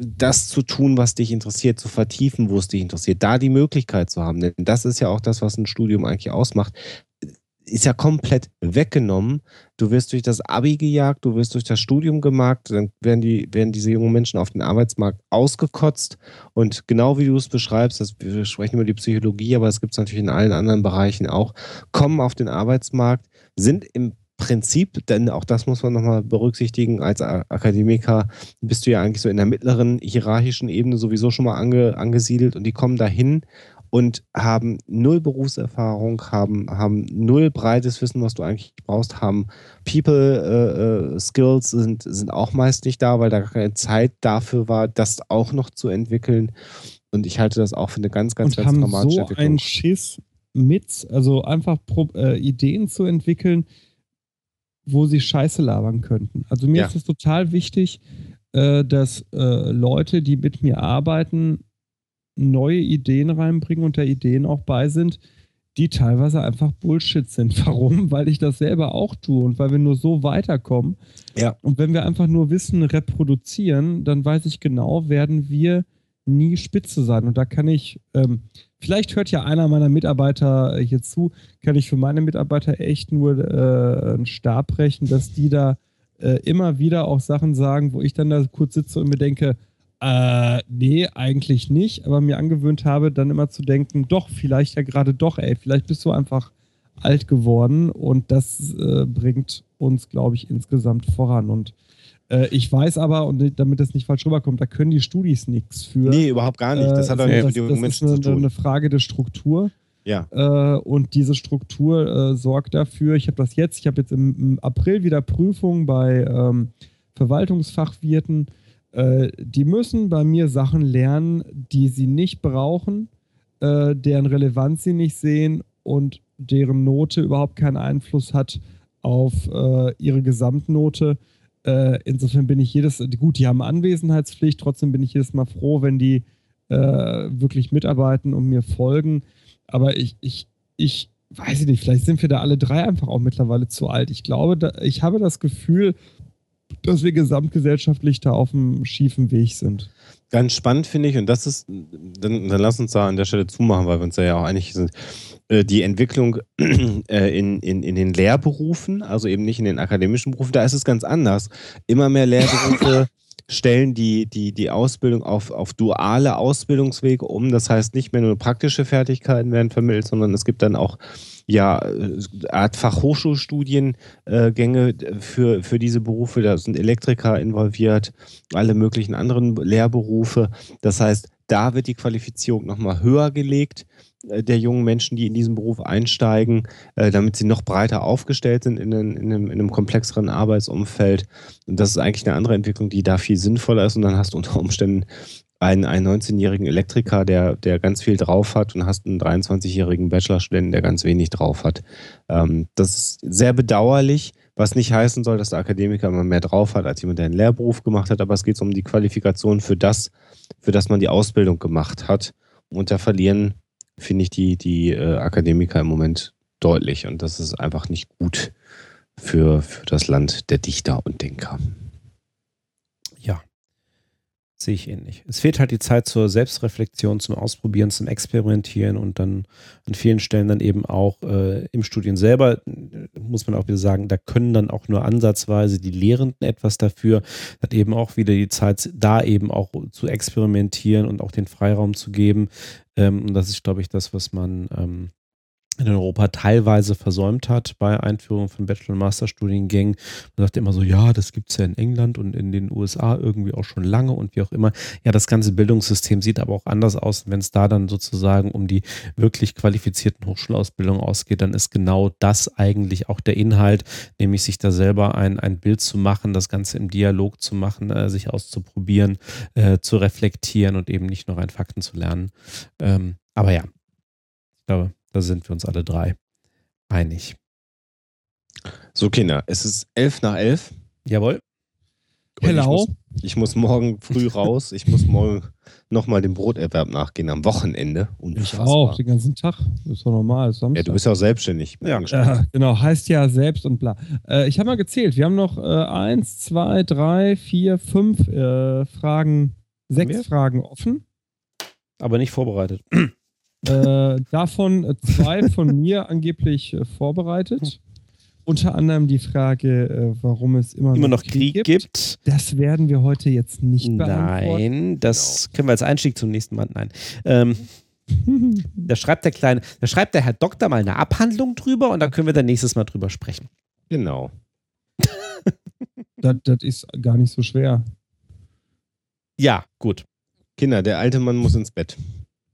das zu tun, was dich interessiert, zu vertiefen, wo es dich interessiert, da die Möglichkeit zu haben. Denn das ist ja auch das, was ein Studium eigentlich ausmacht ist ja komplett weggenommen. Du wirst durch das Abi gejagt, du wirst durch das Studium gemagt, dann werden, die, werden diese jungen Menschen auf den Arbeitsmarkt ausgekotzt. Und genau wie du es beschreibst, das, wir sprechen über die Psychologie, aber es gibt es natürlich in allen anderen Bereichen auch, kommen auf den Arbeitsmarkt, sind im Prinzip, denn auch das muss man nochmal berücksichtigen, als Akademiker bist du ja eigentlich so in der mittleren hierarchischen Ebene sowieso schon mal ange, angesiedelt und die kommen dahin und haben null Berufserfahrung, haben, haben null breites Wissen, was du eigentlich brauchst, haben People äh, äh, Skills sind, sind auch meist nicht da, weil da keine Zeit dafür war, das auch noch zu entwickeln. Und ich halte das auch für eine ganz, ganz, und ganz haben dramatische so Entwicklung. einen Schiss mit, also einfach Pro, äh, Ideen zu entwickeln, wo sie Scheiße labern könnten. Also mir ja. ist es total wichtig, äh, dass äh, Leute, die mit mir arbeiten, neue Ideen reinbringen und da Ideen auch bei sind, die teilweise einfach Bullshit sind. Warum? Weil ich das selber auch tue und weil wir nur so weiterkommen. Ja. Und wenn wir einfach nur Wissen reproduzieren, dann weiß ich genau, werden wir nie spitze sein. Und da kann ich, ähm, vielleicht hört ja einer meiner Mitarbeiter hier zu, kann ich für meine Mitarbeiter echt nur äh, einen Stab brechen, dass die da äh, immer wieder auch Sachen sagen, wo ich dann da kurz sitze und mir denke, äh, nee, eigentlich nicht, aber mir angewöhnt habe, dann immer zu denken, doch, vielleicht ja gerade doch, ey, vielleicht bist du einfach alt geworden und das äh, bringt uns, glaube ich, insgesamt voran. Und äh, ich weiß aber, und damit das nicht falsch rüberkommt, da können die Studis nichts für. Nee, überhaupt gar nicht. Das hat auch nichts mit jungen Menschen eine, zu tun. Das ist eine Frage der Struktur. Ja. Äh, und diese Struktur äh, sorgt dafür, ich habe das jetzt, ich habe jetzt im, im, April wieder Prüfungen bei ähm, Verwaltungsfachwirten äh, die müssen bei mir Sachen lernen, die sie nicht brauchen, äh, deren Relevanz sie nicht sehen und deren Note überhaupt keinen Einfluss hat auf äh, ihre Gesamtnote. Äh, insofern bin ich jedes, gut, die haben Anwesenheitspflicht, trotzdem bin ich jedes Mal froh, wenn die äh, wirklich mitarbeiten und mir folgen. Aber ich, ich, ich weiß ich nicht, vielleicht sind wir da alle drei einfach auch mittlerweile zu alt. Ich glaube, da, ich habe das Gefühl, dass wir gesamtgesellschaftlich da auf einem schiefen Weg sind. Ganz spannend finde ich, und das ist, dann, dann lass uns da an der Stelle zumachen, weil wir uns da ja auch einig sind, äh, die Entwicklung äh, in, in, in den Lehrberufen, also eben nicht in den akademischen Berufen, da ist es ganz anders. Immer mehr Lehrberufe stellen die, die, die Ausbildung auf, auf duale Ausbildungswege um. Das heißt, nicht mehr nur praktische Fertigkeiten werden vermittelt, sondern es gibt dann auch ja, Art Fachhochschulstudiengänge äh, für, für diese Berufe. Da sind Elektriker involviert, alle möglichen anderen Lehrberufe. Das heißt, da wird die Qualifizierung nochmal höher gelegt äh, der jungen Menschen, die in diesen Beruf einsteigen, äh, damit sie noch breiter aufgestellt sind in, in, einem, in, einem, komplexeren Arbeitsumfeld. Und das ist eigentlich eine andere Entwicklung, die da viel sinnvoller ist. Und dann hast du unter Umständen einen, einen 19-jährigen Elektriker, der, der ganz viel drauf hat und hast einen 23-jährigen Bachelorstudenten, der ganz wenig drauf hat. Ähm, das ist sehr bedauerlich, was nicht heißen soll, dass der Akademiker immer mehr drauf hat als jemand, der einen Lehrberuf gemacht hat, aber es geht um die Qualifikation für das, für das man die Ausbildung gemacht hat. Und da verlieren, finde ich, die, die äh, Akademiker im Moment deutlich. Und das ist einfach nicht gut für, für das Land der Dichter und Denker. Sehe ich ähnlich. Es fehlt halt die Zeit zur Selbstreflexion, zum Ausprobieren, zum Experimentieren und dann an vielen Stellen dann eben auch äh, im Studien selber, muss man auch wieder sagen, da können dann auch nur ansatzweise die Lehrenden etwas dafür, hat eben auch wieder die Zeit, da eben auch zu experimentieren und auch den Freiraum zu geben. Ähm, und das ist, glaube ich, das, was man ähm, in Europa teilweise versäumt hat bei Einführung von Bachelor- und Masterstudiengängen. Man sagt immer so, ja, das gibt es ja in England und in den USA irgendwie auch schon lange und wie auch immer. Ja, das ganze Bildungssystem sieht aber auch anders aus. Wenn es da dann sozusagen um die wirklich qualifizierten Hochschulausbildungen ausgeht, dann ist genau das eigentlich auch der Inhalt, nämlich sich da selber ein, ein Bild zu machen, das Ganze im Dialog zu machen, äh, sich auszuprobieren, äh, zu reflektieren und eben nicht nur rein Fakten zu lernen. Ähm, aber ja, ich glaube, da sind wir uns alle drei einig. So, Kinder, es ist elf nach elf. Jawohl. Hello. Ich muss, ich muss, morgen früh raus. Ich muss morgen nochmal dem Broterwerb nachgehen am Wochenende. Ich auch, den ganzen Tag. Das ist doch normal. Samstag. Ja, du bist ja auch selbstständig. Ja, äh, genau. Heißt ja selbst und bla. Äh, ich habe mal gezählt. Wir haben noch äh, eins, zwei, drei, vier, fünf äh, Fragen, sechs Mehr? Fragen offen. Aber nicht vorbereitet. Äh, davon zwei von mir angeblich äh, vorbereitet. Unter anderem die Frage, äh, warum es immer, immer noch Krieg, Krieg gibt. gibt. Das werden wir heute jetzt nicht beantworten. Nein, das genau. können wir als Einstieg zum nächsten Mal. Nein. Ähm, da schreibt der kleine, da schreibt der Herr Doktor mal eine Abhandlung drüber und dann können wir dann nächstes Mal drüber sprechen. Genau. das, das ist gar nicht so schwer. Ja, gut. Kinder, der alte Mann muss ins Bett.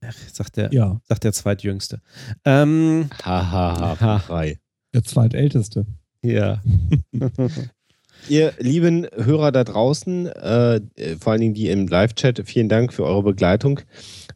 Ach, sagt der, ja. sagt der Zweitjüngste. Ähm, Hahaha, ha, frei. Der Zweitälteste. Ja. Ihr lieben Hörer da draußen, äh, vor allen Dingen die im Live-Chat, vielen Dank für eure Begleitung.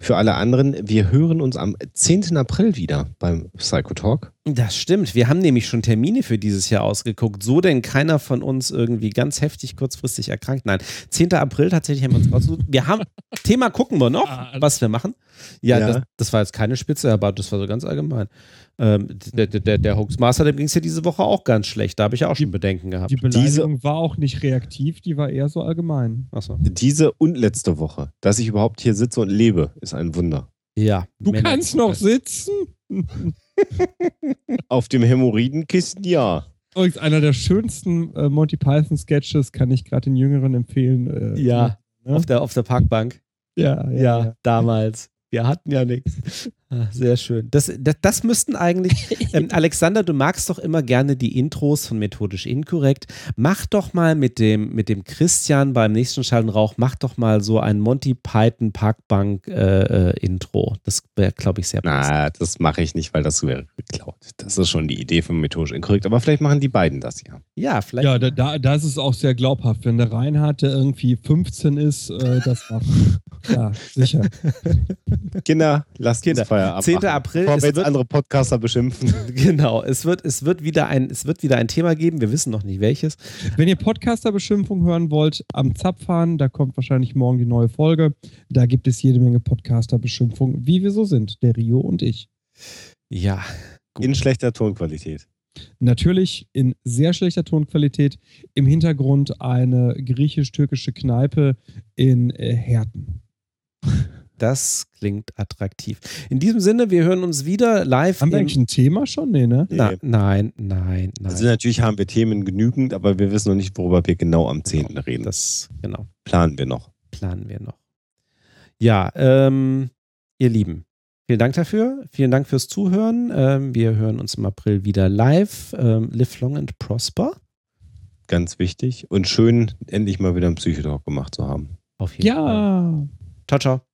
Für alle anderen, wir hören uns am 10. April wieder beim Psychotalk. Das stimmt. Wir haben nämlich schon Termine für dieses Jahr ausgeguckt. So denn keiner von uns irgendwie ganz heftig kurzfristig erkrankt. Nein, 10. April tatsächlich haben wir uns rausgesucht. Wir haben, Thema gucken wir noch, ah, was wir machen. Ja, ja. Das, das, war jetzt keine Spitze, aber das war so ganz allgemein. Ähm, der, der, der Hoaxmaster, dem ging es ja diese Woche auch ganz schlecht. Da habe ich ja auch schon Bedenken gehabt. Die Beleidigung diese, war auch nicht reaktiv, die war eher so allgemein. Achso. Diese und letzte Woche, dass ich überhaupt hier sitze und lebe, ist ein Wunder. Ja. Du Männer kannst noch sitzen? Auf dem Hämorrhoidenkissen, ja. Übrigens, einer der schönsten äh, Monty Python Sketches kann ich gerade den Jüngeren empfehlen. Äh, ja, ne? auf, der, auf der Parkbank. Ja, ja, ja, ja. damals. Wir hatten ja nichts. Ah, sehr schön. Das, das, das müssten eigentlich, ähm, Alexander, du magst doch immer gerne die Intros von Methodisch Inkorrekt. Mach doch mal mit dem, mit dem Christian beim nächsten Schall und Rauch, mach doch mal so ein Monty Python Parkbank äh, äh, Intro. Das wäre, glaube ich, sehr passend. Na, das mache ich nicht, weil das wäre geklaut. Das ist schon die Idee von Methodisch Inkorrekt. Aber vielleicht machen die beiden das ja. Ja, vielleicht. Ja, da, da, da ist es auch sehr glaubhaft. Wenn der Reinhard, der irgendwie 15 ist, äh, das macht. klar, sicher. Kinder, lasst Kinder, uns Feierabend 10. machen, April, Bevor es wir jetzt wird- andere Podcaster beschimpfen. Genau, es wird, es, wird wieder ein, es wird wieder ein Thema geben, wir wissen noch nicht welches. Wenn ihr Podcaster-Beschimpfung hören wollt, am Zapfhahn, da kommt wahrscheinlich morgen die neue Folge. Da gibt es jede Menge Podcaster-Beschimpfung, wie wir so sind, der Rio und ich. Ja, Gut. In schlechter Tonqualität. Natürlich in sehr schlechter Tonqualität. Im Hintergrund eine griechisch-türkische Kneipe in äh, Herten. Das klingt attraktiv. In diesem Sinne, wir hören uns wieder live. Haben wir eigentlich ein Thema schon? Nee, ne? Na, Nee. nein, nein, nein. Also natürlich haben wir Themen genügend, aber wir wissen noch nicht, worüber wir genau am 10. reden. Das genau. planen wir noch. planen wir noch. Ja, ähm, ihr Lieben, vielen Dank dafür. Vielen Dank fürs Zuhören. Ähm, wir hören uns im April wieder live. Ähm, live long and prosper. Ganz wichtig. Und schön, endlich mal wieder einen Psychotalk gemacht zu haben. Auf jeden Fall. Ja. Ciao, ciao.